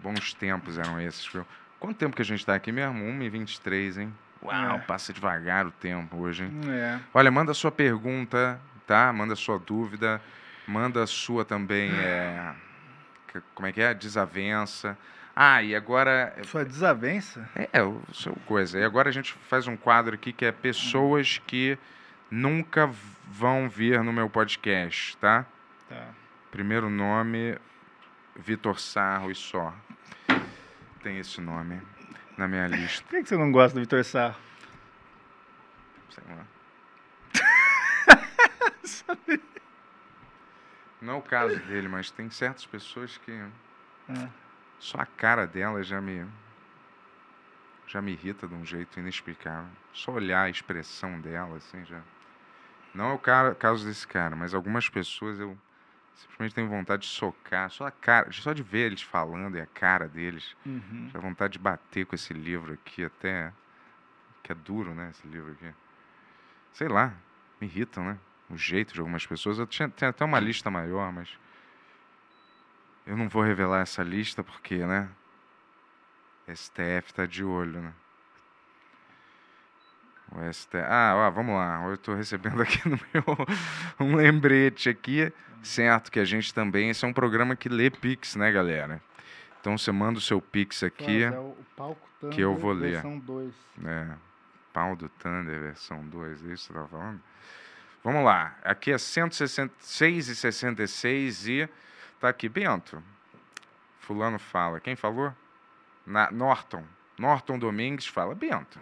Bons tempos eram esses. viu? Quanto tempo que a gente tá aqui mesmo? 1h23, hein? Uau, É. passa devagar o tempo hoje, hein? É. Olha, manda sua pergunta, tá? Manda sua dúvida. Manda a sua também, é... Como é que é? Desavença. Ah, e agora... Sua desavença? É, o seu coisa. E agora a gente faz um quadro aqui que é pessoas que nunca vão vir no meu podcast, tá? Tá. Primeiro nome, Vitor Sarro e só. Tem esse nome na minha [laughs] lista. Por que que você não gosta do Vitor Sarro? Sei lá. [laughs] Não é o caso dele, mas tem certas pessoas que É. só a cara dela já me já me irrita de um jeito inexplicável. Só olhar a expressão dela assim já. Não é o cara- caso desse cara, mas algumas pessoas eu simplesmente tenho vontade de socar, só a cara, só de ver eles falando e a cara deles. Uhum. Dá vontade de bater com esse livro aqui, até. Que é duro, né? Esse livro aqui. Sei lá, me irritam, né? O jeito de algumas pessoas. Eu tinha, tinha até uma lista maior, mas. Eu não vou revelar essa lista porque, né? STF tá de olho, né? O STF. Ah, ó, vamos lá. Eu tô recebendo aqui [laughs] no meu um lembrete aqui, certo? Que a gente também. Esse é um programa que lê Pix, né, galera? Então você manda o seu Pix aqui. É o, palco Thunder, que eu vou ler. versão 2. É, pau do Thunder, versão 2, é isso que você tá falando? Vamos lá, aqui é 166,66 e tá aqui, Bento. Fulano fala, quem falou? Na, Norton. Norton Domingues fala, Bento,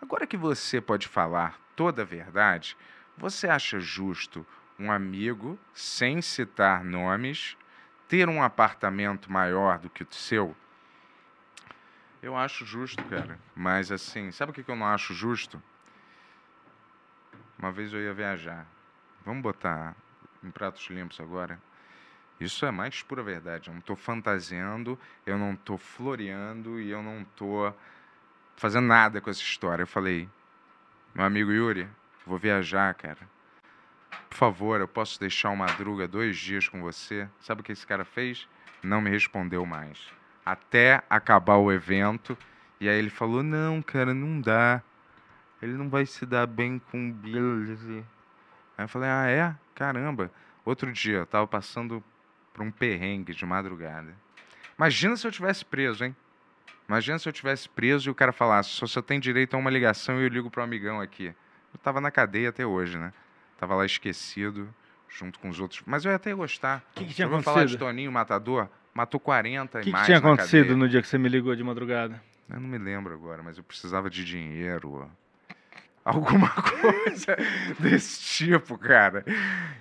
agora que você pode falar toda a verdade, você acha justo um amigo, sem citar nomes, ter um apartamento maior do que o seu? Eu acho justo, cara. Mas assim, sabe o que eu não acho justo? Uma vez eu ia viajar. Vamos botar em pratos limpos agora. Isso é mais pura verdade. Eu não estou fantasiando, eu não estou floreando e eu não estou fazendo nada com essa história. Eu falei, meu amigo Yuri, vou viajar, cara. Por favor, eu posso deixar o Madruga dois dias com você? Sabe o que esse cara fez? Não me respondeu mais até acabar o evento. E aí ele falou: Não, cara, não dá. Ele não vai se dar bem com o Billy. Aí eu falei: Ah, é? Caramba. Outro dia, eu tava passando por um perrengue de madrugada. Imagina se eu tivesse preso, hein? Imagina se eu tivesse preso e o cara falasse: Só você tem direito a uma ligação e eu ligo pro amigão aqui. Eu tava na cadeia até hoje, né? Tava lá esquecido, junto com os outros. Mas eu ia até gostar. O que, que tinha Já ouviu falar de acontecido? Toninho Matador? Matou 40 O e que, que mais tinha acontecido cadeia. no dia que você me ligou de madrugada? Eu não me lembro agora, mas eu precisava de dinheiro. Alguma [laughs] coisa desse tipo, cara.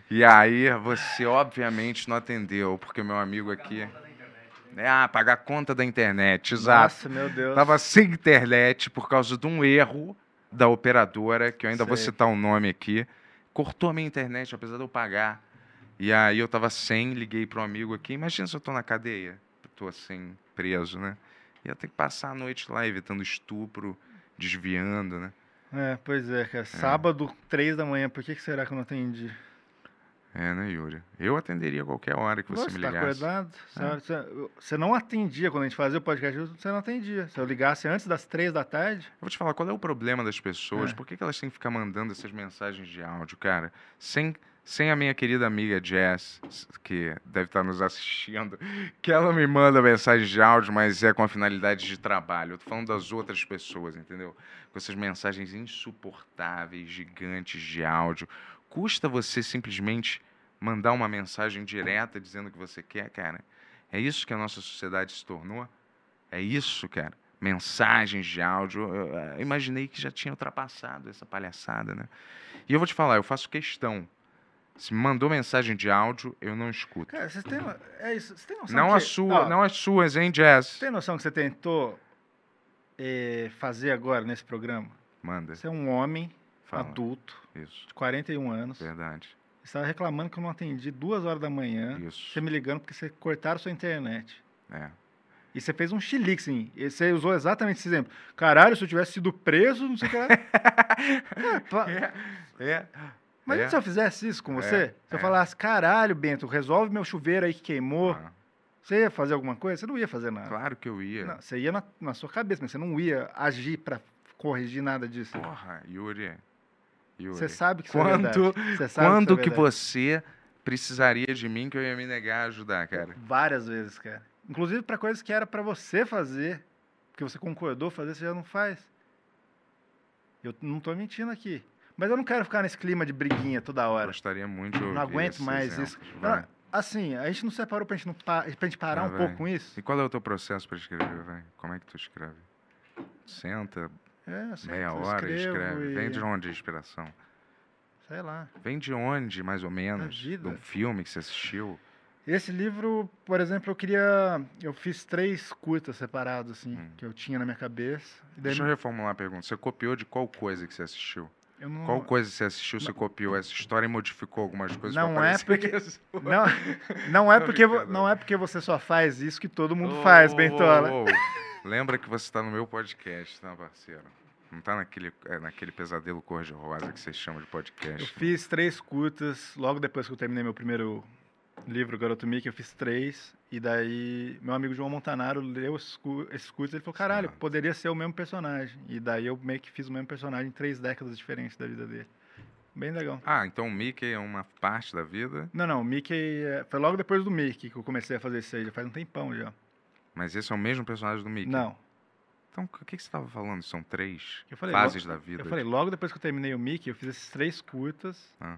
E aí você, obviamente, não atendeu, porque meu amigo aqui. É, ah, pagar a conta da internet, exato. Nossa, meu Deus. Tava sem internet por causa de um erro da operadora, que eu ainda vou Sei. citar o nome aqui. Cortou a minha internet, apesar de eu pagar. E aí eu tava sem, liguei para um amigo aqui. Imagina se eu tô na cadeia. Eu tô assim, preso, né? Ia ter que passar a noite lá evitando estupro, desviando, né? É, pois é, cara. Sábado, três da manhã, por que, que será que eu não atendi? É, né, Yuri? Eu atenderia a qualquer hora que você Você me tá ligasse. acordado? Você, É. você- você não atendia quando a gente fazia o podcast, você não atendia. Se eu ligasse antes das três da tarde, Eu vou te falar, qual é o problema das pessoas? É. Por que, que elas têm que ficar mandando essas mensagens de áudio, cara? Sem, sem a minha querida amiga Jess, que deve estar nos assistindo, que ela me manda mensagem de áudio, mas é com a finalidade de trabalho. Eu tô falando das outras pessoas, entendeu? Com essas mensagens insuportáveis, gigantes de áudio. Custa você simplesmente mandar uma mensagem direta dizendo o que você quer, cara? É isso que a nossa sociedade se tornou? É isso, cara. Mensagens de áudio. Eu, imaginei que já tinha ultrapassado essa palhaçada, né? E eu vou te falar, eu faço questão. Se mandou mensagem de áudio, eu não escuto. cara, vocês têm, no- é isso, você tem noção Não que, as sua, ó, não as suas, hein, Jazz? Você tem noção que você tentou eh, fazer agora nesse programa? Manda, Você é um homem fala. adulto, Isso, de 41 anos. verdade. Você estava reclamando que eu não atendi duas horas da manhã. Isso, Você me ligando porque você cortaram sua internet. é. E você fez um chilique, sim. E você usou exatamente esse exemplo. Caralho, se eu tivesse sido preso, não sei o que lá. [laughs] Pa- É, Mas é. se eu fizesse isso com você, É, se eu é. falasse, caralho, Bento, resolve meu chuveiro aí que queimou, Ah, você ia fazer alguma coisa? Você não ia fazer nada. claro que eu ia. Não, você ia na, na sua cabeça, mas você não ia agir pra corrigir nada disso. Porra, Yuri. Yuri. Você sabe que isso é Quando-. Você sabe Quando isso é que você precisaria de mim que eu ia me negar a ajudar, cara? Várias vezes, cara. Inclusive pra coisas que era pra você fazer, porque você concordou fazer, você já não faz. Eu não tô mentindo aqui. Mas eu não quero ficar nesse clima de briguinha toda hora. Gostaria muito de ouvir Não aguento mais exemplos. isso. Vai. Não, assim, a gente não separou pra gente, não pa- pra gente parar Ah, um pouco com isso? E qual é o teu processo para escrever, vai? Como é que tu escreve? Senta, É, assim, meia hora e escreve. e- Vem de onde a inspiração? Sei lá. Vem de onde, mais ou menos? De um filme que você assistiu? Esse livro, por exemplo, eu queria. Eu fiz três curtas separados, assim, Hum. que eu tinha na minha cabeça. Deixa eu reformular a pergunta. Você copiou de qual coisa que você assistiu? Não, Qual coisa você assistiu, você copiou essa história e modificou algumas coisas Não é porque- [laughs] Não, não, é porque, não é porque você só faz isso que todo mundo faz, Ô, Bentola. ô, ô. Lembra que você está no meu podcast, tá, parceiro? Não tá naquele, é, naquele pesadelo cor-de-rosa que vocês chamam de Eu podcast. fiz três curtas, logo depois que eu terminei meu primeiro livro, Garoto Mickey, eu fiz três. E daí, meu amigo João Montanaro leu esses cu- esses curtas e ele falou: caralho, Certo. poderia ser o mesmo personagem. E daí eu meio que fiz o mesmo personagem em três décadas diferentes da vida dele. Bem legal. Ah, então o Mickey é uma parte da vida, Não, não, o Mickey. é- Foi logo depois do Mickey que eu comecei a fazer isso aí, já faz um tempão já. mas esse é o mesmo personagem do Mickey. Não. Então, o que, que você estava falando? São três Eu falei, fases logo- da vida. Eu falei, logo depois que eu terminei o Mickey, eu fiz esses três curtas Ah.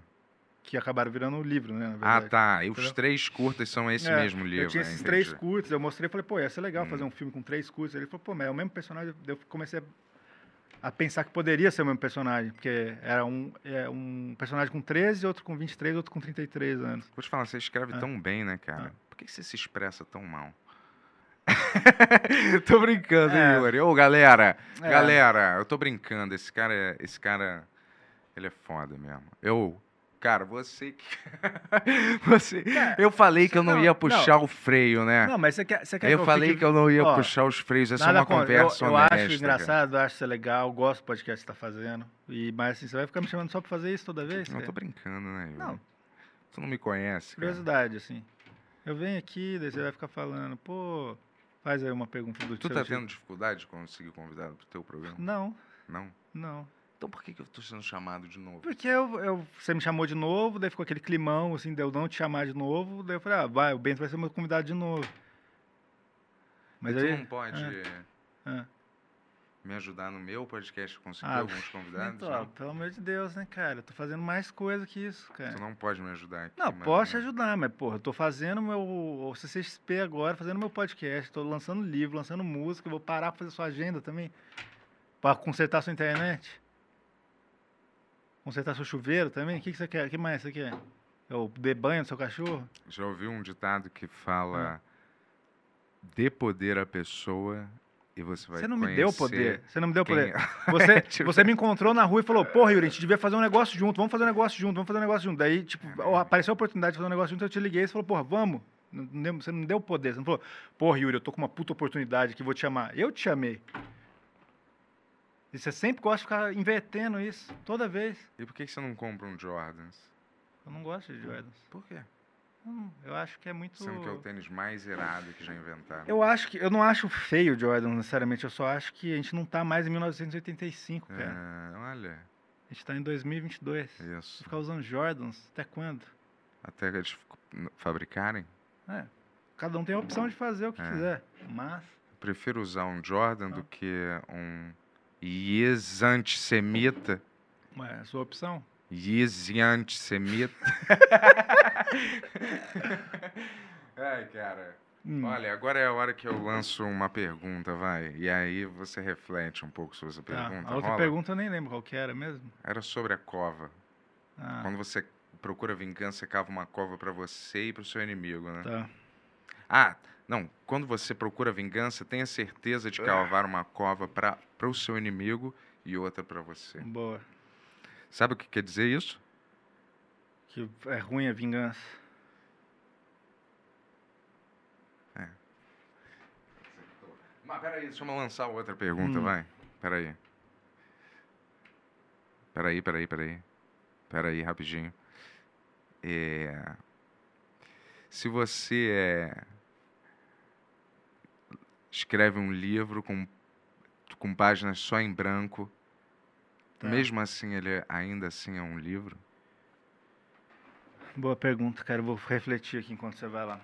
Que acabaram virando livro, né? Ah, tá. E os três curtas são esse É, mesmo livro. Eu tinha né? esses Entendi. três curtas, eu mostrei e falei, pô, ia ser legal Hum. fazer um filme com três curtas. Ele falou, pô, mas é o mesmo personagem. Eu comecei a, a pensar que poderia ser o mesmo personagem, porque era um, é, um personagem com 13, outro com 23, outro com 33 anos. Vou te falar, você escreve É. tão bem, né, cara? É. Por que você se expressa tão mal? [laughs] tô brincando, hein, É. Yuri? Ô, galera, É. galera, eu tô brincando. Esse cara, é- esse cara, ele é foda mesmo. Eu, cara, você que... [laughs] você... Eu falei que eu não, não, ia não. puxar o freio, né? Não, mas você quer, você quer eu que falei fique- que eu não ia Ó, puxar os freios. Essa é uma contra. conversa eu, eu honesta. acho cara. engraçado, eu acho isso legal, eu gosto do podcast que você tá fazendo. E, mas assim, você vai ficar me chamando só pra fazer isso toda vez? Eu cara? tô brincando, né, Yuri? Não. Tu não me conhece, cara. Curiosidade, assim. Eu venho aqui, daí você vai ficar falando, pô, faz aí uma pergunta do Tu tá tipo. tendo dificuldade de conseguir convidado pro teu programa? Não, Não? não. Então por que, que eu tô sendo chamado de novo? Porque eu, eu- você me chamou de novo, daí ficou aquele climão, assim, de eu não te chamar de novo, daí eu falei, ah, vai, o Bento vai ser meu convidado de novo. Mas aí... não pode Ah. me ajudar no meu podcast, conseguir Ah, alguns convidados? Então, não? pelo amor de Deus, né, cara? Eu tô fazendo mais coisa que isso, cara. Tu não pode me ajudar aqui. Não, posso te ajudar, mas, porra, eu tô fazendo meu CCXP agora, fazendo meu podcast, tô lançando livro, lançando música, vou parar pra fazer sua agenda também, pra consertar sua internet. Consertar seu chuveiro também? O que, que você quer? O que mais você quer? Eu dê banho no seu cachorro? Já ouviu um ditado que fala: Ah. dê poder à pessoa e você vai Você não me deu poder. Você não me deu poder. [laughs] Você, [laughs] Tipo- você me encontrou na rua e falou, porra, Yuri, a gente devia fazer um negócio junto, vamos fazer um negócio junto, vamos fazer um negócio junto. Daí, tipo, ó, apareceu a oportunidade de fazer um negócio junto, eu te liguei e você falou, porra, vamos. Você não me deu poder. Você não falou, porra, Yuri, eu tô com uma puta oportunidade aqui, vou te chamar. Eu te chamei. E você sempre gosta de ficar invertendo isso, toda vez. E por que você não compra um Jordans? Eu não gosto de Jordans. Por quê? Hum, Eu acho que é muito... Sendo que é o tênis mais irado que já inventaram. Eu acho que... Eu não acho feio o Jordan, necessariamente. Eu só acho que a gente não tá mais em 1985, cara. É, olha, A gente tá em 2022. isso. Ficar usando Jordans, até quando? Até eles fabricarem. É. Cada um tem a opção de fazer o que É. quiser. Mas. Prefiro usar um Jordan Ah. do que um Yes antissemita. Ué, é a sua opção. Yes antissemita. [laughs] Ai, cara. Hum. Olha, agora é a hora que eu lanço uma pergunta, vai. E aí você reflete um pouco sobre essa Tá, pergunta. A outra Rola? pergunta eu nem lembro qual que era mesmo. Era sobre a cova. Ah, Quando você procura vingança, você cava uma cova pra você e pro seu inimigo, né? tá. Ah, não. Quando você procura vingança, tenha certeza de cavar uma cova para o seu inimigo e outra pra você. Boa. Sabe o que quer dizer isso? Que é ruim a vingança. Mas peraí, deixa eu lançar outra pergunta, Hum. vai. Peraí. Peraí, peraí, peraí. Peraí, rapidinho. É... Se você é... escreve um livro com, com páginas só em branco, Tá. mesmo assim ele ainda assim é um livro? Boa pergunta, cara. Eu vou refletir aqui enquanto você vai lá.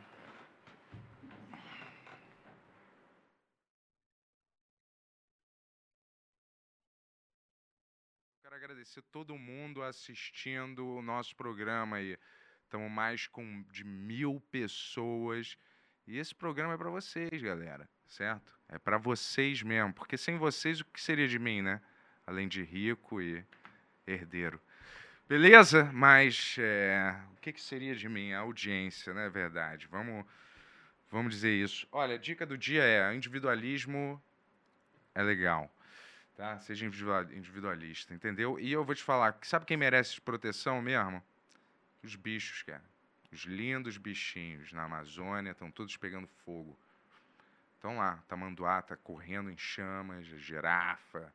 Quero agradecer todo mundo assistindo o nosso programa aí. Estamos mais com de mil pessoas. E esse programa é para vocês, galera. Certo? É para vocês mesmo. Porque sem vocês, o que seria de mim, né? Além de rico e herdeiro. Beleza? Mas é, o que, que seria de mim? A audiência, né? Verdade. Vamos, vamos dizer isso. Olha, a dica do dia é: individualismo é legal tá? Seja individua- individualista, entendeu? E eu vou te falar, sabe quem merece proteção mesmo? Os bichos, cara. Os lindos bichinhos na Amazônia estão todos pegando fogo. Estão lá, tamanduá tá correndo em chamas, girafa,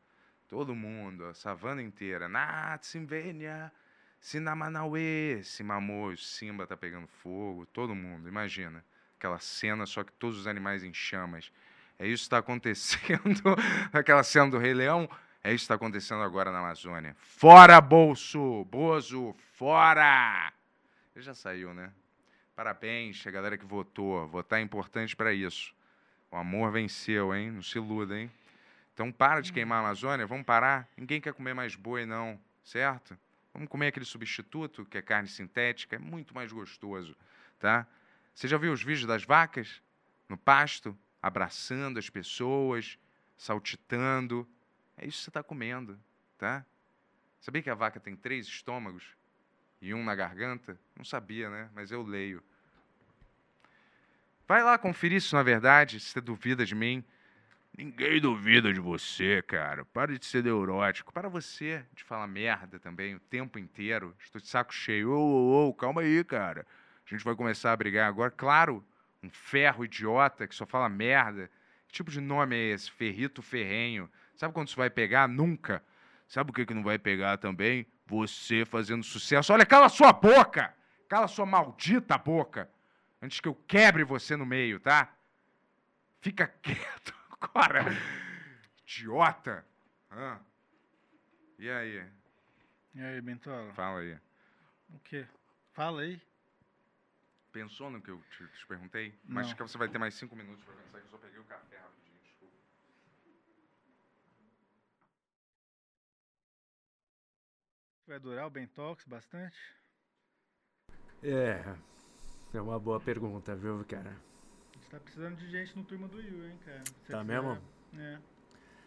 todo mundo, a savana inteira. Natsimvenia, Sinamanauê, Simamô, Simba tá pegando fogo, todo mundo, imagina. Aquela cena, só que todos os animais em chamas. É isso que está acontecendo. [laughs] Aquela cena do Rei Leão. É isso que está acontecendo agora na Amazônia. Fora, bolso! Bozo, fora! Ele já saiu, né? Parabéns a galera que votou. Votar é importante para isso. O amor venceu, hein? Não se iluda, hein? Então para de queimar a Amazônia. Vamos parar. Ninguém quer comer mais boi, não. Certo? Vamos comer aquele substituto, que é carne sintética. É muito mais gostoso, tá? Você já viu os vídeos das vacas no pasto? abraçando as pessoas, saltitando. É isso que você está comendo, tá? Sabia que a vaca tem três estômagos e um na garganta? Não sabia, né? Mas eu leio. Vai lá conferir se na verdade, se você duvida de mim. Ninguém duvida de você, cara. Para de ser neurótico. Para você de falar merda também o tempo inteiro. Estou de saco cheio. Ô, ô, ô, calma aí, cara. A gente vai começar a brigar agora. Claro, um ferro idiota que só fala merda. Que tipo de nome é esse? Ferrito Ferrenho. Sabe quando isso vai pegar? Nunca. Sabe o que, que não vai pegar também? Você fazendo sucesso. Olha, cala sua boca! Cala sua maldita boca! antes que eu quebre você no meio, tá? Fica [laughs] quieto agora, idiota. Ah. E aí? E aí, Bentola? Fala aí. O quê? Fala aí. Pensou no que eu te, te perguntei? Não. Mas acho que você vai ter mais cinco minutos para pensar que eu só peguei o café rapidinho. Vai durar o Bentox bastante? É, é uma boa pergunta, viu, cara? A gente tá precisando de gente no turma do Yu, hein, cara? Tá quiser- mesmo? É.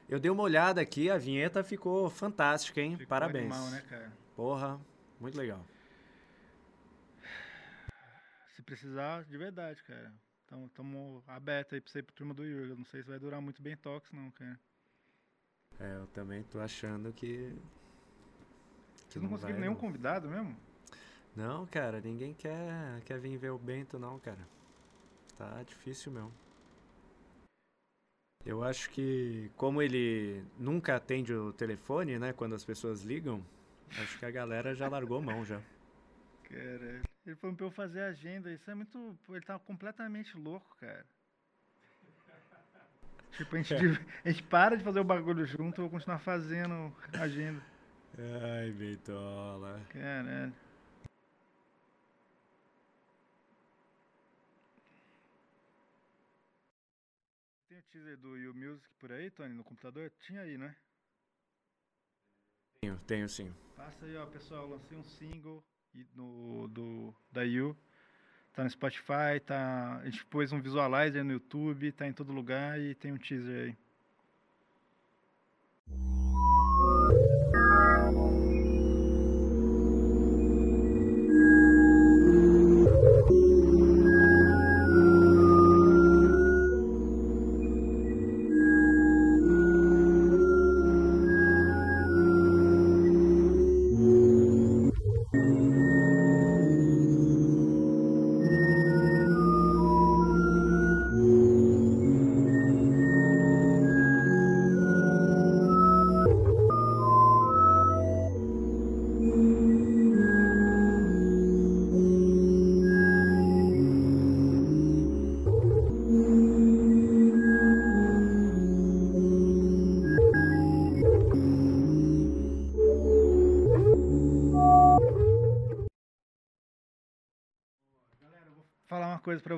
Eu dei uma olhada aqui, a vinheta ficou fantástica, hein? Ficou Parabéns. animal, né, cara? Porra, muito legal. Se precisar, de verdade, cara. Então, estamos abertos aí pra você ir pro turma do Yu. Eu não sei se vai durar muito Bentox, não, cara. É, eu também tô achando que. que Vocês não conseguiram vai, nenhum não. convidado mesmo? Não, cara, ninguém quer, quer vir ver o Bento, não, cara. Tá difícil mesmo. Eu acho que, como ele nunca atende o telefone, né, quando as pessoas ligam, acho que a galera já largou mão já. [laughs] Cara, ele falou pra eu fazer a agenda. Isso é muito. Ele tá completamente louco, cara. Tipo, a gente, [laughs] div- a gente para de fazer o bagulho junto, eu vou continuar fazendo a agenda. Ai, Bentola. Caralho. Teaser do You Music por aí, Tony, no computador? Tinha aí, né? Tenho, tenho sim. Passa aí, ó, pessoal. Lancei um single no, do, da You. Tá no Spotify, tá. A gente pôs um visualizer no YouTube, tá em todo lugar e tem um teaser aí.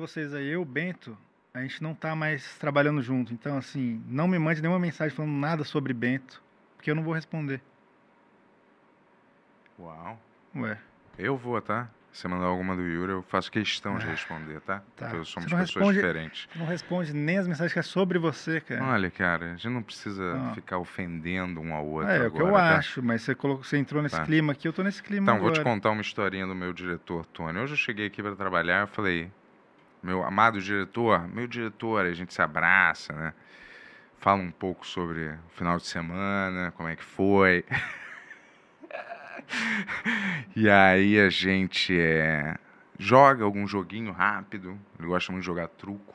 Vocês aí. Eu, Bento, a gente não tá mais trabalhando junto. Então, assim, não me mande nenhuma mensagem falando nada sobre Bento, porque eu não vou responder. Uau. Ué, Eu vou, tá? Se mandar alguma do Yuri, eu faço questão de responder, tá? tá. Porque somos Você não pessoas responde- diferentes. você não responde nem as mensagens que é sobre você, cara. Olha, cara, a gente não precisa Ah. ficar ofendendo um ao outro é, é o que eu tá? acho, mas você, colocou, você entrou nesse Tá. clima aqui, eu tô nesse clima Então, vou agora. te contar uma historinha do meu diretor, Tony. Hoje eu cheguei aqui para trabalhar, eu falei, meu amado diretor, meu diretor, a gente se abraça, né? Fala um pouco sobre o final de semana, como é que foi. [laughs] e aí a gente é, joga algum joguinho rápido. Ele gosta muito de jogar truco.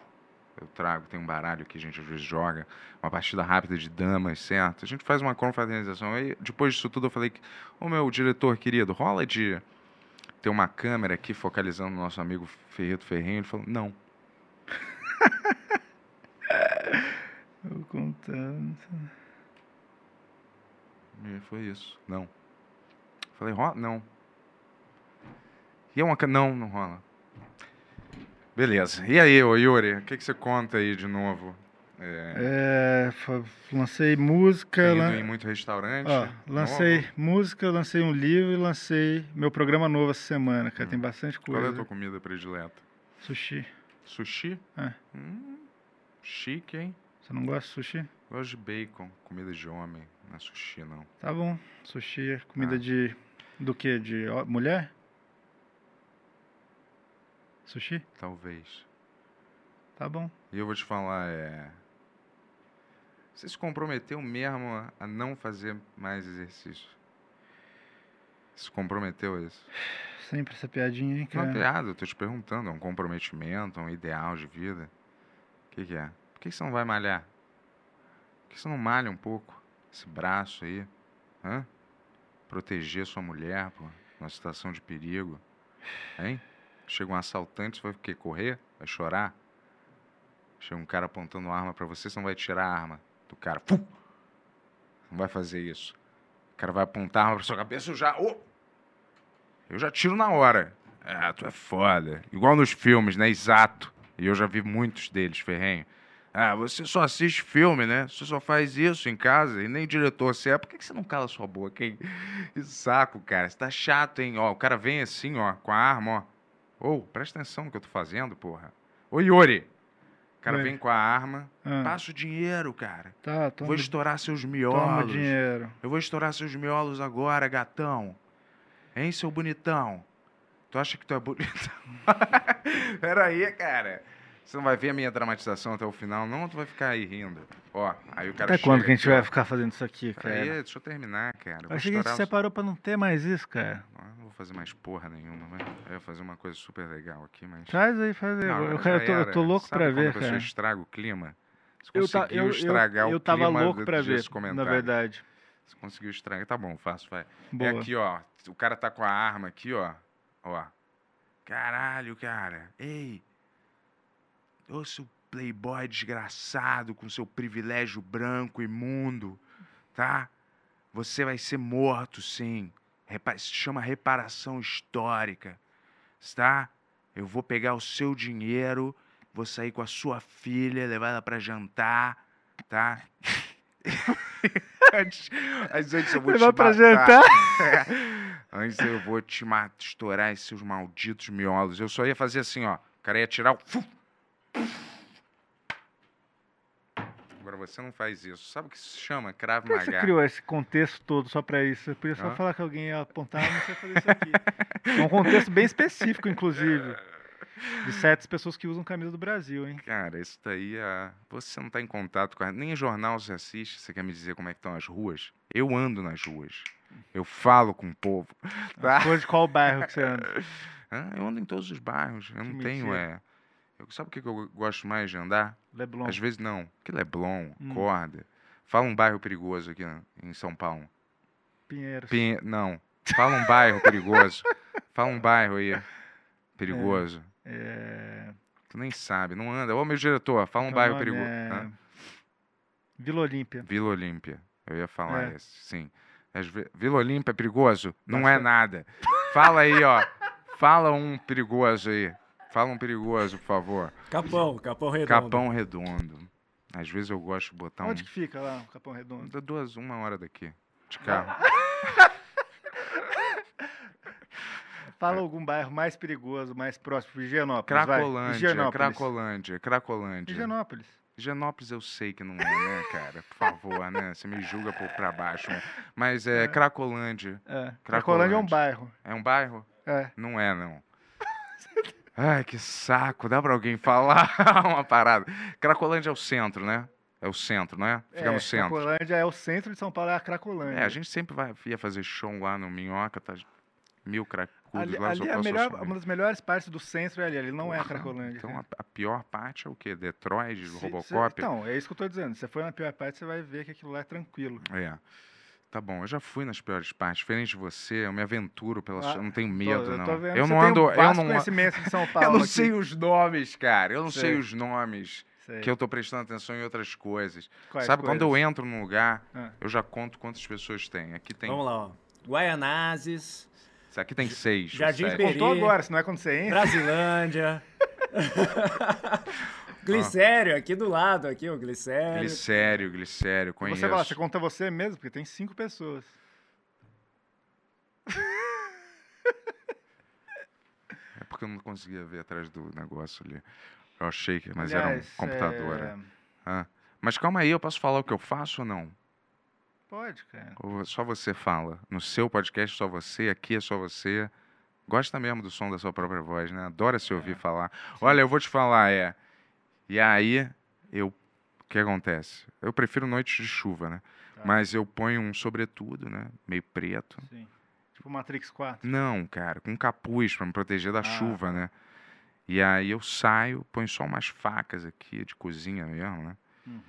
Eu trago, tem um baralho que a gente às vezes joga, uma partida rápida de damas, certo? A gente faz uma confraternização. Aí, depois disso tudo, eu falei que, ô meu diretor querido, rola de ter uma câmera aqui focalizando no nosso amigo Ferreto Ferrenho. Ele falou, não. [laughs] Eu contando. E foi isso, não. Falei, rola? Não. E é uma... Não, não rola. Beleza. E aí, ô Yuri, o que, que você conta aí de novo? É, É, lancei música. lan- em muito restaurante? Ó, lancei novo? música, lancei um livro e lancei meu programa novo essa semana, cara. Tem bastante Qual é coisa. a tua comida predileta? Sushi. Sushi? É. Hum, chique, hein? Você não gosta de sushi? Gosto de bacon, comida de homem, não é sushi, não. Tá bom. Sushi é comida Ah. de. Do que? De mulher? Sushi? Talvez. Tá bom. E eu vou te falar, é. Você se comprometeu mesmo a- não fazer mais exercício? Se comprometeu a isso? Sempre essa piadinha, hein, Não é cara? piada, eu tô te perguntando, é um comprometimento, é um ideal de vida. O que, que é? Por que você não vai malhar? Por que você não malha um pouco? Esse braço aí, hã? Proteger sua mulher, pô, numa situação de perigo. Hein? Chega um assaltante, você vai o quê? Correr? Vai chorar? Chega um cara apontando arma pra você, você não vai tirar a arma do cara. Pum! Não vai fazer isso. O cara vai apontar a arma pra sua cabeça, eu já. Ô! Eu já tiro na hora. Ah, tu é foda. Igual nos filmes, né? Exato. E eu já vi muitos deles, Ferrenho. Ah, você só assiste filme, né? Você só faz isso em casa e nem diretor você é. Por que você não cala sua boca, hein? [laughs] Que saco, cara. Você tá chato, hein? Ó, o cara vem assim, ó, com a arma, ó. Ô, presta atenção no que eu tô fazendo, porra. Ô, Yuri. O cara Oi. vem com a arma. Ah. Passa o dinheiro, cara. Tá, toma, Vou estourar seus toma miolos. dinheiro. Eu vou estourar seus miolos agora, gatão. Hein, seu bonitão? Tu acha que tu é bonitão? [laughs] Peraí, cara. Você não vai ver a minha dramatização até o final, não? Tu vai ficar aí rindo. Ó, aí o cara Até quando que a gente aqui, ó. vai ficar fazendo isso aqui, cara? Peraí, deixa eu terminar, cara. Eu Eu achei que a gente os- separou pra não ter mais isso, cara. Ah, Não vou fazer mais porra nenhuma, mas eu ia fazer uma coisa super legal aqui, mas... Faz aí, faz aí. Não, eu, já eu tô, eu tô louco Sabe pra quando ver, a pessoa cara. estraga o clima? Você Eu, ta, conseguiu eu, estragar eu, o eu tava clima louco pra ver, na comentário. verdade. Você conseguiu estragar. Tá bom, faço, vai. Boa. É aqui, ó. O cara tá com a arma aqui, ó. Ó. Caralho, cara. Ei. Ô, seu playboy desgraçado com seu privilégio branco imundo, tá? Você vai ser morto, sim. Repa se chama reparação histórica, tá? Eu vou pegar o seu dinheiro, vou sair com a sua filha, levar ela pra jantar, tá? [laughs] antes, antes eu vou Levar te pra matar. jantar? [laughs] Antes eu vou te matar, estourar esses seus malditos miolos. Eu só ia fazer assim, ó. O cara ia tirar o. Agora você não faz isso. Sabe o que se chama Krav Por que você criou esse contexto todo só pra isso? Você podia só Hã? falar que alguém ia apontar, mas você ia fazer isso aqui. É um contexto bem específico, inclusive. De certas pessoas que usam camisa do Brasil, hein? Cara, isso daí é. Você não tá em contato com a. Nem jornal você assiste, você quer me dizer como é que estão as ruas? Eu ando nas ruas. Eu falo com o povo. Tá? Coisa de qual bairro que você anda? Eu ando em todos os bairros. Eu Que não tenho, mentira. é. Eu, sabe o que que eu gosto mais de andar? Leblon. Às vezes não. Que Leblon, Hum. Corda. Fala um bairro perigoso aqui né, em São Paulo. Pinheiros. Pinhe... Não. Fala um bairro perigoso. [laughs] Fala um bairro aí. Perigoso. É... Tu nem sabe, não anda. Ô, meu diretor, fala um bairro perigoso. é Hã? Vila Olímpia. Vila Olímpia. Eu ia falar É. esse, sim. Vila Olímpia é perigoso? Não é nada. Fala aí, ó. Fala um perigoso aí. Fala um perigoso, por favor. Capão, Capão Redondo. Capão Redondo. Às vezes eu gosto de botar um. Onde que fica lá, o Capão Redondo? Dá duas, uma hora daqui. De carro. [laughs] Fala algum bairro mais perigoso, mais próximo. Higienópolis, vai. Cracolândia, Higienópolis. Cracolândia, Cracolândia. Higienópolis. Higienópolis eu sei que não é, né, cara? Por favor, né? Você me julga por pra baixo. né? Mas é Cracolândia. É. Cracolândia. Cracolândia é um bairro. É um bairro? É. Não é, não. [laughs] Ai, que saco. Dá pra alguém falar [laughs] uma parada. Cracolândia é o centro, né? É o centro, não é? Fica é, no centro. Cracolândia é o centro de São Paulo, é a Cracolândia. É, a gente sempre vai, ia fazer show lá no Minhoca, tá mil cracudos Ali, lá, ali é melhor, uma das melhores partes do centro é ali, ali não é a Porra, Cracolândia. Então a, a pior parte é o quê? Detroit, Se- Robocop? se- então, é isso que eu tô dizendo. Se você for na pior parte, você vai ver que aquilo lá é tranquilo. É. Tá bom, eu já fui nas piores partes. Diferente de você, eu me aventuro pela Ah, sua. Eu não tenho Tô- medo, eu não. tô vendo eu que não ando. Um eu não, conhecimento de São Paulo. [laughs] eu não aqui. sei os nomes, cara. Eu não sei Sei. os nomes. Sei. Que eu tô prestando atenção em outras coisas. Quais Sabe, quando eu coisas? entro num lugar, Ah. eu já conto quantas pessoas tem. Aqui tem. Vamos lá, ó. Guaianazes, Aqui tem seis. Jardim. Peri. Contou agora, se não é quando você entra. Brasilândia. [laughs] [laughs] Glicério, aqui do lado, aqui, o Glicério. Glicério, glicério, conheço. Você fala, você conta você mesmo, porque tem cinco pessoas. [laughs] É porque eu não conseguia ver atrás do negócio ali. Eu achei que, mas era um Aliás, computador. é, é. Ah. Mas calma aí, eu posso falar o que eu faço ou não? Pode, cara. Ou só você fala? No seu podcast, só você, aqui é só você. Gosta mesmo do som da sua própria voz, né? Adora se É. ouvir falar. Olha, eu vou te falar, é. E aí, eu. O que acontece? Eu prefiro noites de chuva, né? Tá. Mas eu ponho um sobretudo, né? Meio preto. Sim. Tipo Matrix 4. Não, cara, com capuz pra me proteger da Ah, chuva, tá. né? E aí eu saio, ponho só umas facas aqui de cozinha mesmo, né? Uhum.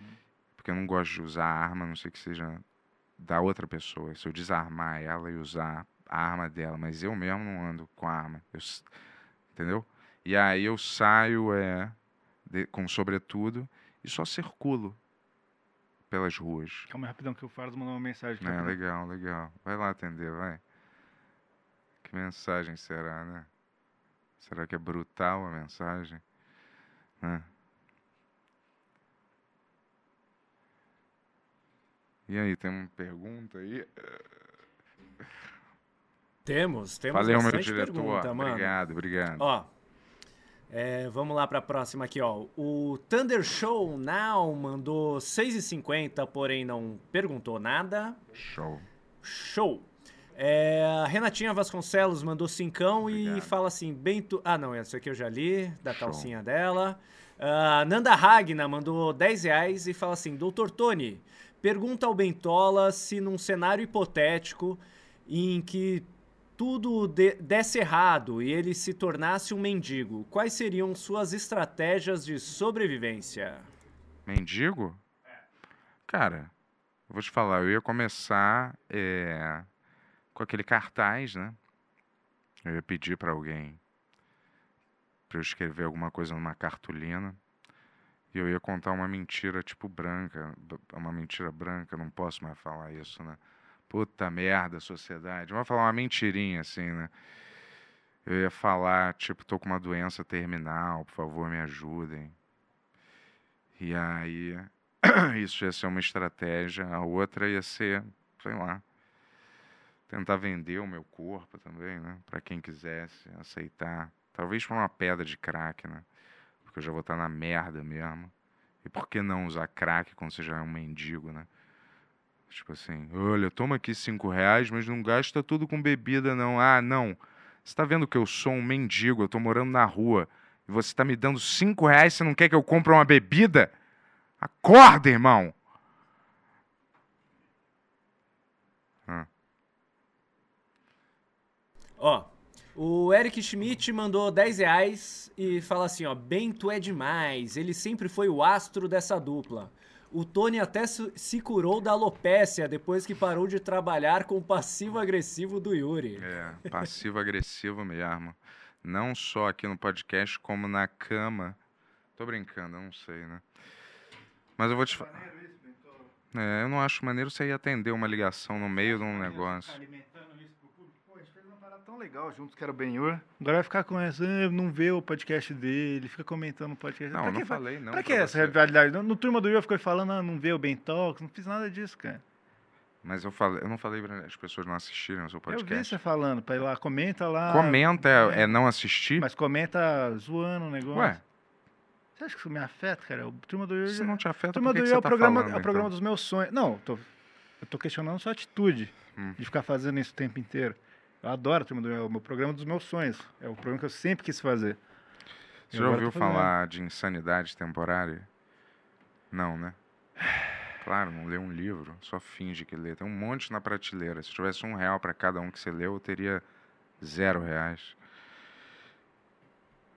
Porque eu não gosto de usar arma, a não sei que seja da outra pessoa. Se eu desarmar ela e usar a arma dela, mas eu mesmo não ando com a arma. eu entendeu? E aí eu saio é, de, com sobretudo, e só circulo pelas ruas. Calma rapidão que o Fardo mandou uma mensagem. É, legal, legal. Vai lá atender, vai. Que mensagem será, né? Será que é brutal a mensagem? Né? E aí, tem uma pergunta aí? Temos, temos Valeu, meu diretor. Pergunta, obrigado, obrigado. Ó, é, vamos lá para a próxima aqui, ó. O Thunder Show Now mandou 6,50, porém não perguntou nada. Show. Show. É, Renatinha Vasconcelos mandou cincão e Obrigado. fala assim, Bento... Ah, não, essa aqui eu já li, da Show. calcinha dela. Ah, Nanda Ragna mandou 10 reais e fala assim, Doutor Tony, pergunta ao Bentola se num cenário hipotético em que tudo de- desse errado e ele se tornasse um mendigo, quais seriam suas estratégias de sobrevivência? Mendigo? Cara, eu vou te falar, eu ia começar é, com aquele cartaz, né? Eu ia pedir para alguém para eu escrever alguma coisa numa cartolina e eu ia contar uma mentira tipo branca, uma mentira branca, não posso mais falar isso, né? Puta merda, sociedade. Vamos falar uma mentirinha assim, né? Eu ia falar, tipo, tô com uma doença terminal, por favor, me ajudem. E aí, [clears throat] isso ia ser uma estratégia. A outra ia ser, sei lá, tentar vender o meu corpo também, né? Para quem quisesse aceitar. Talvez por uma pedra de crack, né? Porque eu já vou estar na merda mesmo. E por que não usar crack quando você já é um mendigo, né? Tipo assim, olha, toma aqui cinco reais, mas não gasta tudo com bebida, não. Ah, não. Você tá vendo que eu sou um mendigo, eu tô morando na rua. E você tá me dando cinco reais, você não quer que eu compre uma bebida? Acorda, irmão! Ó, o Eric Schmidt mandou 10 reais e fala assim, ó, Bento é demais, ele sempre foi o astro dessa dupla. O Tony até se curou da alopécia depois que parou de trabalhar com o passivo-agressivo do Yuri. É, passivo-agressivo mesmo. Não só aqui no podcast, como na cama. Tô brincando, eu não sei, né? Mas eu vou te falar. É, eu não acho maneiro você ir atender uma ligação no meio de um negócio. alimentando isso pro público. Pô, a gente fez uma parada tão legal juntos que era o Benhur. Agora vai ficar com essa, ah, não vê o podcast dele, fica comentando o podcast. Não, pra eu não que, fa- falei, não. Pra pra que essa rivalidade? No, no Turma do Yuri ficou falando, ah, não vê o Ben Talks, não fiz nada disso, cara. Mas eu, falei, eu não falei para as pessoas não assistirem o seu Eu vi podcast. você falando, pra ir lá, comenta lá. Comenta é, é não assistir? Mas comenta zoando o negócio. Ué, Você acha que isso me afeta, cara? O Turma do Yuri... se não te afeta, Turma por que do que é o tá programa, falando, é o programa então? dos meus sonhos. Não, eu tô, eu tô questionando sua atitude Hum. de ficar fazendo isso o tempo inteiro. Eu adoro a Turma do o meu programa dos meus sonhos. É o programa que eu sempre quis fazer. Você já ouviu falar de insanidade temporária? Não, né? Claro, não lê um livro, só finge que lê. Tem um monte na prateleira. Se tivesse um real para cada um que você leu, eu teria zero reais.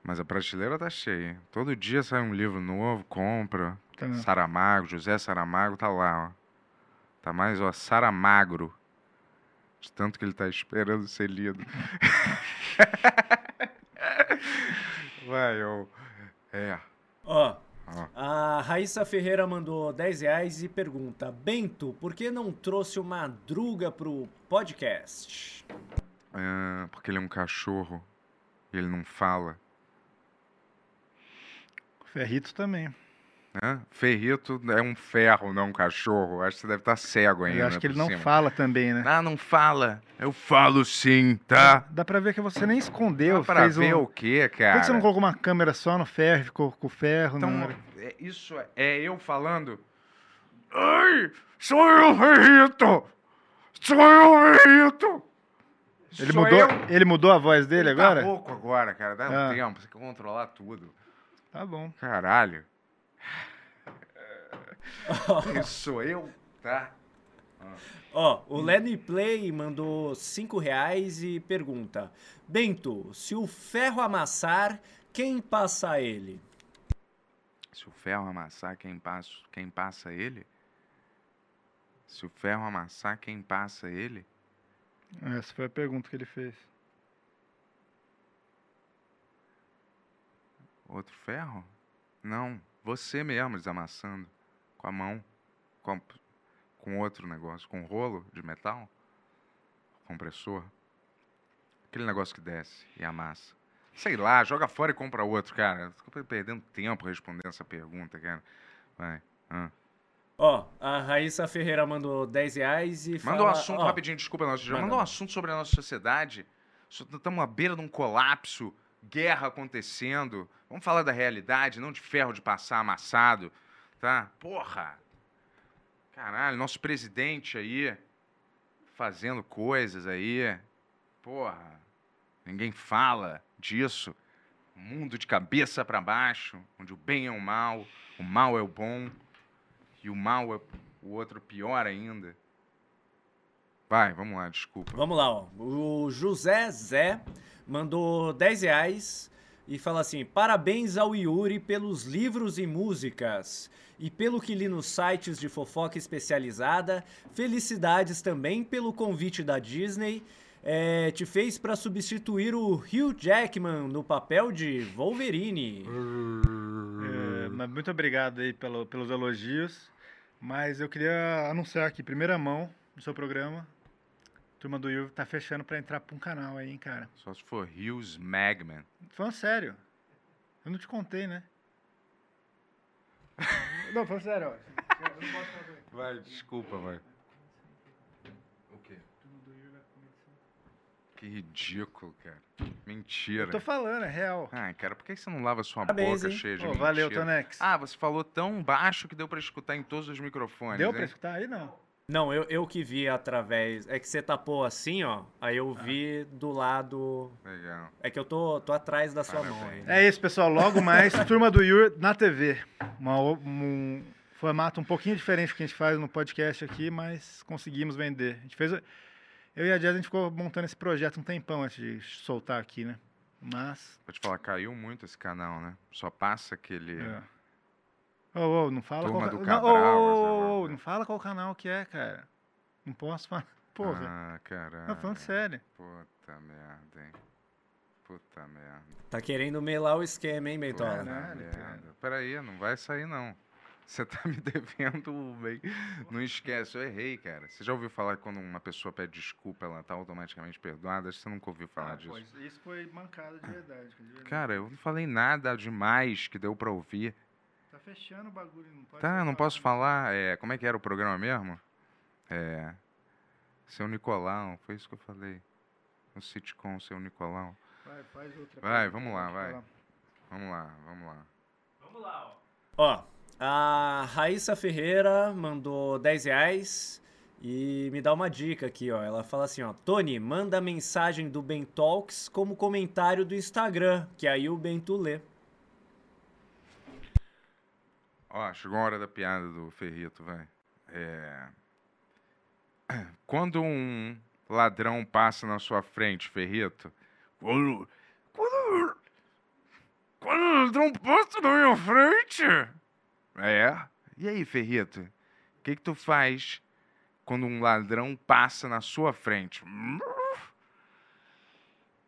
Mas a prateleira tá cheia. Todo dia sai um livro novo, compra. Tá. Saramago, José Saramago tá lá, ó. Tá mais, ó, Saramagro. De tanto que ele tá esperando ser lido. [laughs] Vai, ó. É. Ó, a Raíssa Ferreira mandou 10 reais e pergunta, Bento, por que não trouxe uma druga pro podcast? É, porque ele é um cachorro e ele não fala. Ferrito também. Né? Ferrito é um ferro, não um cachorro. Acho que você deve estar cego ainda. Eu acho que por ele não cima. fala também, né? Ah, não fala. Eu falo sim, tá? Dá pra ver que você nem escondeu. Dá pra fez ver um... o quê, Por cara? que você não colocou uma câmera só no ferro ficou com o ferro? Então, hora? é- isso é, é eu falando. Ai, sou eu, Ferrito! Sou eu, Ferrito! Ele Sou mudou, eu. ele mudou a voz dele Ele tá agora? rouco agora, cara. Dá Ah. um tempo, você quer controlar tudo. Tá bom. Caralho. Isso [laughs] sou eu, tá? Ó, o Lenny Play mandou 5 reais e pergunta, Bento, se o ferro amassar, quem passa ele? Se o ferro amassar, quem passa, quem passa ele? Se o ferro amassar, quem passa ele? Essa foi a pergunta que ele fez. Outro ferro? Não, você mesmo desamassando. Com a mão. Com, com outro negócio. Com um rolo de metal. Compressor. Aquele negócio que desce e amassa. Sei lá, joga fora e compra outro, cara. Tô perdendo tempo respondendo essa pergunta, cara. Vai. Ah. Ó, a Raíssa Ferreira mandou 10 reais e Manda fala... um assunto ó, rapidinho, desculpa, nossa, manda. manda um assunto sobre a nossa sociedade. Estamos à beira de um colapso, guerra acontecendo. Vamos falar da realidade, não de ferro de passar amassado, tá? Porra! Caralho, nosso presidente aí fazendo coisas aí. Porra, ninguém fala disso. Mundo de cabeça para baixo, onde o bem é o mal, o mal é o bom e o mal é o outro pior ainda. Vai, vamos lá, desculpa. Vamos lá, ó. O José Zé mandou 10 reais e fala assim: parabéns ao Yuri pelos livros e músicas. E pelo que li nos sites de fofoca especializada, felicidades também pelo convite da Disney. É, te fez para substituir o Hugh Jackman no papel de Wolverine. É, muito obrigado aí pelo, pelos elogios. Mas eu queria anunciar aqui, primeira mão, no seu programa. A turma do Yuvi tá fechando pra entrar pra um canal aí, hein, cara. Só se for Hughes Magman. Falando sério. Eu não te contei, né? [laughs] não, falando sério, ó. Eu não posso falar. Vai, desculpa, vai. O quê? Que ridículo, cara. Mentira. Eu tô falando, é real. Ah, cara, por que você não lava sua Parabéns, boca hein? cheia de Pô, mentira? valeu, Tonex. Ah, você falou tão baixo que deu pra escutar em todos os microfones, Deu hein? pra escutar aí, não? Não, eu, eu que vi através. É que você tapou assim, ó. Aí eu vi do lado. Legal. É que eu tô, tô atrás da sua Parabéns. mão aí. É isso, pessoal. Logo mais, [laughs] Turma do Yur na TV. Uma um formato um pouquinho diferente do que a gente faz no podcast aqui, mas conseguimos vender. A gente fez. Eu e a Jazz, a gente ficou montando esse projeto um tempão antes de soltar aqui, né? Mas. Vou te falar, caiu muito esse canal, né? Só passa aquele... É. Ô, ô, não fala Turma qual do ca- Cabral, não, ô, não fala qual canal que é, cara. Não posso falar. [laughs] Porra. Ah, caralho. não, falando sério. Puta merda, hein? Puta merda. Tá querendo melar o esquema, hein, Caralho, merda. cara. Peraí, não vai sair, não. Você tá me [laughs] devendo, bem. Não esquece, eu errei, cara. Você já ouviu falar que quando uma pessoa pede desculpa, ela tá automaticamente perdoada? Você nunca ouviu falar Ah, disso. pô, isso- isso foi mancada de verdade. de verdade. Cara, eu não falei nada demais que deu pra ouvir. Tá fechando o bagulho, não pode Tá, não posso falar. É, como é que era o programa mesmo? É. Seu Nicolau, foi isso que eu falei. O sitcom Seu Nicolau. Vai, faz outra Vai, coisa, vamos lá, vai. falar. Vamos lá, vamos lá. Ó, a Raíssa Ferreira mandou 10 reais e me dá uma dica aqui, ó. Ela fala assim, ó. Tony, manda a mensagem do Ben Talks como comentário do Instagram, que aí o Bento lê. Ó, chegou a hora da piada do Ferrito, vai. É. [clears throat] Quando um ladrão passa na sua frente, Ferrito. Quando. Quando. Quando o ladrão passa na minha frente. É? E aí, Ferrito? O que, que tu faz quando um ladrão passa na sua frente?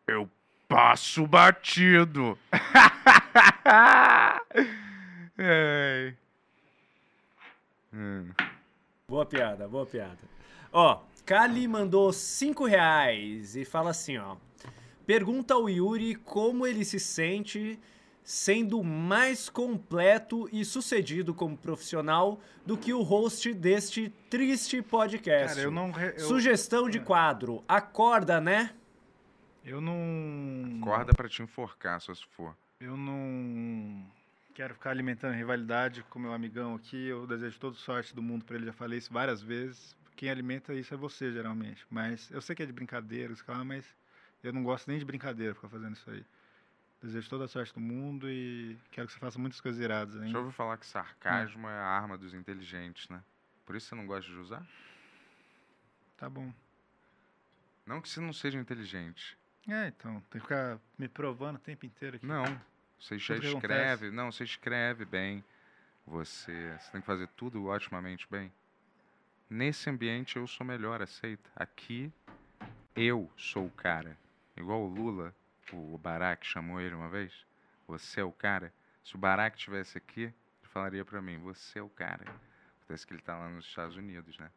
Eu passo batido. [laughs] Hum. Boa piada, boa piada. Ó, Kali mandou 5 reais e fala assim, ó. Pergunta ao Yuri como ele se sente sendo mais completo e sucedido como profissional do que o host deste triste podcast. Cara, eu não. re- Eu, Sugestão de quadro. Acorda, né? eu não. Acorda pra te enforcar, só se for. Eu não quero ficar alimentando rivalidade com meu amigão aqui. Eu desejo toda sorte do mundo pra ele, já falei isso várias vezes. Quem alimenta isso é você, geralmente. Mas eu sei que é de brincadeira, mas eu não gosto nem de brincadeira ficar fazendo isso aí. Desejo toda a sorte do mundo e quero que você faça muitas coisas iradas, hein? Já ouviu falar que sarcasmo é a arma dos inteligentes, né? Por isso você não gosta de usar? Tá bom. Não que você não seja inteligente. É, então, tem que ficar me provando o tempo inteiro aqui. Não. Você já Tudo escreve. Não, você escreve bem. Você, você tem que fazer tudo otimamente bem. Nesse ambiente eu sou melhor, aceita. Aqui eu sou o cara. Igual o Lula, o Barack chamou ele uma vez. Você é o cara. Se o Barack estivesse aqui, ele falaria pra mim, você é o cara. Acontece que ele tá lá nos Estados Unidos, né?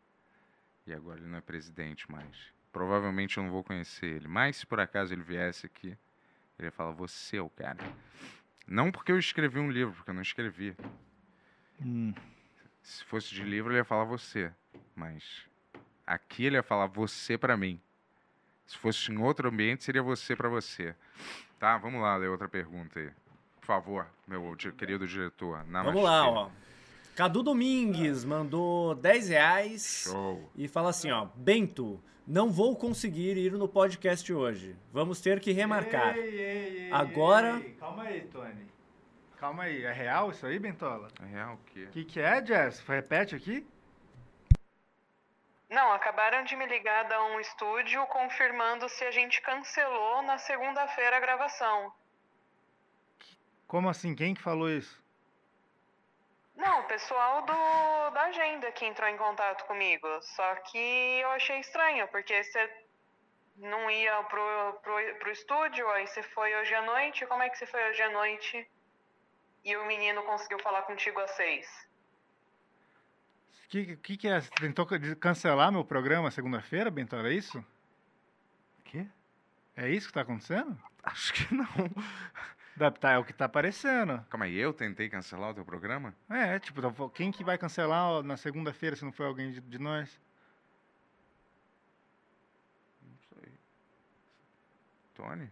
E agora ele não é presidente mais. Provavelmente eu não vou conhecer ele. Mas se por acaso ele viesse aqui, ele ia falar, você é o cara. Não porque eu escrevi um livro, porque eu não escrevi. Hum, Se fosse de livro, ele ia falar você. Mas aqui ele ia falar você pra mim. Se fosse em outro ambiente, seria você pra você. Tá, vamos lá ler outra pergunta aí. Por favor, meu querido diretor. Vamos lá, ó. Cadu Domingues mandou 10 reais Show. e fala assim, ó. Bento, não vou conseguir ir no podcast hoje. Vamos ter que remarcar. Ei, ei, ei, Agora- ei, Calma aí, Tony. Calma aí. É real isso aí, Bentola? É real o quê? O que, que é, Jess? Repete aqui? Não, acabaram de me ligar da um estúdio confirmando se a gente cancelou na segunda-feira a gravação. Como assim? Quem que falou isso? Não, o pessoal do, da agenda que entrou em contato comigo. Só que eu achei estranho, porque você não ia pro, pro, pro estúdio, aí você foi hoje à noite. Como é que você foi hoje à noite? E o menino conseguiu falar contigo às seis? O que, que, que é? Você tentou ca- cancelar meu programa segunda-feira, Bentola? É isso? Quê? É isso que tá acontecendo? Acho que não. Tá, é o que tá aparecendo. Calma aí, eu tentei cancelar o teu programa? É, tipo, quem que vai cancelar na segunda-feira se não for alguém de, de nós? Não sei. Tony?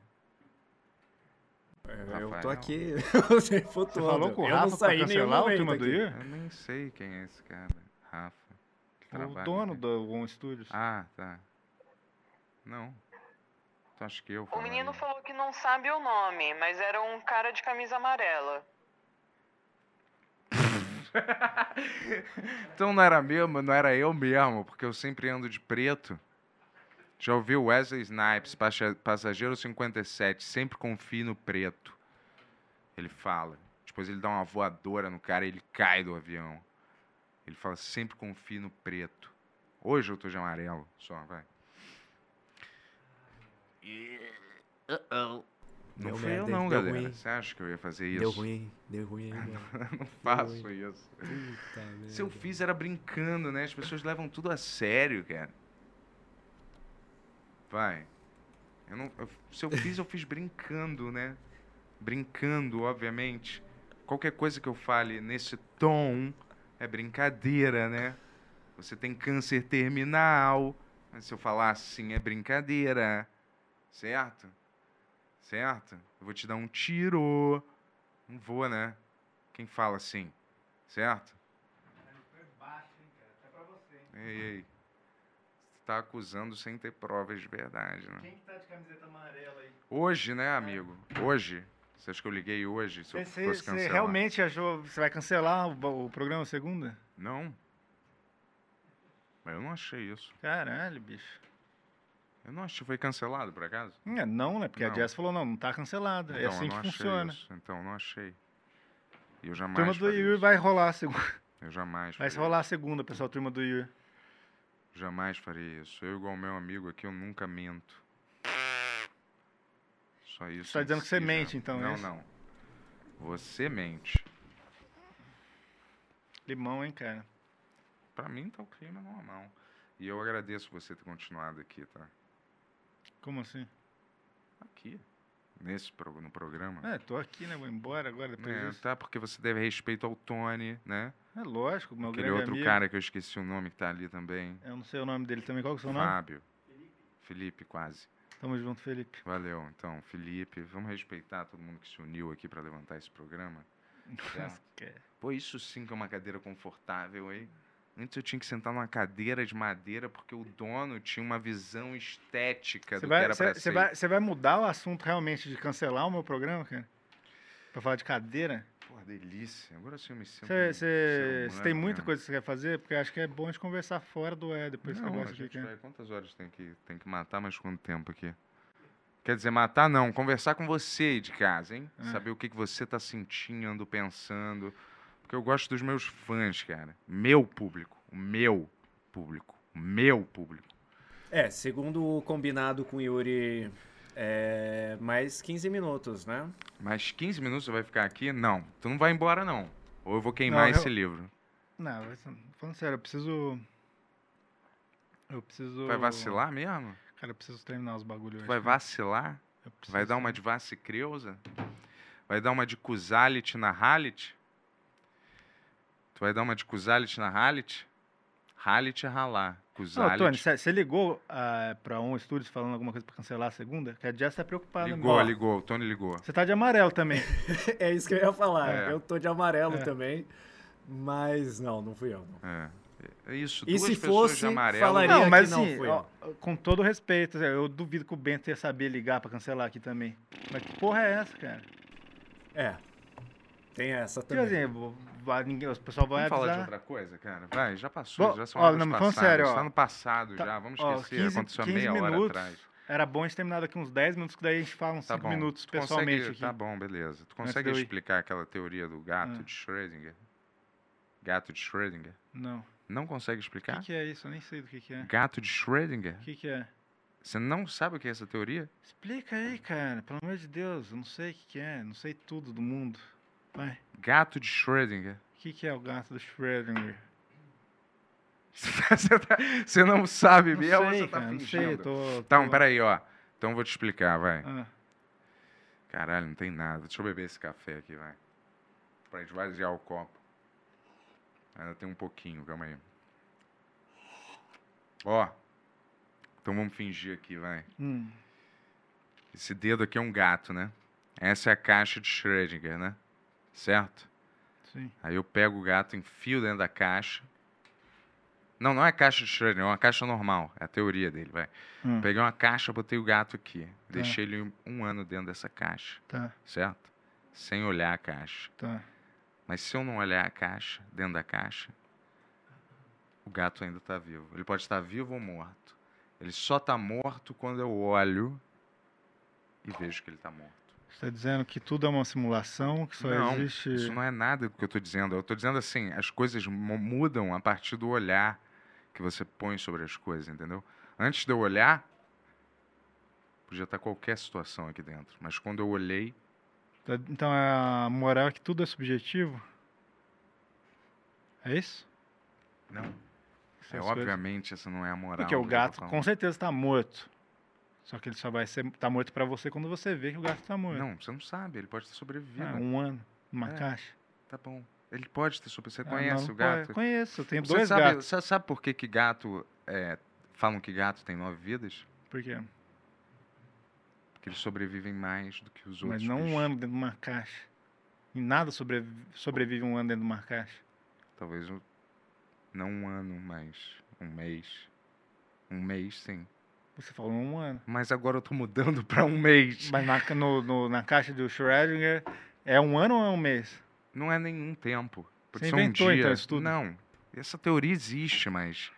É, Eu tô aqui, [laughs] você falou com o eu Rafa não saí pra cancelar o turma do. Ian? Eu nem sei quem é esse cara. Rafa. que O dono aqui. do One Studios. Ah, tá. Não. Acho que eu O menino falou que não sabe o nome, mas era um cara de camisa amarela. [laughs] Então não era mesmo, não era eu mesmo, porque eu sempre ando de preto. Já ouviu Wesley Snipes, passa- passageiro 57, sempre confie no preto. Ele fala. Depois ele dá uma voadora no cara e ele cai do avião. Ele fala, sempre confie no preto. Hoje eu tô de amarelo, só, vai. Não Deu fui eu merda, não, deu galera. ruim. Você acha que eu ia fazer isso? Deu ruim, deu ruim aí, mano. não [laughs] faço ruim. isso. Puta Se eu fiz era brincando, né? As pessoas levam tudo a sério, cara. Vai. Eu não, eu- se eu fiz, eu fiz brincando, né? Brincando, obviamente. Qualquer coisa que eu fale nesse tom é brincadeira, né? Você tem câncer terminal. Mas se eu falar assim, é brincadeira. Certo? Certo? Eu vou te dar um tiro. Não vou, né? Quem fala assim? Certo? Ei, ei. Você tá acusando sem ter provas de verdade, né? Quem que tá de camiseta amarela aí? Hoje, né, amigo? Hoje. Você acha que eu liguei hoje? Se eu Você, fosse você cancelar? realmente achou. Você vai cancelar o, o programa segunda? Não. Mas eu não achei isso. Caralho, bicho. Eu não achei. Foi cancelado, por acaso? É, não, né? Porque a Não. Jess falou, não, não tá cancelado. é Então, assim eu que funciona. isso. Então, não achei. E eu jamais Turma do Yuri vai rolar a segunda. Eu jamais Vai rolar a segunda, pessoal, turma do Yuri. Jamais faria isso. Eu, igual meu amigo aqui, eu nunca mento. Só isso. tá em dizendo que você si mente, já. então, é Não, não. Você mente. Limão, hein, cara? Pra mim tá o clima normal. E eu agradeço você ter continuado aqui, tá? Como assim? Aqui. Nesse pro- no programa. É, tô aqui, né? Vou embora agora depois É, disso. tá, porque você deve respeito ao Tony, né? É lógico, meu Aquele outro amigo. cara que eu esqueci o nome que tá ali também. Eu não sei o nome dele também. Qual que é o seu nome? Fábio. Felipe, quase. Tamo junto, Felipe. Valeu, então, Felipe. Vamos respeitar todo mundo que se uniu aqui pra levantar esse programa. [laughs] Certo? É. Pô, isso sim que é uma cadeira confortável, hein? Antes eu tinha que sentar numa cadeira de madeira porque o dono tinha uma visão estética Você do que vai, era pra você ser. vai, você vai mudar o assunto realmente de cancelar o meu programa, cara? Pra falar de cadeira? Pô, delícia. Agora sim eu me sinto. Você tem muita coisa que você quer fazer? Porque acho que é bom a gente conversar fora do é depois que Não, você a gosta de. Quantas horas tem que, tem que matar, mas quanto tempo aqui? Quer dizer, matar não, conversar com você aí de casa, hein? É. Saber o que, que você tá sentindo, pensando. Porque eu gosto dos meus fãs, cara. Meu público. O meu público. O meu público. É, segundo o combinado com o Yuri, é mais 15 minutos, né? Mais 15 minutos você vai ficar aqui? Não. Tu não vai embora, não. Ou eu vou queimar Não, eu- esse livro. Não, falando sério, eu preciso. Eu preciso. Vai vacilar mesmo? Cara, eu preciso terminar os bagulhos vai cara. vacilar? Vai dar uma de Vassi Creuza? Vai dar uma de Cusalit na Halit? Tu vai dar uma de Kuzalit na Halit? Halit é ralar. Não, Kuzalit. Tony, você ligou ah, pra um estúdio falando alguma coisa pra cancelar a segunda? Que a Jess tá preocupada. ligou, mesmo. ligou. O Tony ligou. Você tá de amarelo também. [laughs] É isso que eu ia falar. É. Eu tô de amarelo É. também. Mas não, não fui eu. Não. É. É isso. E duas se pessoas fosse, de amarelo. falaria- Não, mas que não assim, fui ó, com todo respeito, eu duvido que o Bento ia saber ligar pra cancelar aqui também. Mas que porra é essa, cara? É. Tem essa Tipo também. assim, vou- vai- ninguém, o pessoal vai Vamos falar de avisar. outra coisa, cara? Vai, já passou, Bom, já são ó, não, mas falando passadas. sério, ó. Tá no passado Tá- já, vamos ó, esquecer. 15 Aconteceu 15 meia hora minutos. atrás. Era bom a gente terminar daqui uns 10 minutos, que daí a gente fala uns Tá 5 bom. minutos Tu consegue- pessoalmente aqui. Tá bom, beleza. Tu Antes consegue eu ir. explicar aquela teoria do gato Ah. de Schrödinger? Gato de Schrödinger? Não. Não consegue O explicar? que, que é isso? Eu nem sei do que, que é. Gato de Schrödinger? O que, que é? Você não sabe o que é essa teoria? Explica aí, cara. Pelo amor de Deus. Eu não sei o que, que é. Não sei tudo do mundo. Vai. Gato de Schrödinger. O que, que é o gato do Schrödinger? [laughs] Você, tá- você não sabe Não mesmo sei, você tá cara. Não fingindo? sei. Tô, Então, tô- peraí, ó. Então eu vou te explicar, vai. Ah, Caralho, não tem nada. Deixa eu beber esse café aqui, vai. Pra esvaziar o copo. Ainda tem um pouquinho, calma aí. Ó. Então vamos fingir aqui, vai. hum. Esse dedo aqui é um gato, né? Essa é a caixa de Schrödinger, né? Certo? Sim. Aí eu pego o gato, enfio dentro da caixa. Não, não é caixa de Schrödinger, é uma caixa normal. É a teoria dele, vai. Hum. Peguei uma caixa, botei o gato aqui. Deixei ele um- um ano dentro dessa caixa, Tá, certo? Sem olhar a caixa. tá. Mas se eu não olhar a caixa, dentro da caixa, o gato ainda está vivo. Ele pode estar vivo ou morto. Ele só está morto quando eu olho e vejo que ele está morto. Você tá dizendo que tudo é uma simulação, que só não, existe. isso não é nada do que eu estou dizendo. Eu estou dizendo assim, as coisas mu- mudam a partir do olhar que você põe sobre as coisas, entendeu? Antes de eu olhar, podia estar qualquer situação aqui dentro. Mas quando eu olhei, Tá- Então a moral é que tudo é subjetivo? É isso? não. Essas É, coisas- obviamente, essa não é a moral. Porque o gato com certeza está morto. Só que ele só vai ser tá morto pra você quando você vê que o gato tá morto. Não, você não sabe, ele pode ter sobrevivido. Ah, um ano, numa É. caixa. Tá bom. Ele pode ter sobrevivido. Você Ah, conhece não, o gato? pô, Conheço, eu tenho Você dois sabe, gatos. Você sabe por que, que gato. é, falam que gato tem nove vidas? Por quê? Porque eles sobrevivem mais do que os outros. Mas não um bichos. ano dentro de uma caixa. E nada sobrevive, sobrevive um ano dentro de uma caixa. Talvez um- não um ano, mas um mês. Um mês, sim. Você falou um ano. Mas agora eu tô mudando pra um mês. Mas na, no, no- na caixa do Schrödinger é um ano ou é um mês? Não é nenhum tempo. Pode Você ser um inventou, dia. então, isso tudo? Não. Essa teoria existe, mas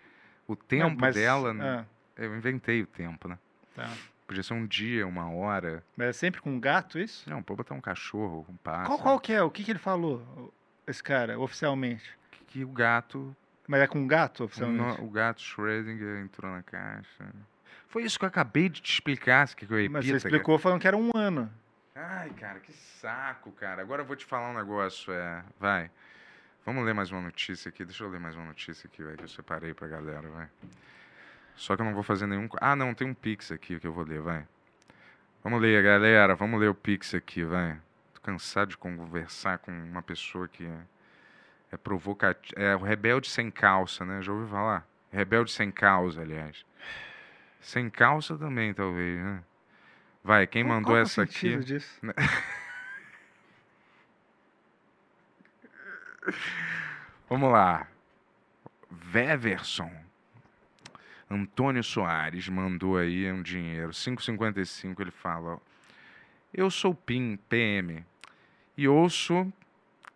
o tempo mas- dela. ah, Eu inventei o tempo, né? tá. Podia ser um dia, uma hora. Mas é sempre com um gato isso? Não, pode botar um cachorro, um pássaro. Qual, qual que é? O que, que ele falou, esse cara, oficialmente? Que, que o gato. Mas é com um gato, O, oficialmente? no- o gato Schrödinger entrou na caixa. Foi isso que eu acabei de te explicar. Que eu repita? Mas você cara? explicou falando que era um ano. Ai, cara, que saco, cara. Agora eu vou te falar um negócio, é. Vai. Vamos ler mais uma notícia aqui. Deixa eu ler mais uma notícia aqui, vai, que eu separei pra galera, vai. Só que eu não vou fazer nenhum. Ah, não, tem um Pix aqui que eu vou ler, vai. Vamos ler, galera. Vamos ler o Pix aqui, vai. Tô cansado de conversar com uma pessoa que é, é provocativa. É o rebelde sem calça, né? Já ouviu falar? Rebelde sem causa, aliás. Sem calça também, talvez, né? Vai, quem Qual- mandou qual é essa aqui? disso? [laughs] Vamos lá. Veverson. Antônio Soares mandou aí um dinheiro. 5,55 ele fala. ó, Eu sou PIM, PM, e ouço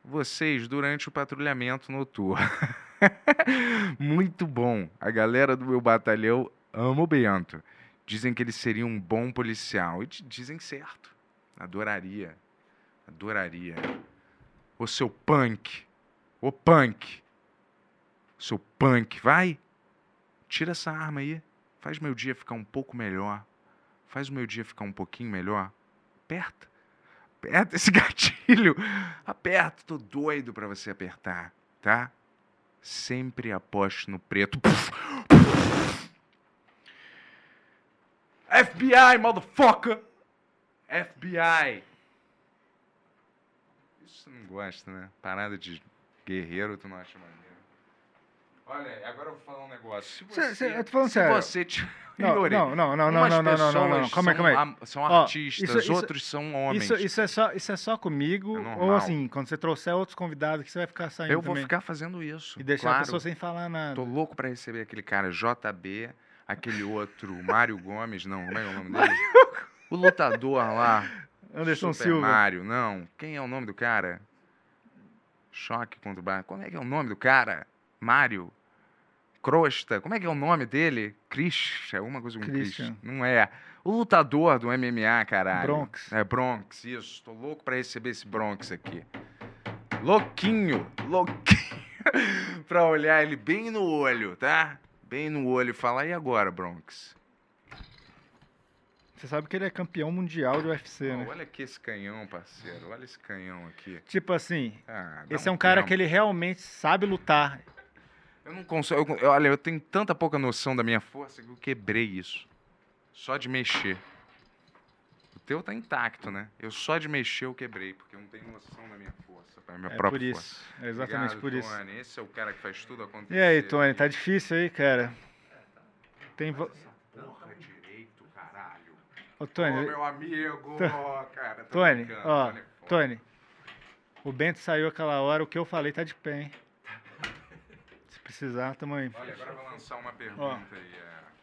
vocês durante o patrulhamento noturno. [laughs] Muito bom. A galera do meu batalhão ama o Bento. Dizem que ele seria um bom policial. E di- dizem certo. Adoraria. Adoraria. Ô seu punk. Ô punk. Seu punk, vai. Tira essa arma aí. Faz meu dia ficar um pouco melhor. Faz o meu dia ficar um pouquinho melhor. Aperta. Aperta esse [laughs] gatilho. Aperta. Tô doido pra você apertar, tá? Sempre aposte no preto. FBI, motherfucker! FBI! Isso você não gosta, né? Parada de Guerreiro, tu não acha maneiro? Olha, agora eu vou falar um negócio. Se Cê- você, cê- eu tô falando se sério. você te... Não, não, não, não, não, não, não, não, não, não, calma aí, calma aí. são artistas, isso- isso- outros são homens. Isso, isso, é só, isso é só comigo, É ou assim, quando você trouxer outros convidados que você vai ficar saindo eu vou também. ficar fazendo isso. E deixar claro. a pessoa sem falar nada. Tô louco pra receber aquele cara JB, aquele outro Mário Gomes, não, como é é o nome dele? O lutador lá. Anderson Super Silva. Mário, não. Quem é o nome do cara? Choque contra o Bar. Como é que é o nome do cara? Mário. Crosta. Como é que é o nome dele? Christian. Alguma coisa com Christian. Christian. Não é. O lutador do MMA, caralho. Bronx. É, Bronx, isso. Tô louco pra receber esse Bronx aqui. Louquinho. Louquinho. [laughs] pra olhar ele bem no olho, tá? Bem no olho e falar, e agora, Bronx? Você sabe que ele é campeão mundial de UFC, Ó, né? olha aqui esse canhão, parceiro. Olha esse canhão aqui. Tipo assim, Ah, esse é um cara tempo. que ele realmente sabe lutar. Eu não consigo. eu- olha, eu tenho tanta pouca noção da minha força que eu quebrei isso. Só de mexer. O teu tá intacto, né? Eu só de mexer eu quebrei, porque eu não tenho noção da minha força, da minha É por própria isso. força. É exatamente Obrigado, por isso. Tony. Esse é o cara que faz tudo acontecer. E aí, Tony, tá difícil aí, cara? Tem. vo- Porra direito, caralho. Ô, Ô, Tony, meu amigo, cara. tô Tony, ó, Tony é. Tony. O Bento saiu aquela hora, o que eu falei tá de pé, hein? [laughs] Se precisar, tamo aí. Olha, agora eu vou lançar uma pergunta aí. é.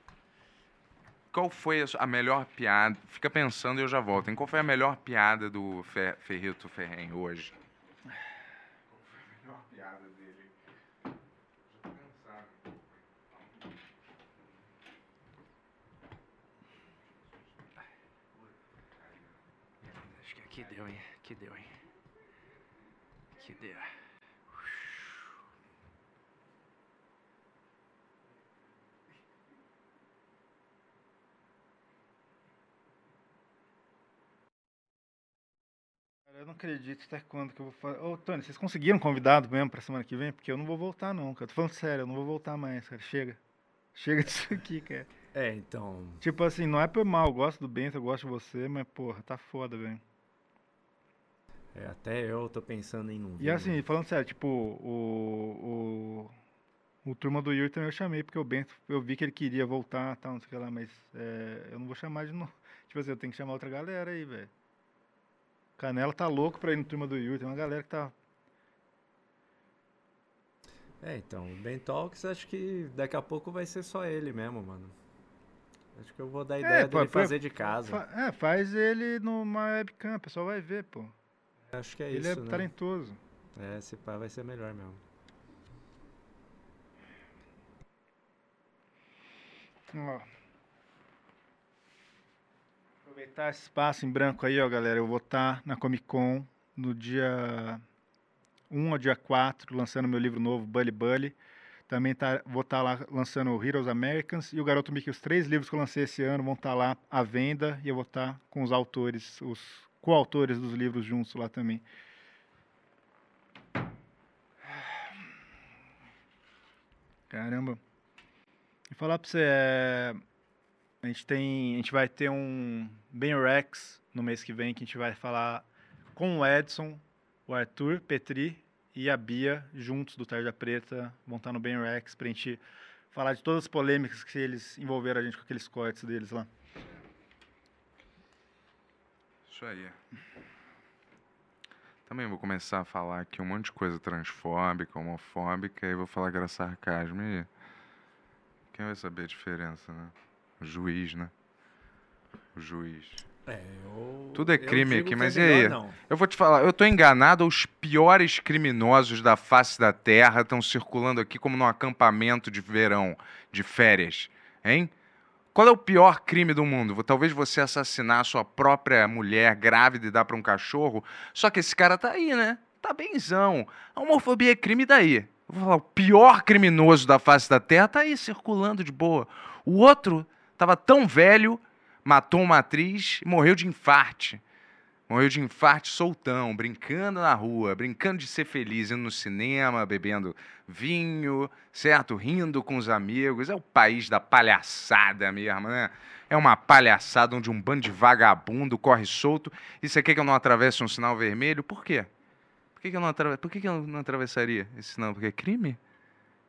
Qual foi a, melhor piada? Fica pensando e eu já volto. Hein? Qual foi a melhor piada do Fer, Ferrito Ferren hoje? Qual foi a melhor piada dele? Já. Acho que aqui deu, hein? Aqui deu, hein? Aqui deu. Eu não acredito até quando que eu vou fazer. Ô, Tony, vocês conseguiram convidado mesmo pra semana que vem? Porque eu não vou voltar, não, cara. Tô falando sério, eu não vou voltar mais, cara. Chega. [laughs] Chega disso aqui, cara. É, então. Tipo assim, não é por mal, eu gosto do Bento, eu gosto de você, mas, porra, tá foda, velho. É, até eu tô pensando em vir. E assim, falando sério, tipo, o, o, o Turma do Yuri também eu chamei, porque o Bento, eu vi que ele queria voltar tal, não sei o que lá, mas é, eu não vou chamar de novo. [laughs] Tipo assim, eu tenho que chamar outra galera aí, velho. Canela tá louco pra ir no Turma do Yuri, tem uma galera que tá... É, então, o Ben Talks acho que daqui a pouco vai ser só ele mesmo, mano. Acho que eu vou dar a ideia pô, dele pô, fazer de casa. Fa- é, faz ele numa webcam, o pessoal vai ver, pô. Acho que é ele isso, é né? talentoso. É, esse pá vai ser melhor mesmo. Ó. Aproveitar esse espaço em branco aí, ó, galera. Eu vou estar na Comic Con no dia 1 ao dia 4, lançando meu livro novo, Bully Bully. Também tá, vou estar lá lançando Heroes Americans e o Garoto Mickey. Os três livros que eu lancei esse ano vão estar lá à venda e eu vou estar com os autores, os coautores dos livros juntos lá também. Caramba. E falar pra você, é, a gente tem, a gente vai ter um Ben Rex no mês que vem que a gente vai falar com o Edson, o Arthur, Petri e a Bia juntos do Tarja Preta, vão estar no Ben Rex pra gente falar de todas as polêmicas que eles envolveram a gente com aqueles cortes deles lá. Isso aí. Também vou começar a falar aqui um monte de coisa transfóbica, homofóbica, e vou falar que era sarcasmo. E quem vai saber a diferença, né? O juiz, né? O juiz. É, eu. Tudo é crime aqui, mas é e aí? Não. Eu vou te falar, eu tô enganado, os piores criminosos da face da terra estão circulando aqui como num acampamento de verão, de férias, hein? Qual é o pior crime do mundo? Talvez você assassinar a sua própria mulher grávida e dar pra um cachorro, só que esse cara tá aí, né? Tá benzão. A homofobia é crime daí. Eu vou falar, o pior criminoso da face da terra tá aí circulando de boa. O outro tava tão velho, matou uma atriz e morreu de infarte. Morreu de infarte soltão, brincando na rua, brincando de ser feliz, indo no cinema, bebendo vinho, certo? Rindo com os amigos. É o país da palhaçada mesmo, né? É uma palhaçada onde um bando de vagabundo corre solto. E você quer que eu não atravesse um sinal vermelho? Por quê? Por que, que eu não. Por que, que eu não atravessaria esse sinal? Porque é crime?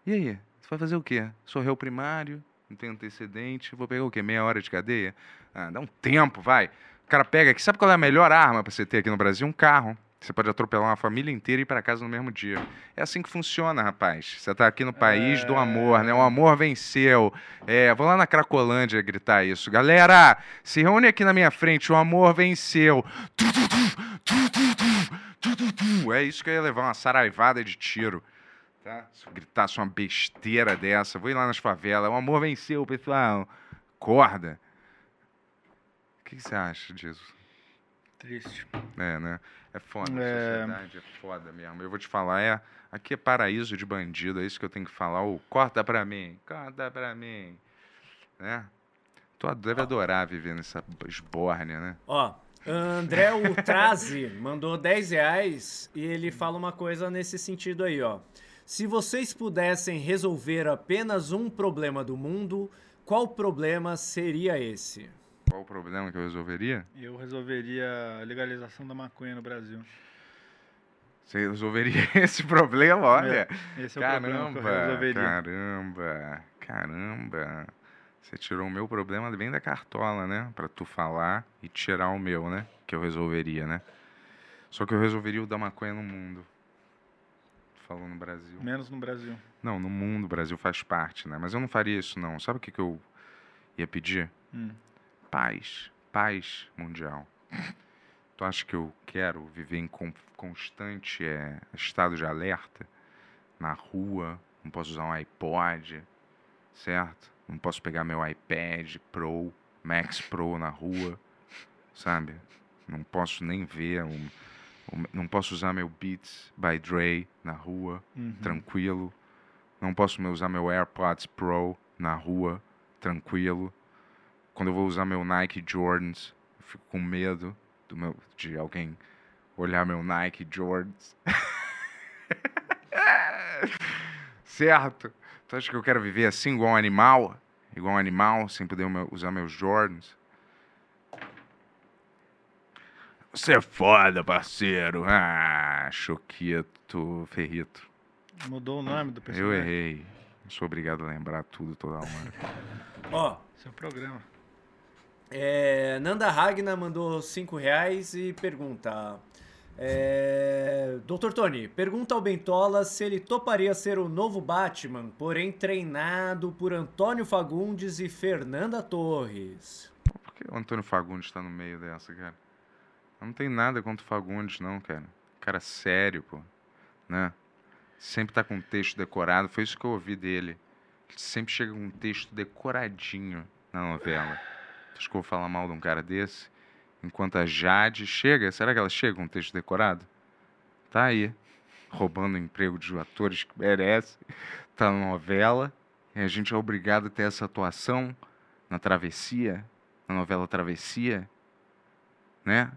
E aí? Você vai fazer o quê? Sou réu primário, não tenho antecedente, vou pegar o quê? Meia hora de cadeia? Ah, dá um tempo, vai. O cara pega aqui. Sabe qual é a melhor arma para você ter aqui no Brasil? Um carro. Você pode atropelar uma família inteira e ir para casa no mesmo dia. É assim que funciona, rapaz. Você está aqui no país do amor, né? O amor venceu. É, vou lá na Cracolândia gritar isso. Galera, se reúne aqui na minha frente. O amor venceu. É isso que eu ia levar uma saraivada de tiro. Tá? Se eu gritasse uma besteira dessa, vou ir lá nas favelas. O amor venceu, pessoal. Corda. O que você acha disso? Triste. É, né? É foda, a É. sociedade é foda mesmo. Eu vou te falar, é, aqui é paraíso de bandido, é isso que eu tenho que falar. Ô, corta pra mim, corta pra mim. Né? Tu deve adorar viver nessa esbórnia, né? Ó, André Ultrazi [laughs] mandou 10 reais e ele fala uma coisa nesse sentido aí, ó. Se vocês pudessem resolver apenas um problema do mundo, qual problema seria esse? Qual o problema que eu resolveria? Eu resolveria a legalização da maconha no Brasil. Você resolveria [laughs] esse problema, olha. Esse é o problema que eu Caramba, resolveria. caramba, caramba. Você tirou o meu problema bem da cartola, né? Pra tu falar e tirar o meu, né? Que eu resolveria, né? Só que eu resolveria o da maconha no mundo. Falou no Brasil. Menos no Brasil. Não, no mundo, o Brasil faz parte, né? Mas eu não faria isso, não. Sabe o que, que eu ia pedir? Hum. Paz. Paz mundial. Tu acha que eu quero viver em con- constante eh, estado de alerta? Na rua, não posso usar um iPod, certo? Não posso pegar meu iPad Pro, Max Pro na rua, sabe? Não posso nem ver, um- não posso usar meu Beats by Dre na rua, Uhum. tranquilo. Não posso usar meu AirPods Pro na rua, tranquilo. Quando eu vou usar meu Nike Jordans, eu fico com medo do meu, de alguém olhar meu Nike Jordans. [laughs] certo? Tu acha que eu quero viver assim, igual um animal? Igual um animal, sem poder usar meus Jordans? Você é foda, parceiro. Ah, Choquito, Ferrito. Mudou o nome do Eu personagem. errei. Sou obrigado a lembrar tudo toda hora. Ó, Esse é o programa. É, Nanda Ragna mandou 5 reais e pergunta. É, Doutor Tony, pergunta ao Bentola se ele toparia ser o novo Batman, porém treinado por Antônio Fagundes e Fernanda Torres. Por que o Antônio Fagundes tá no meio dessa, cara? Eu não tenho nada contra o Fagundes, não, cara. Cara sério, pô. Né? Sempre tá com um texto decorado. Foi isso que eu ouvi dele. Ele sempre chega com um texto decoradinho na novela. Tu acha que eu vou falar mal de um cara desse? Enquanto a Jade chega, será que ela chega com um texto decorado? Tá aí. Roubando o emprego de atores que merece. Tá na novela. E a gente é obrigado a ter essa atuação na travessia, na novela Travessia, né?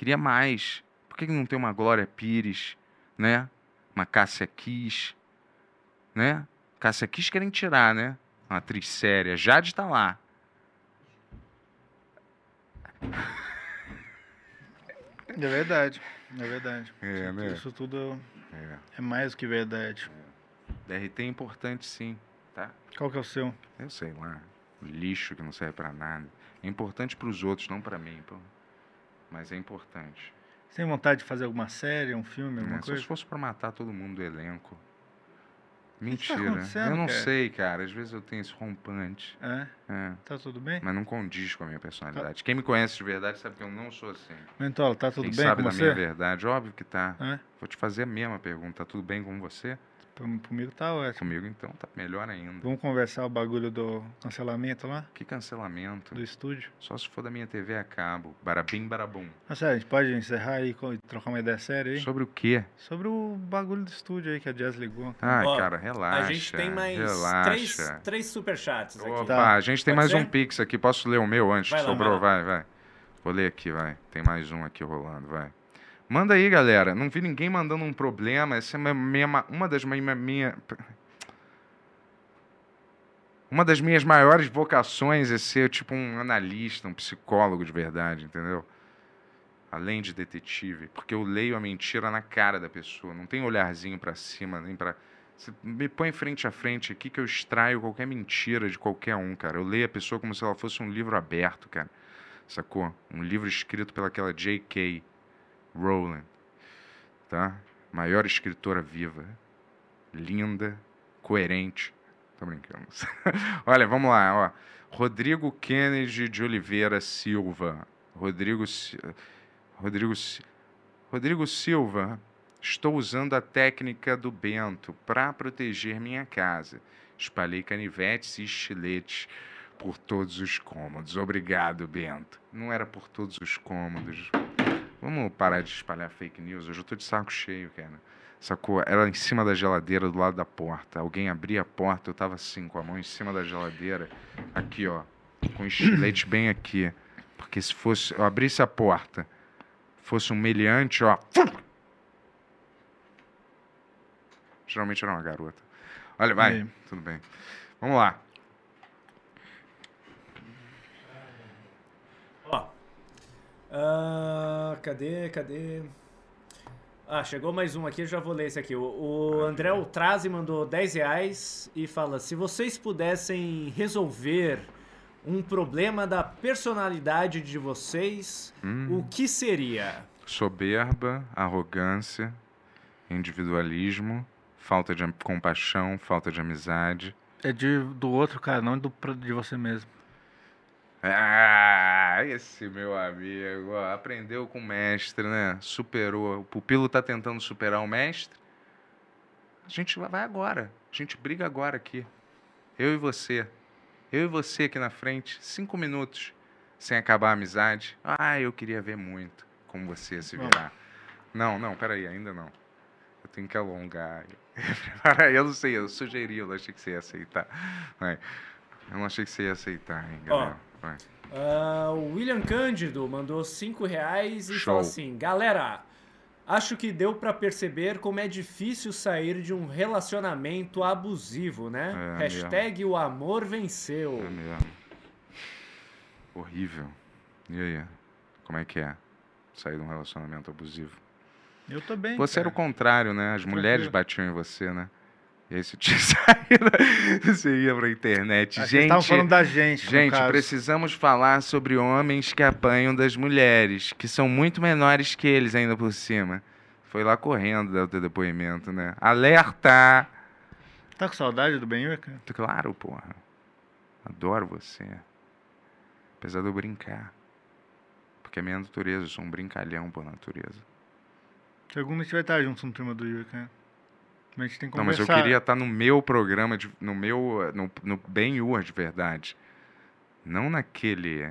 Queria mais. Por que não tem uma Glória Pires, né? Uma Cássia Kiss, né? Cássia Kiss querem tirar, né? Uma atriz séria. Jade tá lá. É verdade. É verdade. É, isso, né? isso tudo É. é mais do que verdade. DRT é importante sim, tá? Qual que é o seu? Eu sei lá. Lixo que não serve pra nada. É importante pros outros, não pra mim, pô. Mas é importante. Você tem vontade de fazer alguma série, um filme, alguma? Só coisa? se fosse pra matar todo mundo do elenco. tá Mentira. acontecendo, eu não cara? sei, cara. Às vezes eu tenho esse rompante. É? É. Tá tudo bem? Mas não condiz com a minha personalidade. Quem me conhece de verdade sabe que eu não sou assim. Mentola, tá tudo Quem bem sabe com da minha você? verdade, óbvio que tá. É? Vou te fazer a mesma pergunta. Tá tudo bem com você? Comigo tá ótimo. Comigo então tá melhor ainda. Vamos conversar o bagulho do cancelamento lá, Que cancelamento. do estúdio. Só se for da minha TV a cabo. Barabim, barabum. Ah, sério, a gente pode encerrar aí e trocar uma ideia séria aí? Sobre o quê? Sobre o bagulho do estúdio aí que a Jazz ligou. Ai, Ó, cara, relaxa. a gente tem mais relaxa. três, três superchats aqui. Opa, Tá. a gente tem Pode mais ser? um Pix aqui. Posso ler o meu antes Vai que lá, sobrou? vai Vai, vai. Vou ler aqui, vai. Tem mais um aqui rolando, vai. Manda aí, galera. Não vi ninguém mandando um problema. Essa é uma, minha- uma das minhas. Minha, uma das minhas maiores vocações é ser tipo um analista, um psicólogo de verdade, entendeu? além de detetive, porque eu leio a mentira na cara da pessoa, não tem olharzinho para cima, nem para você me põe frente a frente aqui que eu extraio qualquer mentira de qualquer um, cara. Eu leio a pessoa como se ela fosse um livro aberto, cara. Sacou? Um livro escrito pelaquela J.K. Rowling, tá? Maior escritora viva, linda, coerente. Tô brincando. [laughs] Olha, vamos lá, ó. Rodrigo Kennedy de Oliveira Silva. Rodrigo Rodrigo Rodrigo Silva. Estou usando a técnica do Bento para proteger minha casa. Espalhei canivetes e estiletes por todos os cômodos. Obrigado, Bento. Não era por todos os cômodos. Vamos parar de espalhar fake news. Hoje eu tô de saco cheio, cara. Sacou? Era em cima da geladeira, do lado da porta. Alguém abria a porta, eu tava assim, com a mão em cima da geladeira. Aqui, ó. Com o estilete bem aqui. Porque se fosse. Eu abrisse a porta, fosse um meliante, ó. Geralmente era uma garota. Olha, vai. Tudo bem. Vamos lá. Uh, cadê, cadê? Ah, chegou mais um aqui, eu já vou ler esse aqui. O, o André Ultrazi mandou 10 reais e fala: se vocês pudessem resolver um problema da personalidade de vocês, Hum. o que seria? Soberba, arrogância, individualismo, falta de compaixão, falta de amizade. É de, do outro, cara, não do, de você mesmo. Ah, esse meu amigo, ó, aprendeu com o mestre, né? Superou. O pupilo tá tentando superar o mestre. A gente vai agora. A gente briga agora aqui. Eu e você. Eu e você aqui na frente. Cinco minutos sem acabar a amizade. Ah, eu queria ver muito como você se virar. Não, não, peraí, ainda não. Eu tenho que alongar. [laughs] Eu não sei, eu sugeri, eu achei que você ia aceitar. Eu não achei que você ia aceitar, hein, galera. Vai. Ah, o William Cândido mandou 5 reais e Show. falou assim: Galera, acho que deu pra perceber como é difícil sair de um relacionamento abusivo, né? É Hashtag o amor venceu. É mesmo. Horrível. E aí? Como é que é? Sair de um relacionamento abusivo. Eu tô bem. Você era o cara. contrário, né? As mulheres batiam em você, né? E aí você tinha saído, você ia pra internet. Que eles estavam Gente, falando da gente. gente, precisamos falar sobre homens que apanham das mulheres, que são muito menores que eles ainda por cima. Foi lá correndo dar o teu depoimento, né? Alerta! Tá com saudade do Ben cara? Claro, porra. Adoro você. Apesar de eu brincar. Porque é minha natureza, eu sou um brincalhão por natureza. Segunda a gente vai estar junto no turma do Yuri, cara. Mas a gente tem que Não, mas conversar. eu queria estar no meu programa, de, no meu. No, no Ben Ur de verdade. Não naquele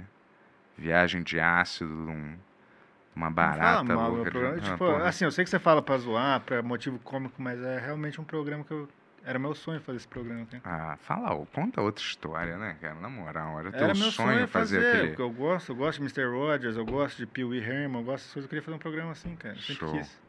viagem de ácido, um, uma Não barata. fala mal meu programa. Ah, tipo, porra. assim, eu sei que você fala pra zoar, pra motivo cômico, mas é realmente um programa que eu. Era meu sonho fazer esse programa, cara. Ah, fala, conta outra história, né, cara? Na moral, era teu Era meu sonho, fazer, aquele. porque eu gosto, eu gosto de Mr. Rogers, eu gosto de Pee Wee Herman, eu gosto dessas coisas, eu queria fazer um programa assim, cara. Sempre Show. quis.